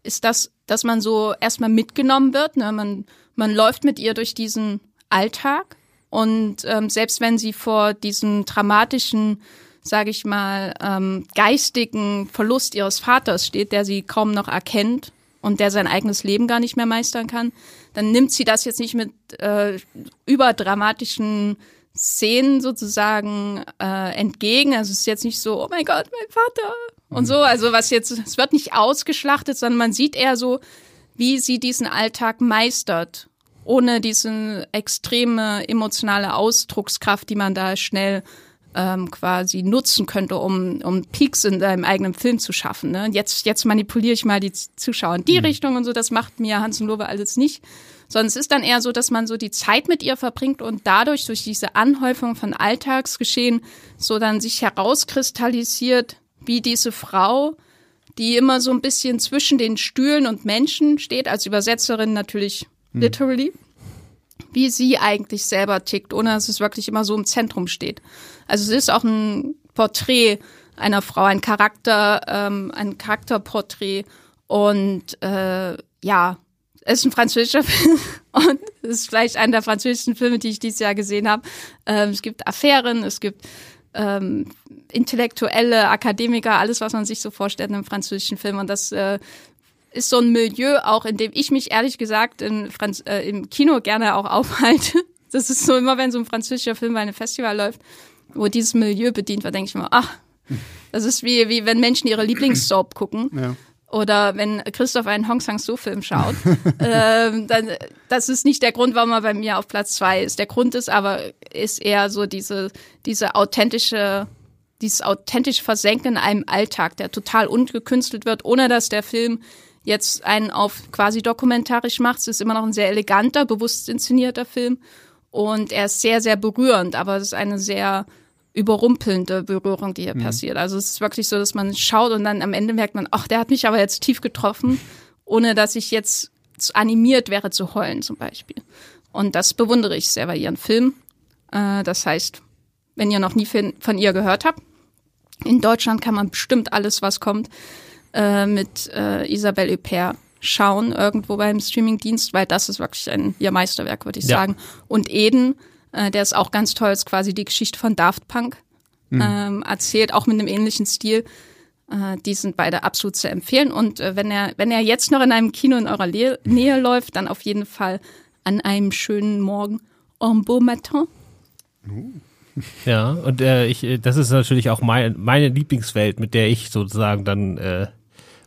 B: ist das, dass man so erstmal mitgenommen wird. Ne? Man, man läuft mit ihr durch diesen Alltag und ähm, selbst wenn sie vor diesem dramatischen, sage ich mal, ähm, geistigen Verlust ihres Vaters steht, der sie kaum noch erkennt und der sein eigenes Leben gar nicht mehr meistern kann, dann nimmt sie das jetzt nicht mit äh, überdramatischen Szenen sozusagen äh, entgegen. Also es ist jetzt nicht so, oh mein Gott, mein Vater und so. Also was jetzt, es wird nicht ausgeschlachtet, sondern man sieht eher so, wie sie diesen Alltag meistert, ohne diese extreme emotionale Ausdruckskraft, die man da schnell ähm, quasi nutzen könnte, um, um Peaks in deinem eigenen Film zu schaffen. Ne? Jetzt, jetzt manipuliere ich mal die Zuschauer in die mhm. Richtung und so, das macht mir Hansen Lobe alles nicht. Sondern es ist dann eher so, dass man so die Zeit mit ihr verbringt und dadurch, durch diese Anhäufung von Alltagsgeschehen, so dann sich herauskristallisiert, wie diese Frau, die immer so ein bisschen zwischen den Stühlen und Menschen steht, als Übersetzerin natürlich hm. literally, wie sie eigentlich selber tickt, ohne dass es wirklich immer so im Zentrum steht. Also es ist auch ein Porträt einer Frau, ein Charakter, ähm, ein Charakterporträt und äh, ja, es ist ein französischer *laughs* Film und es ist vielleicht einer der französischsten Filme, die ich dieses Jahr gesehen habe. Ähm, es gibt Affären, es gibt ähm, Intellektuelle, Akademiker, alles, was man sich so vorstellt in einem französischen Film. Und das äh, ist so ein Milieu, auch in dem ich mich ehrlich gesagt in Franz äh, im Kino gerne auch aufhalte. *laughs* Das ist so immer, wenn so ein französischer Film bei einem Festival läuft, wo dieses Milieu bedient wird, denke ich mir, ach, das ist wie, wie wenn Menschen ihre Lieblingssoap gucken.
A: Ja.
B: Oder wenn Christoph einen Hong Sang-soo-Film schaut, *laughs* ähm, dann, das ist nicht der Grund, warum er bei mir auf Platz zwei ist. Der Grund ist aber, ist eher so diese, diese authentische, dieses authentisch Versenken in einem Alltag, der total ungekünstelt wird, ohne dass der Film jetzt einen auf quasi dokumentarisch macht. Es ist immer noch ein sehr eleganter, bewusst inszenierter Film. Und er ist sehr, sehr berührend, aber es ist eine sehr überrumpelnde Berührung, die hier passiert. Also es ist wirklich so, dass man schaut und dann am Ende merkt man, ach, der hat mich aber jetzt tief getroffen, *laughs* ohne dass ich jetzt animiert wäre zu heulen zum Beispiel. Und das bewundere ich sehr bei ihren Film. Äh, das heißt, wenn ihr noch nie von, von ihr gehört habt, in Deutschland kann man bestimmt alles, was kommt, äh, mit äh, Isabelle Huppert schauen, irgendwo beim Streamingdienst, weil das ist wirklich ein ihr Meisterwerk, würde ich
C: Ja.
B: sagen. Und Eden, äh, der ist auch ganz toll, ist quasi die Geschichte von Daft Punk ähm, erzählt, auch mit einem ähnlichen Stil. Äh, die sind beide absolut zu empfehlen. Und äh, wenn er, wenn er jetzt noch in einem Kino in eurer Le Nähe läuft, dann auf jeden Fall an einem schönen Morgen en beau matin.
C: Ja, und äh, ich, äh, das ist natürlich auch mein, meine Lieblingswelt, mit der ich sozusagen dann äh,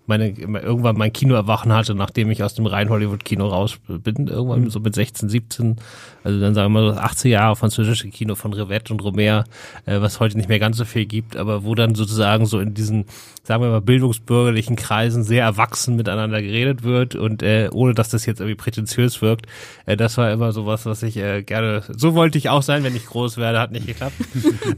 C: meine irgendwann mein Kino erwachen hatte, nachdem ich aus dem rein Hollywood Kino raus bin, irgendwann so mit 16, 17, also dann sagen wir mal so 80 Jahre französische Kino von Rivette und Romer, äh, was heute nicht mehr ganz so viel gibt, aber wo dann sozusagen so in diesen, sagen wir mal, bildungsbürgerlichen Kreisen sehr erwachsen miteinander geredet wird und äh, ohne dass das jetzt irgendwie prätentiös wirkt, äh, das war immer sowas, was ich äh, gerne, so wollte ich auch sein, wenn ich groß werde, hat nicht geklappt.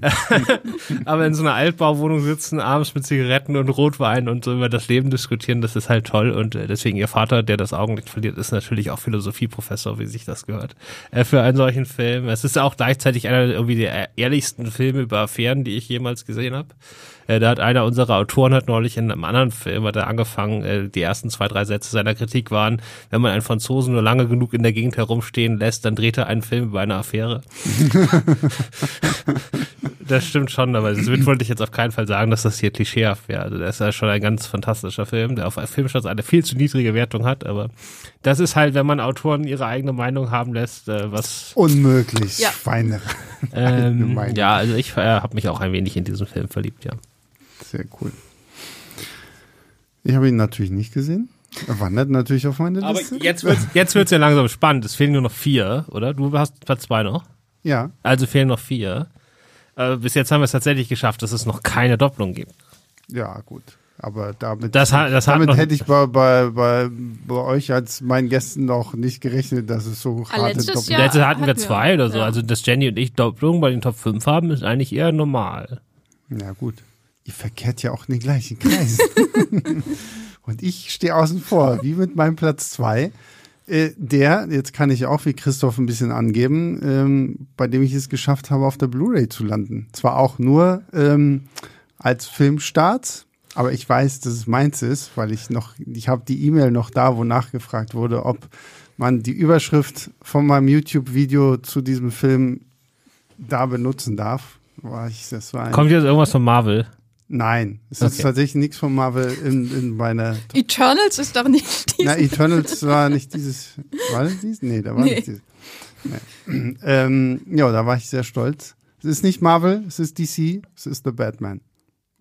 C: *laughs* *laughs* aber in so einer Altbauwohnung sitzen, abends mit Zigaretten und Rotwein und so über das Leben diskutieren, das ist halt toll und äh, deswegen ihr Vater, der das Augenlicht verliert, ist natürlich auch Philosophieprofessor, wie sich das gehört, äh, für einen solchen Film. Es ist auch gleichzeitig einer irgendwie der ehrlichsten Filme über Affären, die ich jemals gesehen habe. Äh, da hat einer unserer Autoren hat neulich in einem anderen Film hat er angefangen, äh, die ersten zwei, drei Sätze seiner Kritik waren, wenn man einen Franzosen nur lange genug in der Gegend herumstehen lässt, dann dreht er einen Film über eine Affäre. *laughs* *laughs* das stimmt schon, aber das wollte ich jetzt auf keinen Fall sagen, dass das hier klischeehaft wäre. Also das ist ja schon ein ganz fantastischer Film, der auf Filmstarts eine viel zu niedrige Wertung hat, aber das ist halt, wenn man Autoren ihre eigene Meinung haben lässt, äh, was
A: Unmöglich,
B: Ja.
A: Schweine. *laughs*
C: ähm,
A: Meinung.
C: ja, also ich äh, habe mich auch ein wenig in diesen Film verliebt, ja.
A: Sehr cool. Ich habe ihn natürlich nicht gesehen. Er wandert natürlich auf meine
C: Aber
A: Liste.
C: jetzt wird's, *laughs* jetzt wird's ja langsam spannend. Es fehlen nur noch vier, oder? Du hast Platz zwei noch.
A: Ja,
C: Also fehlen noch vier. Äh, bis jetzt haben wir es tatsächlich geschafft, dass es noch keine Doppelung gibt.
A: ja, gut. Aber damit,
C: Das hat, das
A: damit hätte ich bei, bei, bei, bei euch als meinen Gästen noch nicht gerechnet, dass es so harte
B: letztes
A: Doppel
B: Jahr-
C: Letzte hatten wir
B: hatten wir.
C: zwei oder so.
B: Ja.
C: Also, dass Jenny und ich Doppelung bei den Top 5 haben, ist eigentlich eher normal.
A: Ja, gut. Ihr verkehrt ja auch in den gleichen Kreisen. *laughs* Und ich stehe außen vor, wie mit meinem Platz zwei. Äh, der, jetzt kann ich auch wie Christoph ein bisschen angeben, ähm, bei dem ich es geschafft habe, auf der Blu-ray zu landen. Zwar auch nur ähm, als Filmstart, aber ich weiß, dass es meins ist, weil ich noch, ich habe die E-Mail noch da, wo nachgefragt wurde, ob man die Überschrift von meinem YouTube-Video zu diesem Film da benutzen darf. War ich, das war
C: Kommt jetzt irgendwas von Marvel?
A: Nein, es ist
C: Okay.
A: tatsächlich nichts von Marvel in, in meiner.
B: Eternals ist doch nicht *laughs*
A: Na,
B: dieses.
A: Eternals war nicht dieses. War das dieses? Nee, da war
B: Nee.
A: nicht dieses. Nee. *clears throat* Ähm, ja, da war ich sehr stolz. Es ist nicht Marvel, es ist DC, es ist The Batman.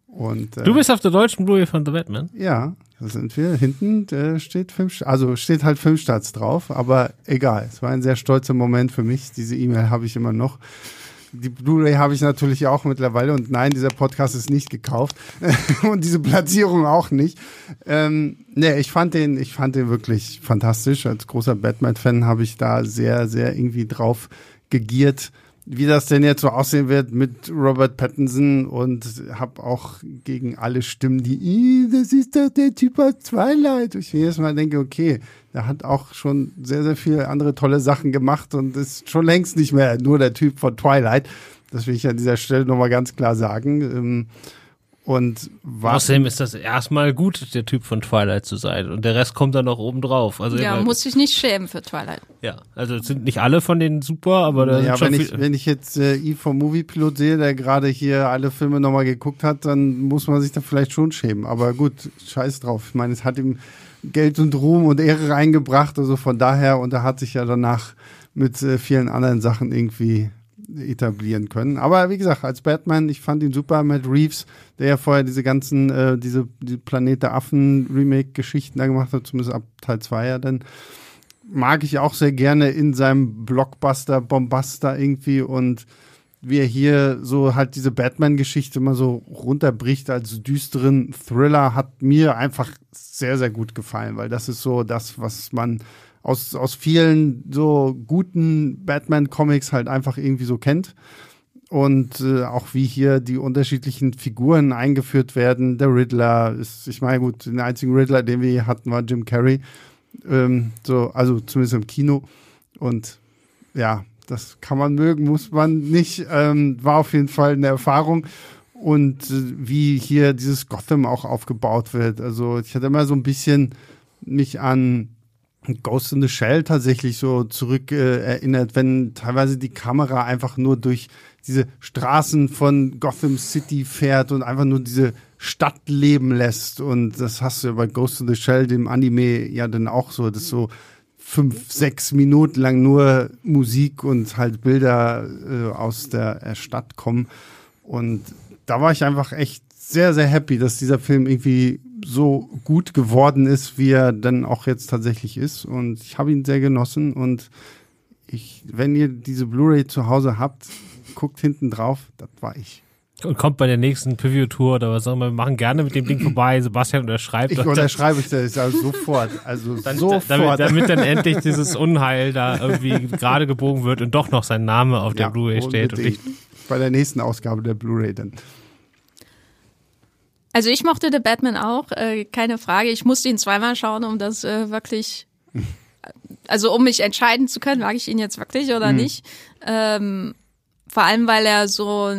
A: Und, äh,
C: Du bist auf der deutschen Blu-ray von The Batman.
A: Ja, da sind wir. Hinten äh, steht Film, also steht halt Filmstarts drauf, aber egal. Es war ein sehr stolzer Moment für mich. Diese E-Mail habe ich immer noch. Die Blu-ray habe ich natürlich auch mittlerweile und nein, dieser Podcast ist nicht gekauft *laughs* und diese Platzierung auch nicht. Ähm, nee, ich fand den, ich fand den wirklich fantastisch. Als großer Batman-Fan habe ich da sehr, sehr irgendwie drauf gegiert, wie das denn jetzt so aussehen wird mit Robert Pattinson und habe auch gegen alle Stimmen, die, das ist doch der Typ aus Twilight. Ich jedes Mal denke, okay, der hat auch schon sehr, sehr viele andere tolle Sachen gemacht und ist schon längst nicht mehr nur der Typ von Twilight. Das will ich an dieser Stelle nochmal ganz klar sagen. Ähm, und was
C: Außerdem ist das erstmal gut, der Typ von Twilight zu sein. Und der Rest kommt dann noch oben drauf. Also
B: ja, muss sich nicht schämen für Twilight.
C: ja, also es sind nicht alle von denen super, aber da
A: ja,
C: sind schon
A: wenn ich, wenn ich jetzt äh, Eve vom Moviepilot sehe, der gerade hier alle Filme nochmal geguckt hat, dann muss man sich da vielleicht schon schämen. Aber gut, scheiß drauf. Ich meine, es hat ihm Geld und Ruhm und Ehre reingebracht, also von daher, und er hat sich ja danach mit äh, vielen anderen Sachen irgendwie etablieren können. Aber wie gesagt, als Batman, ich fand ihn super, Matt Reeves, der ja vorher diese ganzen, äh, diese, die Planet der Affen Remake-Geschichten da gemacht hat, zumindest ab Teil 2 ja dann mag ich auch sehr gerne in seinem Blockbuster, Bombaster irgendwie und wie er hier so halt diese Batman-Geschichte mal so runterbricht als düsteren Thriller, hat mir einfach sehr, sehr gut gefallen, weil das ist so das, was man aus, aus vielen so guten Batman-Comics halt einfach irgendwie so kennt. Und äh, auch wie hier die unterschiedlichen Figuren eingeführt werden. Der Riddler ist, ich meine, gut, den einzigen Riddler, den wir hier hatten, war Jim Carrey. Ähm, so, also zumindest im Kino. Und ja, das kann man mögen, muss man nicht. Ähm, war auf jeden Fall eine Erfahrung. Und äh, wie hier dieses Gotham auch aufgebaut wird. Also ich hatte immer so ein bisschen mich an Ghost in the Shell tatsächlich so zurück äh, erinnert, wenn teilweise die Kamera einfach nur durch diese Straßen von Gotham City fährt und einfach nur diese Stadt leben lässt. Und das hast du ja bei Ghost in the Shell, dem Anime, ja dann auch so, das so fünf, sechs Minuten lang nur Musik und halt Bilder äh, aus der äh, Stadt kommen. Und da war ich einfach echt sehr, sehr happy, dass dieser Film irgendwie so gut geworden ist, wie er dann auch jetzt tatsächlich ist. Und ich habe ihn sehr genossen. Und ich, wenn ihr diese Blu-ray zu Hause habt, guckt hinten drauf, das war ich.
C: Und kommt bei der nächsten Preview-Tour oder was auch immer, wir machen gerne mit dem Ding vorbei. Sebastian unterschreibt.
A: Ich unterschreibe ich das also sofort. Also
C: dann,
A: sofort.
C: damit, *laughs* damit dann endlich dieses Unheil da irgendwie gerade gebogen wird und doch noch sein Name auf der
A: Ja,
C: Blu-ray steht. Und ich,
A: Bei der nächsten Ausgabe der Blu-ray dann.
B: Also ich mochte The Batman auch, äh, keine Frage. Ich musste ihn zweimal schauen, um das äh, wirklich, *laughs* also um mich entscheiden zu können, mag ich ihn jetzt wirklich oder nicht. Ähm, vor allem, weil er so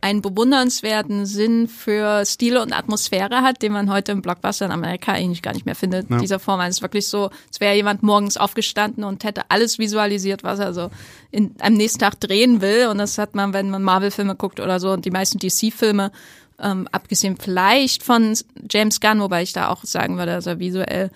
B: einen bewundernswerten Sinn für Stile und Atmosphäre hat, den man heute im Blockbuster in Amerika eigentlich gar nicht mehr findet.
A: Ja.
B: Dieser Form. Also es ist wirklich so, es wäre jemand morgens aufgestanden und hätte alles visualisiert, was er so in, am nächsten Tag drehen will. Und das hat man, wenn man Marvel-Filme guckt oder so und die meisten DC-Filme, ähm, abgesehen vielleicht von James Gunn, wobei ich da auch sagen würde, dass er visuell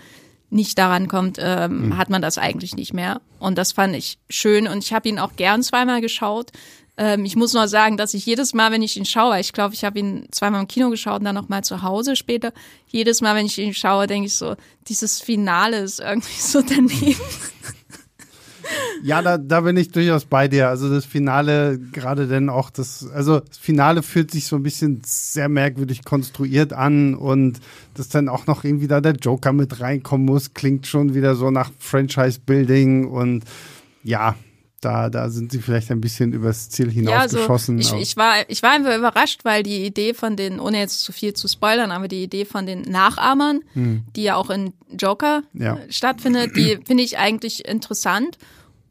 B: nicht daran kommt, ähm, hat man das eigentlich nicht mehr. Und das fand ich schön und ich habe ihn auch gern zweimal geschaut. Ähm, ich muss nur sagen, dass ich jedes Mal, wenn ich ihn schaue, ich glaube, ich habe ihn zweimal im Kino geschaut und dann noch mal zu Hause später. Jedes Mal, wenn ich ihn schaue, denke ich so, dieses Finale ist irgendwie so daneben. *laughs*
A: Ja, da, da bin ich durchaus bei dir. Also das Finale, gerade denn auch das, also das Finale fühlt sich so ein bisschen sehr merkwürdig konstruiert an und dass dann auch noch irgendwie da der Joker mit reinkommen muss, klingt schon wieder so nach Franchise-Building und ja, da, da sind sie vielleicht ein bisschen übers Ziel hinausgeschossen.
B: ich,
A: aber-
B: ich, war, ich war einfach überrascht, weil die Idee von den, ohne jetzt zu viel zu spoilern, aber die Idee von den Nachahmern, die ja auch in Joker
A: Ja.
B: äh, stattfindet, die *clears throat* finde ich eigentlich interessant.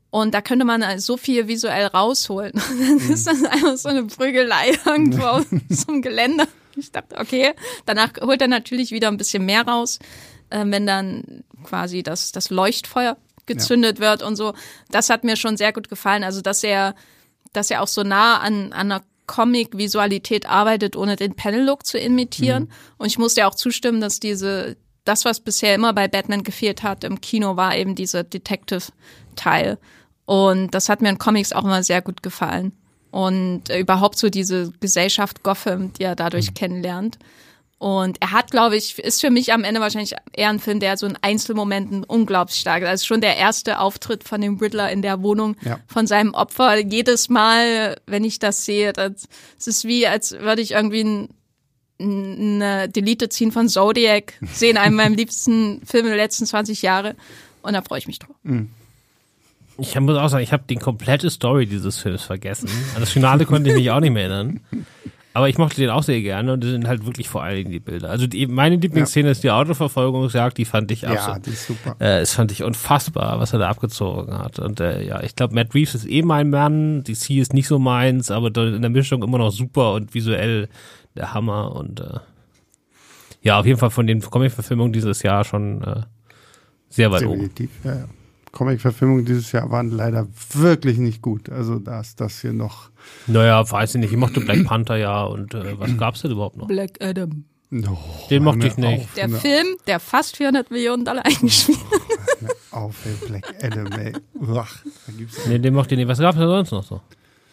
B: Und da könnte man so viel visuell rausholen. *laughs* Dann ist das einfach so eine Prügelei *laughs* irgendwo auf so einem Gelände. Ich dachte, okay, danach holt er natürlich wieder ein bisschen mehr raus, äh, wenn dann quasi das, das Leuchtfeuer gezündet wird und so. Das hat mir schon sehr gut gefallen. Also, dass er, dass er auch so nah an, an einer Comic-Visualität arbeitet, ohne den Panel-Look zu imitieren. Und ich muss dir auch zustimmen, dass diese, das, was bisher immer bei Batman gefehlt hat im Kino, war eben dieser Detective-Teil. Und das hat mir in Comics auch immer sehr gut gefallen. Und äh, überhaupt so diese Gesellschaft Gotham, die er dadurch kennenlernt. Und er hat, glaube ich, ist für mich am Ende wahrscheinlich eher ein Film, der so in Einzelmomenten unglaublich stark ist. Also schon der erste Auftritt von dem Riddler in der Wohnung
A: Ja.
B: von seinem Opfer. Jedes Mal, wenn ich das sehe, das, es ist wie, als würde ich irgendwie ein, eine Delete ziehen von Zodiac sehen, einen meinem *laughs* liebsten Film der letzten 20 Jahre. Und da freue ich mich drauf.
C: Ich muss auch sagen, ich habe die komplette Story dieses Films vergessen. An das Finale konnte ich mich auch nicht mehr erinnern. Aber ich mochte den auch sehr gerne und das sind halt wirklich vor allen Dingen die Bilder. Also die, meine Lieblingsszene ist die Autoverfolgungsjagd, die fand ich
A: Ja,
C: absolut.
A: die ist super.
C: Äh, das fand ich unfassbar, was er da abgezogen hat. Und äh, ja, ich glaube, Matt Reeves ist eh mein Mann, DC ist nicht so meins, aber in der Mischung immer noch super und visuell der Hammer. Und äh, ja, auf jeden Fall von den Comic-Verfilmungen dieses Jahr schon äh, sehr weit oben.
A: Definitiv, ja, ja. Comic-Verfilmungen dieses Jahr waren leider wirklich nicht gut. Also da ist das hier noch.
C: Naja, weiß ich nicht. Ich mochte Black Panther ja und äh, was gab's denn überhaupt noch?
B: Black Adam.
A: Oh,
C: Den mochte ich nicht.
A: Auf,
B: Der
A: mir
B: Film, der fast 400 Millionen Dollar eingespielt
A: Auf, ey, Black Adam, ey. Uah, da gibt's,
C: Nee, den mochte ich nicht. Was gab's denn sonst noch so?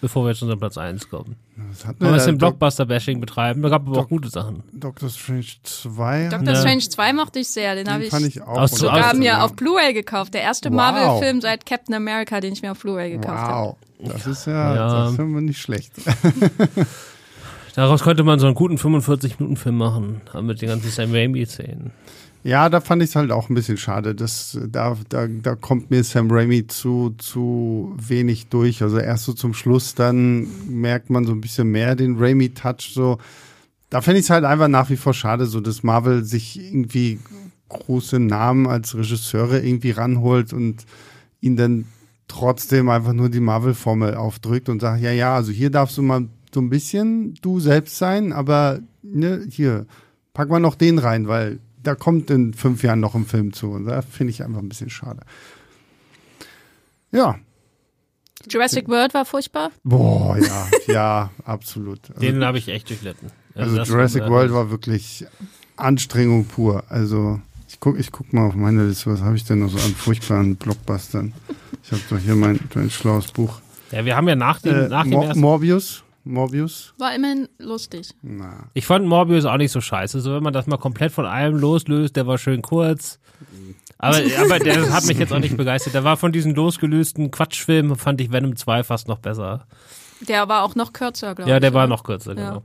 C: Bevor wir jetzt zu unserem Platz 1 kommen.
A: was hat
C: Wollen wir den
A: der
C: Blockbuster-Bashing betreiben? Da gab aber auch gute Sachen.
A: Doctor Strange 2?
B: Doctor
C: Ja.
B: Strange 2 mochte ich sehr. Den habe
A: den
B: ich
A: fand ich auch.
B: Sogar
C: aus-
B: mir auf Blu-ray gekauft. Der erste
A: Wow.
B: Marvel-Film seit Captain America, den ich mir auf Blu-ray gekauft habe.
A: Wow, das ist ja,
C: Ja.
A: das ist immer nicht schlecht. *laughs*
C: Daraus könnte man so einen guten 45-Minuten-Film machen, mit den ganzen Sam Raimi-Szenen.
A: Ja, da fand ich es halt auch ein bisschen schade. Das, da, da, da kommt mir Sam Raimi zu, zu wenig durch. Also erst so zum Schluss, dann merkt man so ein bisschen mehr den Raimi-Touch. So. Da finde ich es halt einfach nach wie vor schade, so dass Marvel sich irgendwie große Namen als Regisseure irgendwie ranholt und ihn dann trotzdem einfach nur die Marvel-Formel aufdrückt und sagt, ja, ja, also hier darfst du mal so ein bisschen du selbst sein, aber ne, hier, pack mal noch den rein, weil da kommt in fünf Jahren noch ein Film zu. Und da finde ich einfach ein bisschen schade. Ja,
B: Jurassic World war furchtbar.
A: boah, ja, ja, absolut. Also, *laughs*
C: Den habe ich echt durchlitten.
A: also
C: das-
A: Jurassic
C: äh,
A: World war wirklich Anstrengung pur. Also ich guck, ich guck mal auf meine Liste, was habe ich denn noch so an furchtbaren Blockbustern? Ich habe doch hier mein, mein schlaues Buch.
C: Ja, wir haben ja nach dem,
A: Äh,
C: nach dem
A: Mor
C: ersten.
A: Morbius, Morbius.
B: War immerhin lustig.
A: Na,
C: Ich fand Morbius auch nicht so scheiße. So, wenn man das mal komplett von allem loslöst, der war schön kurz. Aber, *laughs* aber der hat mich jetzt auch nicht begeistert. Der war von diesen losgelösten Quatschfilmen, fand ich Venom 2 fast noch besser.
B: Der war auch noch kürzer, glaube ich.
C: Ja, der war
B: oder?
C: noch kürzer,
B: Ja.
C: genau.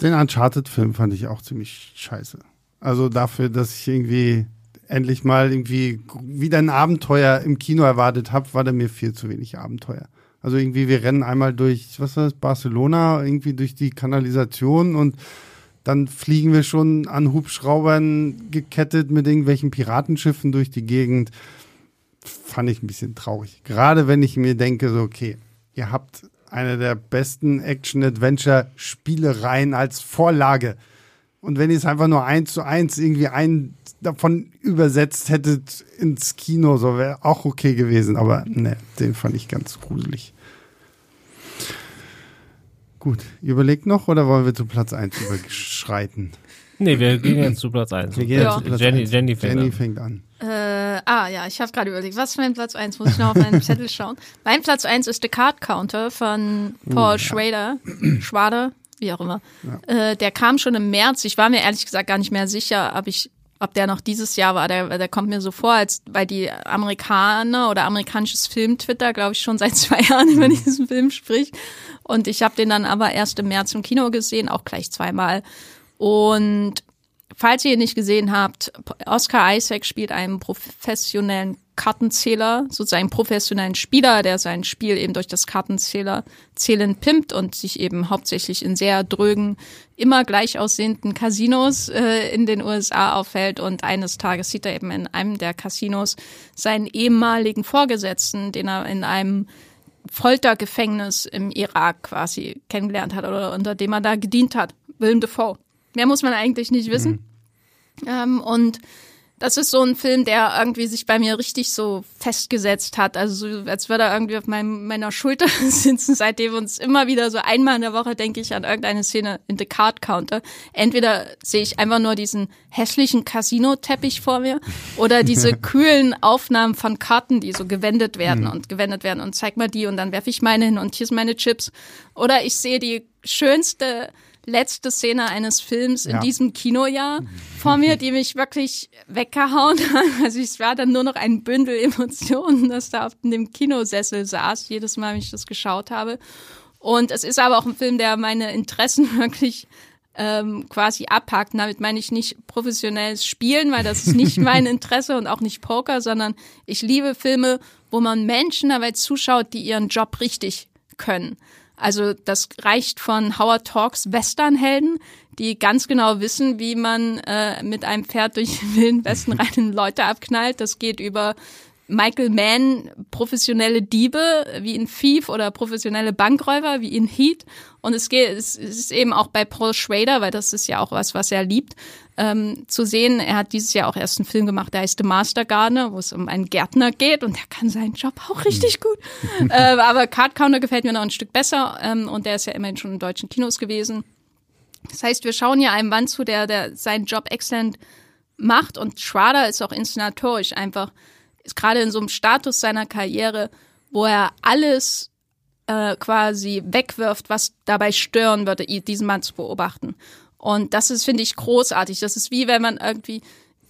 A: Den Uncharted-Film fand ich auch ziemlich scheiße. Also dafür, dass ich irgendwie endlich mal irgendwie wieder ein Abenteuer im Kino erwartet habe, war da mir viel zu wenig Abenteuer. Also irgendwie, wir rennen einmal durch, was war das, Barcelona, irgendwie durch die Kanalisation und dann fliegen wir schon an Hubschraubern gekettet mit irgendwelchen Piratenschiffen durch die Gegend. Fand ich ein bisschen traurig. Gerade wenn ich mir denke, so, okay, ihr habt eine der besten Action-Adventure-Spielereien als Vorlage. Und wenn ihr es einfach nur eins zu eins irgendwie einen davon übersetzt hättet ins Kino, so wäre auch okay gewesen. Aber ne, den fand ich ganz gruselig. Gut, ihr überlegt noch oder wollen wir zu Platz 1 überschreiten?
C: Nee, wir gehen jetzt zu Platz 1.
A: Wir gehen
B: Ja.
A: jetzt zu Platz
C: Jenny,
A: 1.
C: Jenny fängt
A: Jenny
C: an.
A: fängt an.
B: Äh, ah, ja, ich habe gerade überlegt, was ist mein Platz 1? Muss ich noch auf meinen *laughs* Zettel schauen. Mein Platz 1 ist The Card Counter von Paul Schrader. *clears throat* Schwader, wie auch immer. Äh, der kam schon im März. Ich war mir ehrlich gesagt gar nicht mehr sicher, ob ich ob der noch dieses Jahr war, der, der kommt mir so vor, als weil die Amerikaner oder amerikanisches Film-Twitter, glaube ich, schon seit *laughs* zwei Jahren über diesen Film spricht. Und ich habe den dann aber erst im März im Kino gesehen, auch gleich zweimal. Und falls ihr ihn nicht gesehen habt, Oscar Isaac spielt einen professionellen Kartenzähler, sozusagen professionellen Spieler, der sein Spiel eben durch das Kartenzähler zählen pimpt und sich eben hauptsächlich in sehr drögen, immer gleich aussehenden Casinos äh, in den USA aufhält und eines Tages sieht er eben in einem der Casinos seinen ehemaligen Vorgesetzten, den er in einem Foltergefängnis im Irak quasi kennengelernt hat oder unter dem er da gedient hat. Willem Dafoe. Mehr muss man eigentlich nicht wissen. Ähm, und das ist so ein Film, der irgendwie sich bei mir richtig so festgesetzt hat. Also so, als würde er irgendwie auf meinem, meiner Schulter *laughs* sitzen, seitdem uns immer wieder so einmal in der Woche denke ich an irgendeine Szene in The Card Counter. Entweder sehe ich einfach nur diesen hässlichen Casino-Teppich vor mir oder diese *laughs* kühlen Aufnahmen von Karten, die so gewendet werden und gewendet werden und zeig mal die und dann werfe ich meine hin und hier sind meine Chips. Oder ich sehe die schönste letzte Szene eines Films in
A: Ja.
B: diesem Kinojahr vor mir, die mich wirklich weggehauen hat. Also es war dann nur noch ein Bündel Emotionen, das da auf dem Kinosessel saß, jedes Mal, wenn ich das geschaut habe. Und es ist aber auch ein Film, der meine Interessen *laughs* wirklich ähm, quasi abhakt. Damit meine ich nicht professionelles Spielen, weil das ist nicht mein *laughs* Interesse und auch nicht Poker, sondern ich liebe Filme, wo man Menschen dabei zuschaut, die ihren Job richtig können. Also das reicht von Howard Talks Westernhelden, die ganz genau wissen, wie man äh, mit einem Pferd durch den wilden Westen reinen Leute abknallt. Das geht über Michael Mann professionelle Diebe wie in Thief oder professionelle Bankräuber wie in Heat. Und es geht, es ist eben auch bei Paul Schrader, weil das ist ja auch was, was er liebt, ähm, zu sehen. Er hat dieses Jahr auch erst einen Film gemacht, der heißt The Master Gardener, wo es um einen Gärtner geht und der kann seinen Job auch richtig gut. *laughs* äh, aber Card Counter gefällt mir noch ein Stück besser ähm, und der ist ja immerhin schon in deutschen Kinos gewesen. Das heißt, wir schauen hier einem Mann zu, der, der seinen Job exzellent macht und Schrader ist auch inszenatorisch einfach ist gerade in so einem Status seiner Karriere, wo er alles äh, quasi wegwirft, was dabei stören würde, diesen Mann zu beobachten. Und das ist, finde ich, großartig. Das ist wie wenn man irgendwie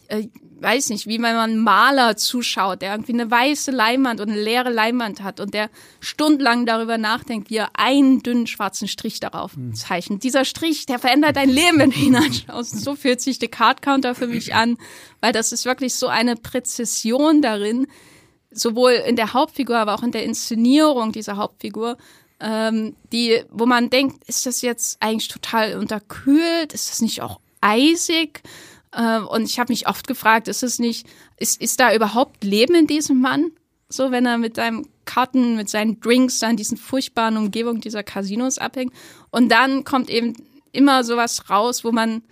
B: äh, weiß nicht, wie wenn man Maler zuschaut, der irgendwie eine weiße Leinwand und eine leere Leinwand hat und der stundenlang darüber nachdenkt, wie er einen dünnen schwarzen Strich darauf mhm. zeichnet. Dieser Strich, der verändert dein Leben, wenn du hineinschaust. Und so fühlt sich der Card Counter für mich an, weil das ist wirklich so eine Präzision darin, sowohl in der Hauptfigur, aber auch in der Inszenierung dieser Hauptfigur, ähm, die, wo man denkt, ist das jetzt eigentlich total unterkühlt? Ist das nicht auch eisig? Ähm, und ich habe mich oft gefragt, ist es nicht, ist, ist da überhaupt Leben in diesem Mann? So, wenn er mit seinem Karten, mit seinen Drinks da in diesen furchtbaren Umgebungen dieser Casinos abhängt. Und dann kommt eben immer sowas raus, wo man,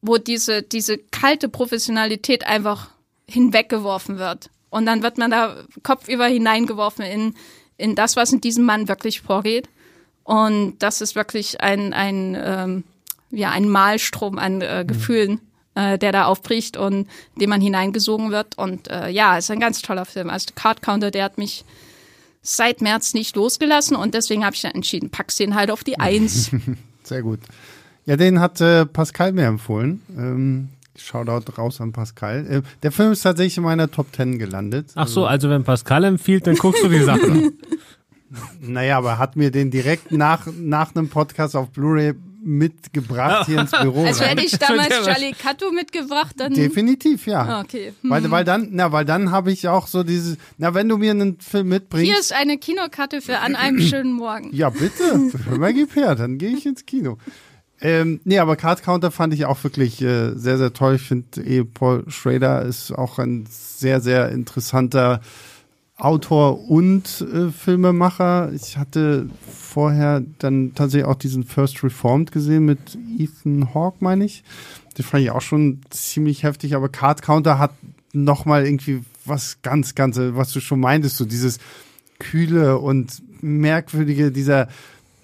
B: wo diese, diese kalte Professionalität einfach hinweggeworfen wird. Und dann wird man da kopfüber hineingeworfen in, in das, was in diesem Mann wirklich vorgeht. Und das ist wirklich ein, ein, ähm, ja, ein Malstrom an äh, Gefühlen, äh, der da aufbricht und in dem man hineingesogen wird. Und äh, ja, ist ein ganz toller Film. Also Card Counter, der hat mich seit März nicht losgelassen und deswegen habe ich dann entschieden, packst den halt auf die Eins. *laughs*
A: Sehr gut. Ja, den hat äh, Pascal mir empfohlen. Ähm, Shoutout raus an Pascal. Äh, der Film ist tatsächlich in meiner Top Ten gelandet.
C: Ach so, also wenn Pascal empfiehlt, dann guckst du die Sache. *laughs*
A: naja, aber hat mir den direkt nach, nach einem Podcast auf Blu-ray mitgebracht hier ins Büro.
B: Also hätte ich *laughs* damals Charlie Kato mitgebracht, dann.
A: Definitiv, ja.
B: Ah, okay. Hm.
A: Weil, weil dann, na, weil dann habe ich auch so dieses, na, wenn du mir einen Film mitbringst.
B: Hier ist eine Kinokarte für an einem schönen Morgen.
A: Ja, bitte. Hör mal, gib her, dann gehe ich ins Kino. Ähm, nee, aber Card Counter fand ich auch wirklich äh, sehr, sehr toll. Ich finde, eh, Paul Schrader ist auch ein sehr, sehr interessanter Autor und äh, Filmemacher. Ich hatte vorher dann tatsächlich auch diesen First Reformed gesehen mit Ethan Hawke, meine ich. Den fand ich auch schon ziemlich heftig, aber Card Counter hat nochmal irgendwie was ganz, ganz, was du schon meintest, so dieses kühle und merkwürdige, dieser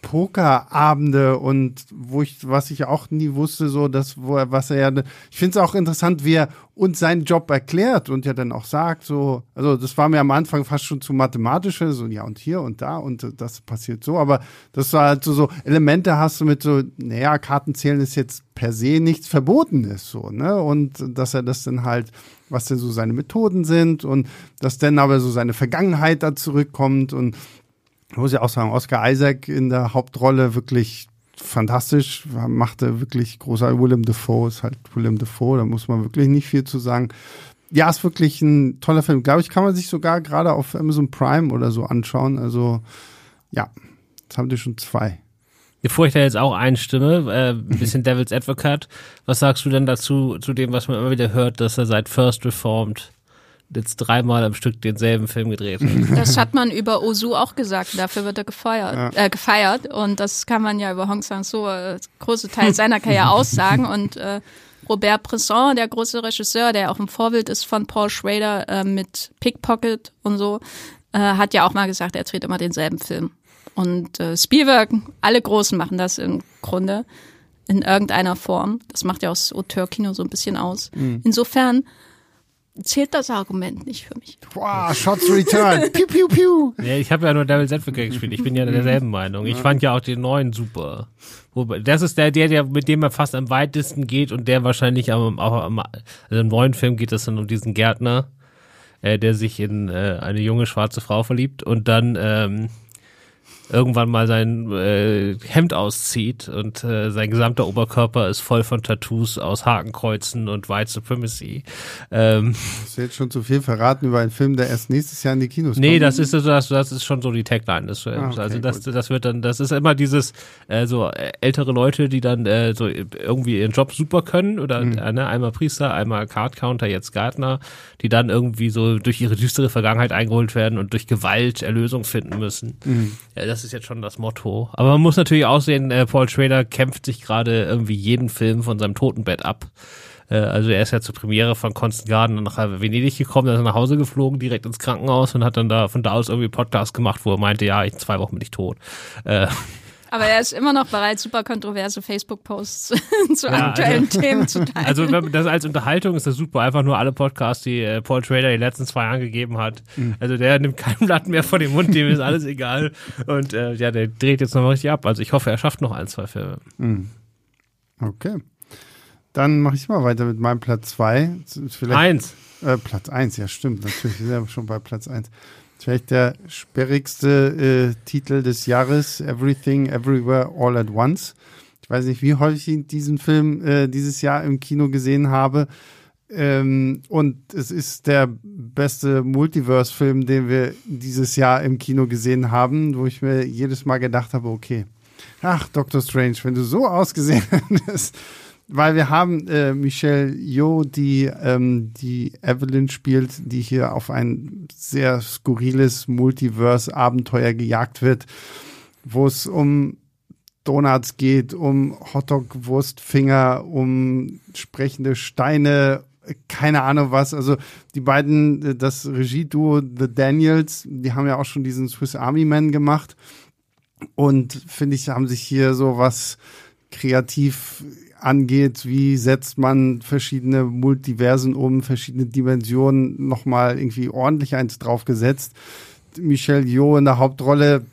A: Pokerabende und wo ich, was ich auch nie wusste, so dass, wo er, was er ja, ich finde es auch interessant, wie er uns seinen Job erklärt und ja dann auch sagt, so, also das war mir am Anfang fast schon zu mathematisch, so, ja und hier und da und das passiert so, aber das war halt so, so Elemente hast du mit so, naja, Kartenzählen ist jetzt per se nichts Verbotenes, so, ne, und dass er das dann halt, was denn so seine Methoden sind und dass dann aber so seine Vergangenheit da zurückkommt und ich muss ja auch sagen, Oscar Isaac in der Hauptrolle wirklich fantastisch, machte wirklich großer Willem Dafoe, ist halt Willem Dafoe, da muss man wirklich nicht viel zu sagen. Ja, ist wirklich ein toller Film. Glaube ich, kann man sich sogar gerade auf Amazon Prime oder so anschauen. Also, ja, jetzt haben die schon zwei.
C: Bevor ich da jetzt auch einstimme, äh, ein bisschen Devil's Advocate, was sagst du denn dazu, zu dem, was man immer wieder hört, dass er seit First Reformed jetzt dreimal am Stück denselben Film gedreht hat. *laughs*
B: Das hat man über Ozu auch gesagt. Dafür wird er gefeiert. Ja. Äh, gefeiert. Und das kann man ja über Hong Sang-soo äh, große Teil seiner Karriere *laughs* aussagen. Und äh, Robert Bresson, der große Regisseur, der auch ein Vorbild ist von Paul Schrader äh, mit Pickpocket und so, äh, hat ja auch mal gesagt, er dreht immer denselben Film. Und äh, Spielberg, alle Großen machen das im Grunde in irgendeiner Form. Das macht ja auch das Auteur-Kino so ein bisschen aus. Mhm. Insofern zählt das Argument nicht für mich.
A: Wow, Shots Return. *laughs* piu, piu, piu.
C: Ja, ich habe ja nur Devil's Advocate gespielt. Ich bin ja derselben Meinung. Ich fand ja auch den neuen super. Das ist der, der, der, mit dem er fast am weitesten geht und der wahrscheinlich am, auch am, also im neuen Film geht es dann um diesen Gärtner, äh, der sich in äh, eine junge schwarze Frau verliebt und dann, ähm, irgendwann mal sein äh, Hemd auszieht und äh, sein gesamter Oberkörper ist voll von Tattoos aus Hakenkreuzen und White Supremacy. Ähm,
A: Das ist jetzt schon zu viel verraten über einen Film, der erst nächstes Jahr in die Kinos
C: nee,
A: kommt.
C: das ist das, das ist schon so die Tagline des Films.
A: Ah, okay,
C: also das,
A: gut.
C: das wird dann, das ist immer dieses äh, so ältere Leute, die dann äh, so irgendwie ihren Job super können oder
A: Mhm.
C: äh, ne, einmal Priester, einmal Card Counter, jetzt Gärtner, die dann irgendwie so durch ihre düstere Vergangenheit eingeholt werden und durch Gewalt Erlösung finden müssen.
A: Mhm.
C: Ja, das ist jetzt schon das Motto. Aber man muss natürlich auch sehen, äh, Paul Schrader kämpft sich gerade irgendwie jeden Film von seinem Totenbett ab. Äh, Also er ist ja zur Premiere von Constant Garden nach Venedig gekommen, dann ist er nach Hause geflogen, direkt ins Krankenhaus und hat dann da von da aus irgendwie Podcast gemacht, wo er meinte, ja, in zwei Wochen bin ich tot. Äh,
B: Aber er ist immer noch bereit, super kontroverse Facebook-Posts *laughs* zu
C: Ja,
B: aktuellen Themen zu *laughs* teilen.
C: also wenn, das als Unterhaltung ist das super, einfach nur alle Podcasts, die äh, Paul Trader die letzten zwei Jahren gegeben hat. Also der nimmt kein Blatt mehr vor den Mund, dem ist alles egal. Und äh, ja, der dreht jetzt nochmal richtig ab. Also ich hoffe, er schafft noch ein, zwei Filme.
A: Okay. Dann mache ich mal weiter mit meinem Platz 2. Vielleicht
C: Eins.
A: Äh, Platz 1, ja stimmt, natürlich, wir sind ja schon bei Platz 1. Vielleicht der sperrigste äh, Titel des Jahres, Everything, Everywhere, All at Once. Ich weiß nicht, wie häufig ich diesen Film äh, dieses Jahr im Kino gesehen habe. Ähm, und es ist der beste Multiverse-Film, den wir dieses Jahr im Kino gesehen haben, wo ich mir jedes Mal gedacht habe, okay, ach, Doctor Strange, wenn du so ausgesehen *laughs* hättest, weil wir haben äh, Michelle Yeoh, die ähm, die Evelyn spielt, die hier auf ein sehr skurriles Multiverse-Abenteuer gejagt wird, wo es um Donuts geht, um Hotdog-Wurstfinger, um sprechende Steine, keine Ahnung was. Also die beiden, äh, das Regieduo The Daniels, die haben ja auch schon diesen Swiss Army Man gemacht und finde ich, haben sich hier so was kreativ angeht, wie setzt man verschiedene Multiversen um, verschiedene Dimensionen nochmal irgendwie ordentlich eins draufgesetzt. Michelle Yeoh in der Hauptrolle,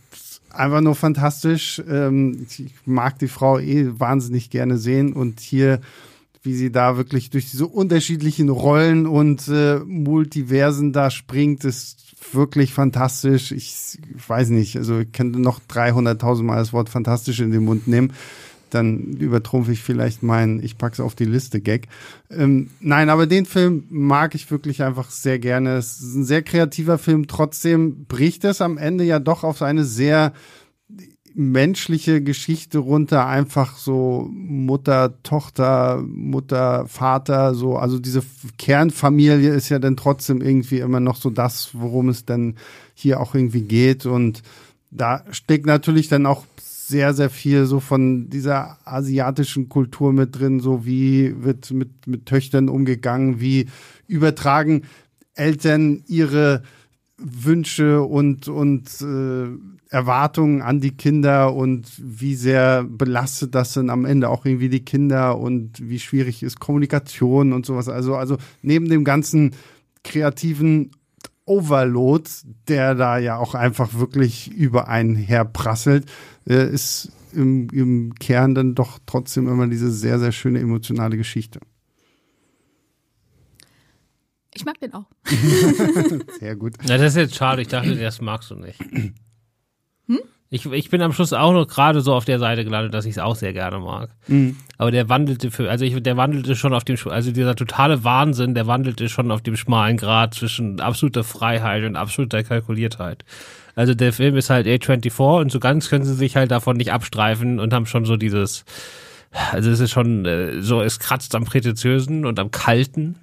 A: einfach nur fantastisch. Ähm, ich mag die Frau eh wahnsinnig gerne sehen und hier, wie sie da wirklich durch diese unterschiedlichen Rollen und äh, Multiversen da springt, ist wirklich fantastisch. Ich, ich weiß nicht, also ich könnte noch 300.000 Mal das Wort fantastisch in den Mund nehmen dann übertrumpfe ich vielleicht meinen Ich pack's auf die Liste Gag. Ähm, nein, aber den Film mag ich wirklich einfach sehr gerne. Es ist ein sehr kreativer Film. Trotzdem bricht es am Ende ja doch auf eine sehr menschliche Geschichte runter. Einfach so Mutter, Tochter, Mutter, Vater, so. Also diese Kernfamilie ist ja dann trotzdem irgendwie immer noch so das, worum es dann hier auch irgendwie geht. Und da steckt natürlich dann auch sehr, sehr viel so von dieser asiatischen Kultur mit drin, so wie wird mit, mit Töchtern umgegangen, wie übertragen Eltern ihre Wünsche und, und äh, Erwartungen an die Kinder und wie sehr belastet das dann am Ende auch irgendwie die Kinder und wie schwierig ist Kommunikation und sowas. Also, also neben dem ganzen kreativen Overload, der da ja auch einfach wirklich über einen herprasselt, äh, ist im, im Kern dann doch trotzdem immer diese sehr, sehr schöne emotionale Geschichte.
B: Ich mag den auch. *laughs*
A: Sehr gut.
C: Na, das ist jetzt schade. Ich dachte, das magst du nicht. Ich, ich bin am Schluss auch noch gerade so auf der Seite gelandet, dass ich es auch sehr gerne mag. Aber der wandelte für, also ich, der wandelte schon auf dem, also dieser totale Wahnsinn, der wandelte schon auf dem schmalen Grad zwischen absoluter Freiheit und absoluter Kalkuliertheit. Also der Film ist halt A24 und so ganz können sie sich halt davon nicht abstreifen und haben schon so dieses, also es ist schon äh, so, es kratzt am Prätentiösen und am Kalten.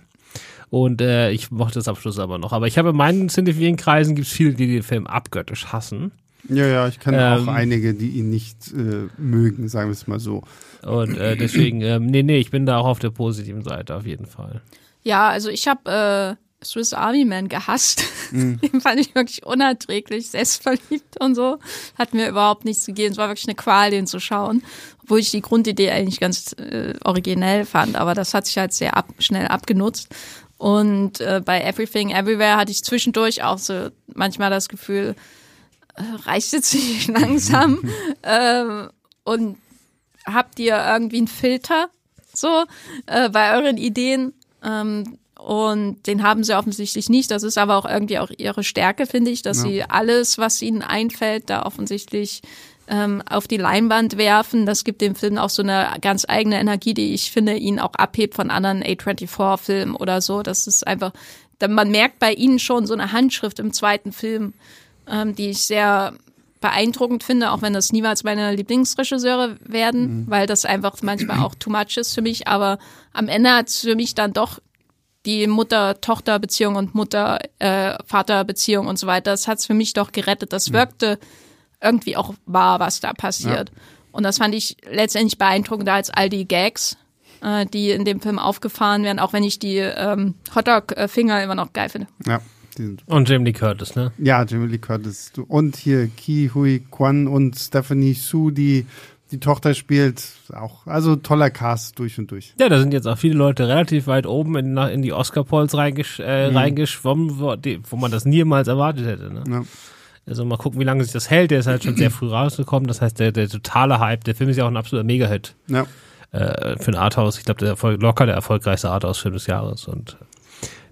C: Und äh, ich mochte es am Schluss aber noch. Aber ich habe in meinen cinephilen Kreisen gibt es viele, die den Film abgöttisch hassen.
A: Ja, ja, ich kenne
C: Ähm.
A: auch einige, die ihn nicht äh, mögen, sagen wir es mal so.
C: Und äh, deswegen, ähm, nee, nee, ich bin da auch auf der positiven Seite, auf jeden Fall.
B: Ja, also ich habe äh, Swiss Army Man gehasst. *laughs* Den fand ich wirklich unerträglich, selbstverliebt und so. Hat mir überhaupt nichts gegeben. Es war wirklich eine Qual, den zu schauen. Obwohl ich die Grundidee eigentlich ganz äh, originell fand, aber das hat sich halt sehr ab, schnell abgenutzt. Und äh, bei Everything Everywhere hatte ich zwischendurch auch so manchmal das Gefühl, reicht jetzt nicht *laughs* langsam? ähm, und habt ihr irgendwie einen Filter so äh, bei euren Ideen? Ähm, Und den haben sie offensichtlich nicht. Das ist aber auch irgendwie auch ihre Stärke, finde ich, dass
A: Ja.
B: sie alles, was ihnen einfällt, da offensichtlich ähm, auf die Leinwand werfen. Das gibt dem Film auch so eine ganz eigene Energie, die ich finde, ihn auch abhebt von anderen A24-Filmen oder so. Das ist einfach, man merkt bei ihnen schon so eine Handschrift im zweiten Film, ähm, die ich sehr beeindruckend finde, auch wenn das niemals meine Lieblingsregisseure werden, weil das einfach manchmal auch too much ist für mich. Aber am Ende hat es für mich dann doch die Mutter-Tochter-Beziehung und Mutter-Vater-Beziehung und so weiter, das hat es für mich doch gerettet. Das wirkte irgendwie auch wahr, was da passiert. Und das fand ich letztendlich beeindruckender als all die Gags, äh, die in dem Film aufgefahren werden, auch wenn ich die ähm, Hotdog-Finger immer noch geil finde.
A: Ja,
C: Und Jamie Lee Curtis, ne?
A: ja Jamie Lee Curtis. Und hier Ki Hui Kwan und Stephanie Su, die die Tochter spielt. Auch, also toller Cast durch und durch.
C: Ja, da sind jetzt auch viele Leute relativ weit oben in, in die Oscar-Polls reingesch, äh, reingeschwommen, wo, die, wo man das niemals erwartet hätte. Ne?
A: Ja.
C: Also mal gucken, wie lange sich das hält. Der ist halt schon sehr früh rausgekommen. Das heißt, der, der totale Hype, der Film ist ja auch ein absoluter Mega-Hit
A: Ja.
C: äh, für ein Arthouse. Ich glaube, der Erfolg, locker der erfolgreichste Arthouse-Film des Jahres und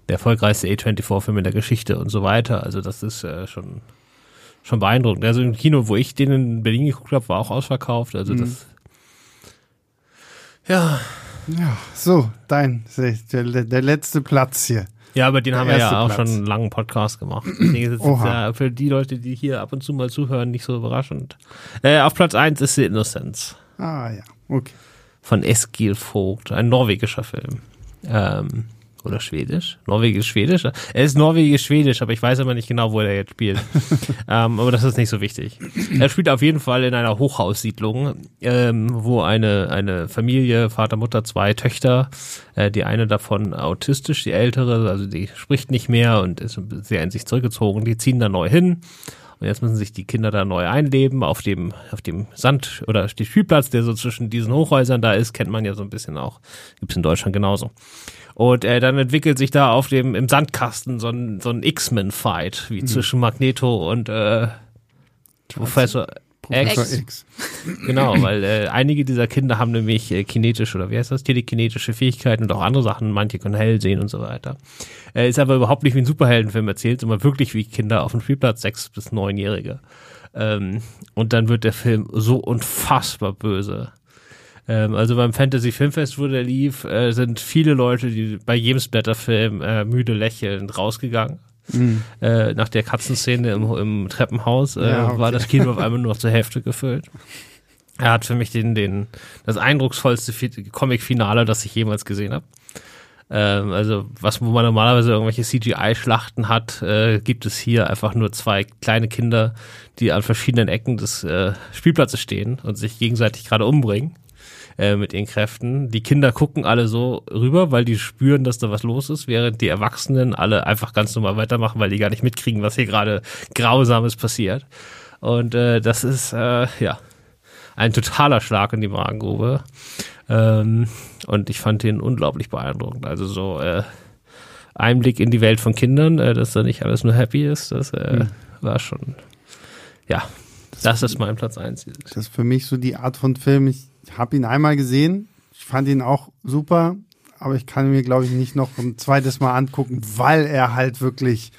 C: der erfolgreichste A24-Film in der Geschichte und so weiter. Also das ist äh, schon schon beeindruckend. Also im Kino, wo ich den in Berlin geguckt habe, war auch ausverkauft. Also das ja,
A: Ja, so, dein, der, der letzte Platz hier.
C: Ja, aber den
A: Der
C: haben wir ja auch
A: Platz.
C: schon einen langen Podcast gemacht. Deswegen ist es ja für die Leute, die hier ab und zu mal zuhören, nicht so überraschend. Äh, auf Platz eins ist The Innocence
A: Ah ja, okay.
C: von Eskil Vogt, ein norwegischer Film. Ähm, oder Schwedisch? Norwegisch-Schwedisch? Er ist Norwegisch-Schwedisch, aber ich weiß immer nicht genau, wo er jetzt spielt. *laughs* ähm, aber das ist nicht so wichtig. Er spielt auf jeden Fall in einer Hochhaussiedlung, ähm, wo eine, eine Familie, Vater, Mutter, zwei Töchter, äh, die eine davon autistisch, die ältere, also die spricht nicht mehr und ist sehr in sich zurückgezogen, die ziehen da neu hin. Und jetzt müssen sich die Kinder da neu einleben auf dem, auf dem Sand oder dem Spielplatz, der so zwischen diesen Hochhäusern da ist, kennt man ja so ein bisschen auch. Gibt's in Deutschland genauso. Und äh, dann entwickelt sich da auf dem, im Sandkasten so ein, so ein X-Men-Fight, wie zwischen Magneto und äh, Professor
A: Professor
B: X.
A: X.
C: Genau, *laughs* weil äh, einige dieser Kinder haben nämlich äh, kinetische oder wie heißt das, telekinetische Fähigkeiten und auch andere Sachen, manche können hell sehen und so weiter. Äh, ist aber überhaupt nicht wie ein Superheldenfilm erzählt, sondern wirklich wie Kinder auf dem Spielplatz, sechs bis neunjährige. Ähm, und dann wird der Film so unfassbar böse. Ähm, also beim Fantasy Filmfest, wo der lief, äh, sind viele Leute, die bei jedem Splatterfilm äh, müde lächelnd rausgegangen. Äh, nach der Katzenszene im, im Treppenhaus äh,
A: Ja, okay.
C: war das Kino auf einmal nur noch zur Hälfte gefüllt. Er hat für mich den, den, das eindrucksvollste Fi- Comic-Finale, das ich jemals gesehen habe. Ähm, also, was, wo man normalerweise irgendwelche CGI-Schlachten hat, äh, gibt es hier einfach nur zwei kleine Kinder, die an verschiedenen Ecken des äh, Spielplatzes stehen und sich gegenseitig gerade umbringen äh, mit ihren Kräften. Die Kinder gucken alle so rüber, weil die spüren, dass da was los ist, während die Erwachsenen alle einfach ganz normal weitermachen, weil die gar nicht mitkriegen, was hier gerade Grausames passiert. Und äh, das ist, äh, ja, ein totaler Schlag in die Magengrube. Ähm, und ich fand den unglaublich beeindruckend. Also so äh, Einblick in die Welt von Kindern, äh, dass da nicht alles nur happy ist, das äh, war schon, ja, das ist mein Platz eins. dieses Jahr.
A: Das ist für mich so die Art von Film. Ich habe ihn einmal gesehen. Ich fand ihn auch super, aber ich kann mir, glaube ich, nicht noch ein zweites Mal angucken, weil er halt wirklich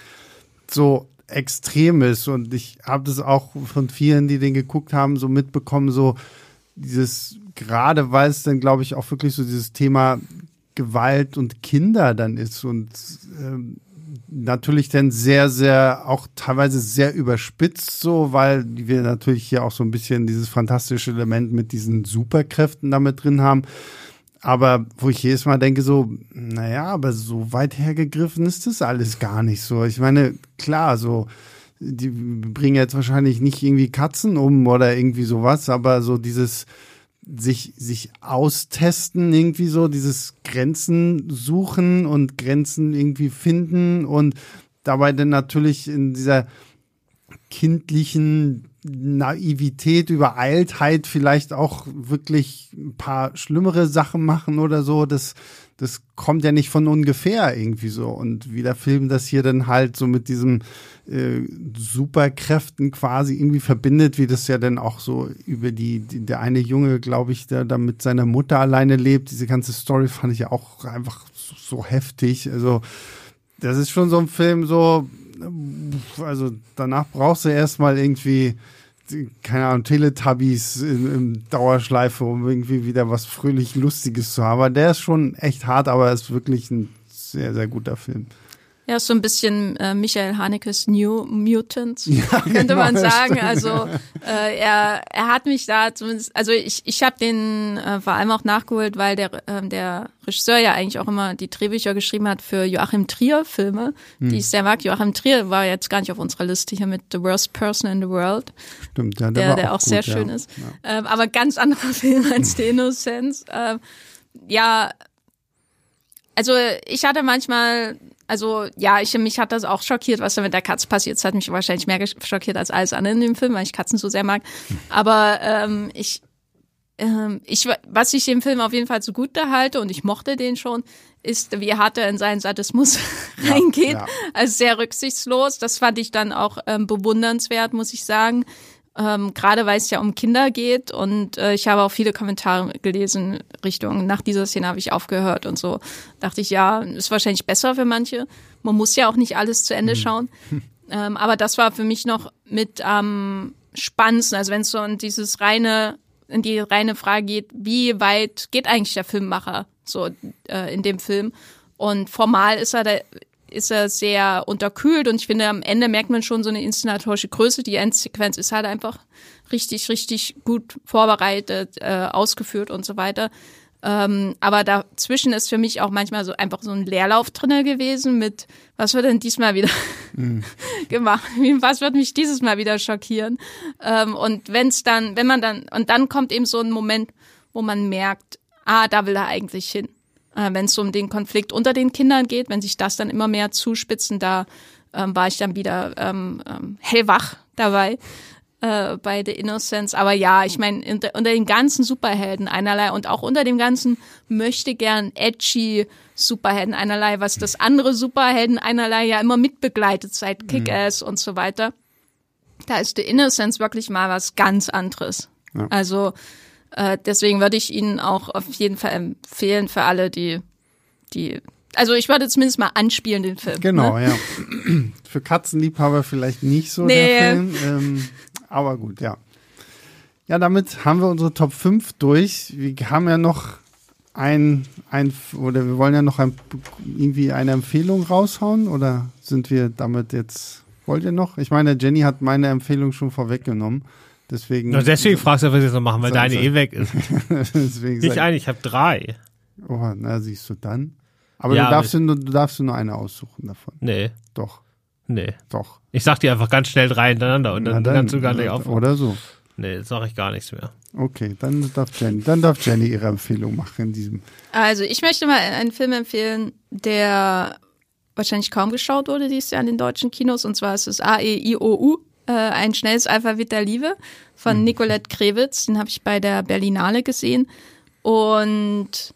A: so extrem ist. Und ich habe das auch von vielen, die den geguckt haben, so mitbekommen, so dieses, gerade weil es dann, glaube ich, auch wirklich so dieses Thema Gewalt und Kinder dann ist und ähm, natürlich dann sehr, sehr, auch teilweise sehr überspitzt so, weil wir natürlich hier auch so ein bisschen dieses fantastische Element mit diesen Superkräften damit drin haben. Aber wo ich jedes Mal denke, so, naja, aber so weit hergegriffen ist das alles gar nicht so. Ich meine, klar, so, die bringen jetzt wahrscheinlich nicht irgendwie Katzen um oder irgendwie sowas, aber so dieses sich, sich austesten, irgendwie so, dieses Grenzen suchen und Grenzen irgendwie finden und dabei dann natürlich in dieser kindlichen Naivität, Übereiltheit vielleicht auch wirklich ein paar schlimmere Sachen machen oder so. Das, das kommt ja nicht von ungefähr irgendwie so. Und wie der Film das hier dann halt so mit diesem äh, Superkräften quasi irgendwie verbindet, wie das ja dann auch so über die, die der eine Junge, glaube ich, der da mit seiner Mutter alleine lebt. Diese ganze Story fand ich ja auch einfach so, so heftig. Also, das ist schon so ein Film, so, also danach brauchst du erstmal irgendwie, keine Ahnung, Teletubbies in, in Dauerschleife, um irgendwie wieder was fröhlich Lustiges zu haben. Aber der ist schon echt hart, aber er ist wirklich ein sehr, sehr guter Film.
B: Ja, ist so ein bisschen äh, Michael Hanekes New Mutants,
A: Ja, *laughs*
B: könnte
A: genau,
B: man sagen.
A: stimmt.
B: Also äh, er, er hat mich da zumindest, also ich, ich habe den äh, vor allem auch nachgeholt, weil der, ähm, der Regisseur ja eigentlich auch immer die Drehbücher geschrieben hat für Joachim Trier Filme,
A: Hm.
B: die ich sehr mag. Joachim Trier war jetzt gar nicht auf unserer Liste hier mit The Worst Person in the World
A: Stimmt, ja,
B: der,
A: war
B: der auch,
A: gut,
B: sehr
A: ja.
B: schön ist.
A: Ja.
B: Ähm, aber ganz anderer *laughs* Film als The Innocence. Ähm, ja, also ich hatte manchmal, also ja, ich, mich hat das auch schockiert, was da mit der Katze passiert. Es hat mich wahrscheinlich mehr schockiert als alles andere in dem Film, weil ich Katzen so sehr mag. Aber ähm, ich, ähm, ich, was ich dem Film auf jeden Fall zugute halte und ich mochte den schon, ist, wie hart er in seinen Sadismus *laughs* reingeht.
A: ja.
B: Also sehr rücksichtslos. Das fand ich dann auch ähm, bewundernswert, muss ich sagen. Ähm, Gerade weil es ja um Kinder geht und äh, ich habe auch viele Kommentare gelesen Richtung, nach dieser Szene habe ich aufgehört und so. Dachte ich, ja, ist wahrscheinlich besser für manche. Man muss ja auch nicht alles zu Ende schauen. *laughs* Ähm, aber das war für mich noch mit am spannendsten. Also wenn es so in dieses reine, in die reine Frage geht, wie weit geht eigentlich der Filmmacher so äh, in dem Film? Und formal ist er da, ist er sehr unterkühlt und ich finde, am Ende merkt man schon so eine inszenatorische Größe. Die Endsequenz ist halt einfach richtig, richtig gut vorbereitet, äh, ausgeführt und so weiter. Ähm, aber dazwischen ist für mich auch manchmal so einfach so ein Leerlauf drinne gewesen mit, was wird denn diesmal wieder *laughs* gemacht? Wie- Was wird mich dieses Mal wieder schockieren? Ähm, und wenn es dann, wenn man dann, und dann kommt eben so ein Moment, wo man merkt, ah, da will er eigentlich hin. Äh, wenn es um den Konflikt unter den Kindern geht, wenn sich das dann immer mehr zuspitzen, da ähm, war ich dann wieder ähm, ähm, hellwach dabei äh, bei The Innocence. Aber ja, ich meine, unter, unter den ganzen Superhelden einerlei und auch unter dem ganzen möchte gern edgy Superhelden einerlei, was das andere Superhelden einerlei ja immer mitbegleitet seit Kick-Ass und so weiter. Da ist The Innocence wirklich mal was ganz anderes.
A: Ja.
B: Also äh, deswegen würde ich Ihnen auch auf jeden Fall empfehlen für alle, die, die, also ich würde zumindest mal anspielen den Film.
A: Genau,
B: Ne?
A: ja. *clears throat* Für Katzenliebhaber vielleicht nicht so
B: Nee.
A: der Film. Ähm, aber gut, ja. Ja, damit haben wir unsere Top 5 durch. Wir haben ja noch ein, ein oder wir wollen ja noch ein, irgendwie eine Empfehlung raushauen oder sind wir damit jetzt, wollt ihr noch? Ich meine, Jenny hat meine Empfehlung schon vorweggenommen. Deswegen.
C: Nur deswegen fragst du, was wir jetzt noch machen, weil
A: So,
C: deine
A: so.
C: eh weg ist. *laughs*
A: deswegen
C: Nicht eine, ich habe drei.
A: Oh, na, siehst du dann. Aber
C: Ja,
A: du, darfst
C: aber
A: du, nur, du darfst du nur eine aussuchen davon.
C: Nee,
A: Doch,
C: nee.
A: doch.
C: Ich sag dir einfach ganz schnell drei hintereinander und dann,
A: Na
C: kannst du gar nicht
A: oder-
C: aufhören.
A: Oder so.
C: Nee, jetzt sag ich gar nichts mehr.
A: Okay, dann darf Jenny, dann darf Jenny ihre Empfehlung machen in diesem.
B: Also ich möchte mal einen Film empfehlen, der wahrscheinlich kaum geschaut wurde dieses Jahr in den deutschen Kinos. Und zwar ist es A-E-I-O-U, äh, ein schnelles Alphabet der Liebe von Nicolette Krewitz. Den habe ich bei der Berlinale gesehen. Und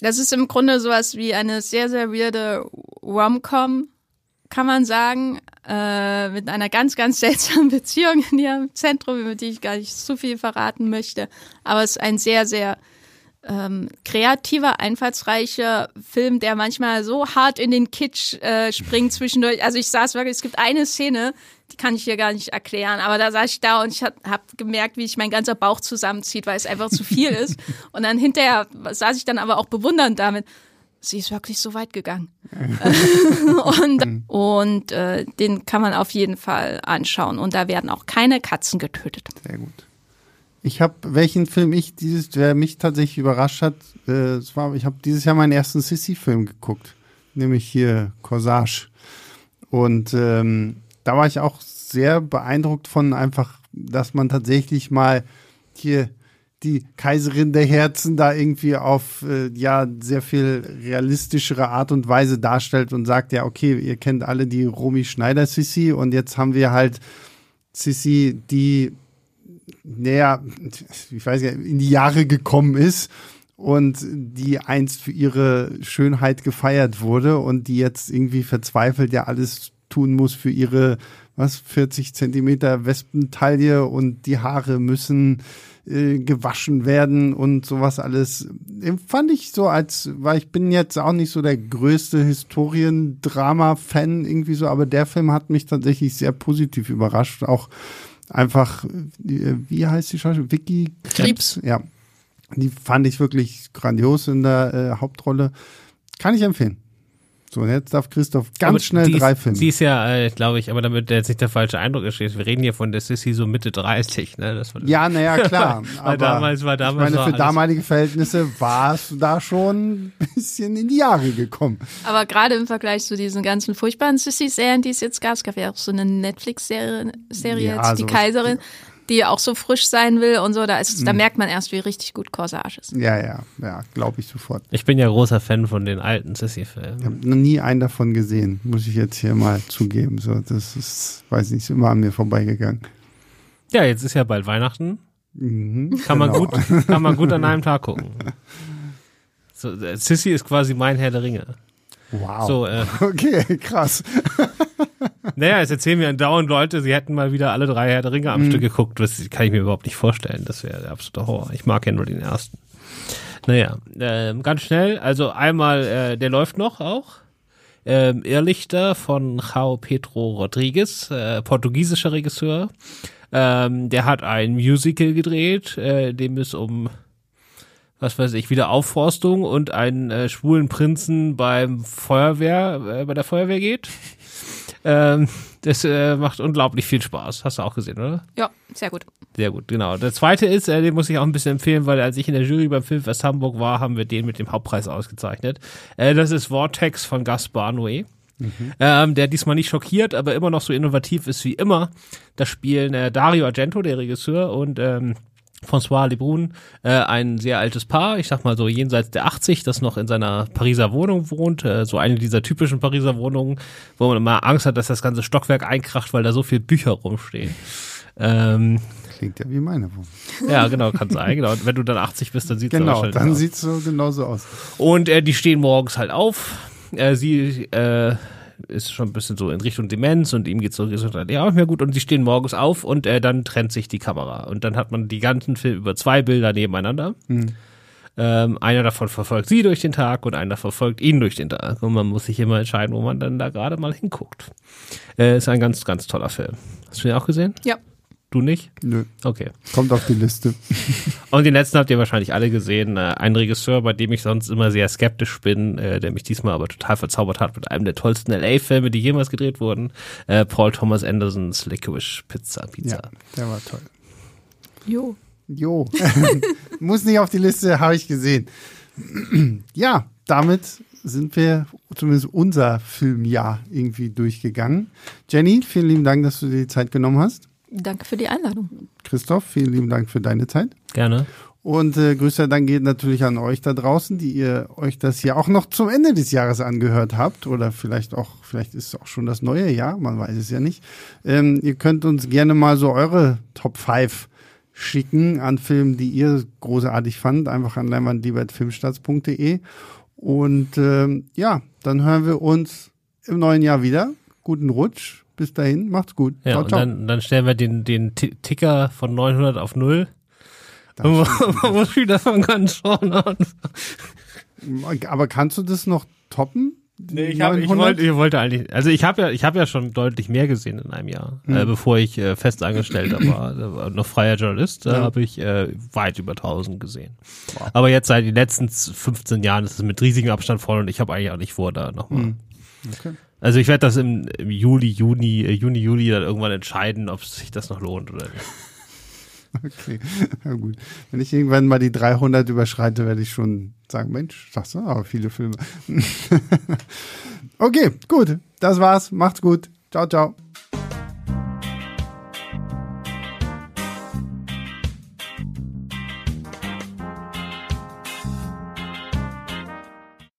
B: das ist im Grunde sowas wie eine sehr, sehr weirde Rom-Com, kann man sagen, äh, mit einer ganz, ganz *laughs* seltsamen Beziehung in ihrem Zentrum, über die ich gar nicht zu viel verraten möchte. Aber es ist ein sehr, sehr ähm, kreativer, einfallsreicher Film, der manchmal so hart in den Kitsch äh, springt zwischendurch. Also ich saß wirklich, es gibt eine Szene, die kann ich hier gar nicht erklären, aber da saß ich da und ich habe hab gemerkt, wie sich mein ganzer Bauch zusammenzieht, weil es einfach zu viel ist. *laughs* Und dann hinterher saß ich dann aber auch bewundernd damit, sie ist wirklich so weit gegangen. *laughs* und und äh, den kann man auf jeden Fall anschauen. Und da werden auch keine Katzen getötet.
A: Sehr gut. Ich habe, welchen Film ich dieses, der mich tatsächlich überrascht hat, äh, war, ich habe dieses Jahr meinen ersten Sissy-Film geguckt, nämlich hier Corsage. Und ähm, da war ich auch sehr beeindruckt von einfach, dass man tatsächlich mal hier die Kaiserin der Herzen da irgendwie auf äh, ja sehr viel realistischere Art und Weise darstellt und sagt, ja, okay, ihr kennt alle die Romy Schneider Sissi und jetzt haben wir halt Sissi, die naja, ich weiß ja, in die Jahre gekommen ist und die einst für ihre Schönheit gefeiert wurde und die jetzt irgendwie verzweifelt ja alles tun muss für ihre, was, 40 Zentimeter Wespentaille und die Haare müssen äh, gewaschen werden und sowas alles. Fand ich so als, weil ich bin jetzt auch nicht so der größte Historiendrama-Fan irgendwie so, aber der Film hat mich tatsächlich sehr positiv überrascht. Auch einfach, äh, wie heißt die Schauspielerin? Vicky Krebs. Ja. Die fand ich wirklich grandios in der äh, Hauptrolle. Kann ich empfehlen. So, und jetzt darf Christoph ganz aber schnell drei
C: ist,
A: Filme.
C: Sie ist ja, äh, glaube ich, aber damit jetzt nicht der falsche Eindruck entsteht, wir reden hier von der Sissy so Mitte 30, ne? Das
A: war ja, naja, *laughs* klar.
C: aber damals war damals.
A: Ich meine, für damalige Verhältnisse war es da schon ein bisschen in die Jahre gekommen.
B: Aber gerade im Vergleich zu diesen ganzen furchtbaren Sissy-Serien, die es jetzt gab, es gab ja auch so eine Netflix-Serie, Serie ja, jetzt, die Kaiserin die auch so frisch sein will und so, da, ist, mhm. da merkt man erst, wie richtig gut Corsage ist.
A: Ja, ja, ja, glaube ich sofort.
C: Ich bin ja großer Fan von den alten Sissy-Filmen.
A: Ich habe noch nie einen davon gesehen, muss ich jetzt hier mal zugeben. So, das ist, weiß nicht, ist immer an mir vorbeigegangen.
C: Ja, jetzt ist ja bald Weihnachten. Mhm, kann, genau. man gut, kann man gut an einem Tag gucken. *laughs* So, äh, Sissy ist quasi mein Herr der Ringe.
A: Wow. So, äh, *laughs* okay, krass. *laughs*
C: naja, es erzählen mir andauernd Leute, sie hätten mal wieder alle drei Herr der Ringe am mhm. Stück geguckt. Das kann ich mir überhaupt nicht vorstellen. Das wäre der absolute Horror. Ich mag ja nur den ersten. Naja, äh, ganz schnell. Also einmal, äh, der läuft noch auch. Ähm, Irrlichter von Jao Pedro Rodriguez, äh, portugiesischer Regisseur. Ähm, der hat ein Musical gedreht, äh, dem es um was weiß ich, wieder Aufforstung und einen äh, schwulen Prinzen beim Feuerwehr, äh, bei der Feuerwehr geht. Ähm, das äh, macht unglaublich viel Spaß. Hast du auch gesehen, oder?
B: Ja, sehr gut.
C: Sehr gut, genau. Der zweite ist, äh, den muss ich auch ein bisschen empfehlen, weil als ich in der Jury beim Filmfest Hamburg war, haben wir den mit dem Hauptpreis ausgezeichnet. Äh, das ist Vortex von Gaspar Noé. Mhm. Ähm, der diesmal nicht schockiert, aber immer noch so innovativ ist wie immer. Da spielen äh, Dario Argento, der Regisseur, und ähm, François Lebrun, äh, ein sehr altes Paar, ich sag mal so jenseits der 80, das noch in seiner Pariser Wohnung wohnt, äh, so eine dieser typischen Pariser Wohnungen, wo man immer Angst hat, dass das ganze Stockwerk einkracht, weil da so viel Bücher rumstehen. Ähm,
A: Klingt ja wie meine Wohnung.
C: Ja, genau, kann sein. Genau. Und wenn du dann 80 bist, dann sieht es
A: genau, dann sieht's so genauso aus.
C: Und äh, die stehen morgens halt auf. Äh, sie äh, ist schon ein bisschen so in Richtung Demenz und ihm geht's so gesundheitlich ja, auch nicht mehr gut und sie stehen morgens auf und äh, dann trennt sich die Kamera und dann hat man die ganzen Film über zwei Bilder nebeneinander. Mhm. Ähm, einer davon verfolgt sie durch den Tag und einer verfolgt ihn durch den Tag und man muss sich immer entscheiden, wo man dann da gerade mal hinguckt. Äh, ist ein ganz, ganz toller Film. Hast du den auch gesehen?
B: Ja.
C: Du nicht?
A: Nö.
C: Okay.
A: Kommt auf die Liste. *laughs*
C: Und den letzten habt ihr wahrscheinlich alle gesehen. Äh, ein Regisseur, bei dem ich sonst immer sehr skeptisch bin, äh, der mich diesmal aber total verzaubert hat mit einem der tollsten LA-Filme, die jemals gedreht wurden. Äh, Paul Thomas Andersons Licorice Pizza Pizza. Ja,
A: der war toll.
B: Jo.
A: Jo. *laughs* Muss nicht auf die Liste, habe ich gesehen. *clears throat* ja, damit sind wir zumindest unser Filmjahr irgendwie durchgegangen. Jenny, vielen lieben Dank, dass du dir die Zeit genommen hast.
B: Danke für die Einladung.
A: Christoph, vielen lieben Dank für deine Zeit.
C: Gerne.
A: Und äh, Grüße dann geht natürlich an euch da draußen, die ihr euch das hier auch noch zum Ende des Jahres angehört habt. Oder vielleicht auch, vielleicht ist es auch schon das neue Jahr, man weiß es ja nicht. Ähm, ihr könnt uns gerne mal so eure Top 5 schicken an Filmen, die ihr großartig fandt. Einfach an leinwandliebertfilmstarts.de. Und ähm, ja, dann hören wir uns im neuen Jahr wieder. Guten Rutsch bis dahin, macht's gut.
C: Ja, ciao, und ciao. Dann, dann stellen wir den, den Ticker von 900 auf 0. Man muss wieder von ganz vorne.
A: Aber kannst du das noch toppen?
C: Nee, ich, hab, ich, wollte, ich wollte eigentlich, also ich habe ja, ich habe ja schon deutlich mehr gesehen in einem Jahr, hm. äh, bevor ich äh, fest angestellt war, *clears throat* äh, noch freier Journalist, da ja. habe ich äh, weit über 1000 gesehen. Wow. Aber jetzt seit den letzten 15 Jahren ist es mit riesigem Abstand voll und ich habe eigentlich auch nicht vor, da nochmal. Hm. Okay. Also ich werde das im, im, Juli, Juni, äh, Juni, Juli dann irgendwann entscheiden, ob sich das noch lohnt oder nicht. *laughs*
A: Okay, na gut. Wenn ich irgendwann mal die 300 überschreite, werde ich schon sagen, Mensch, sagst du, aber viele Filme. *laughs* okay, gut. Das war's. Macht's gut. Ciao, ciao.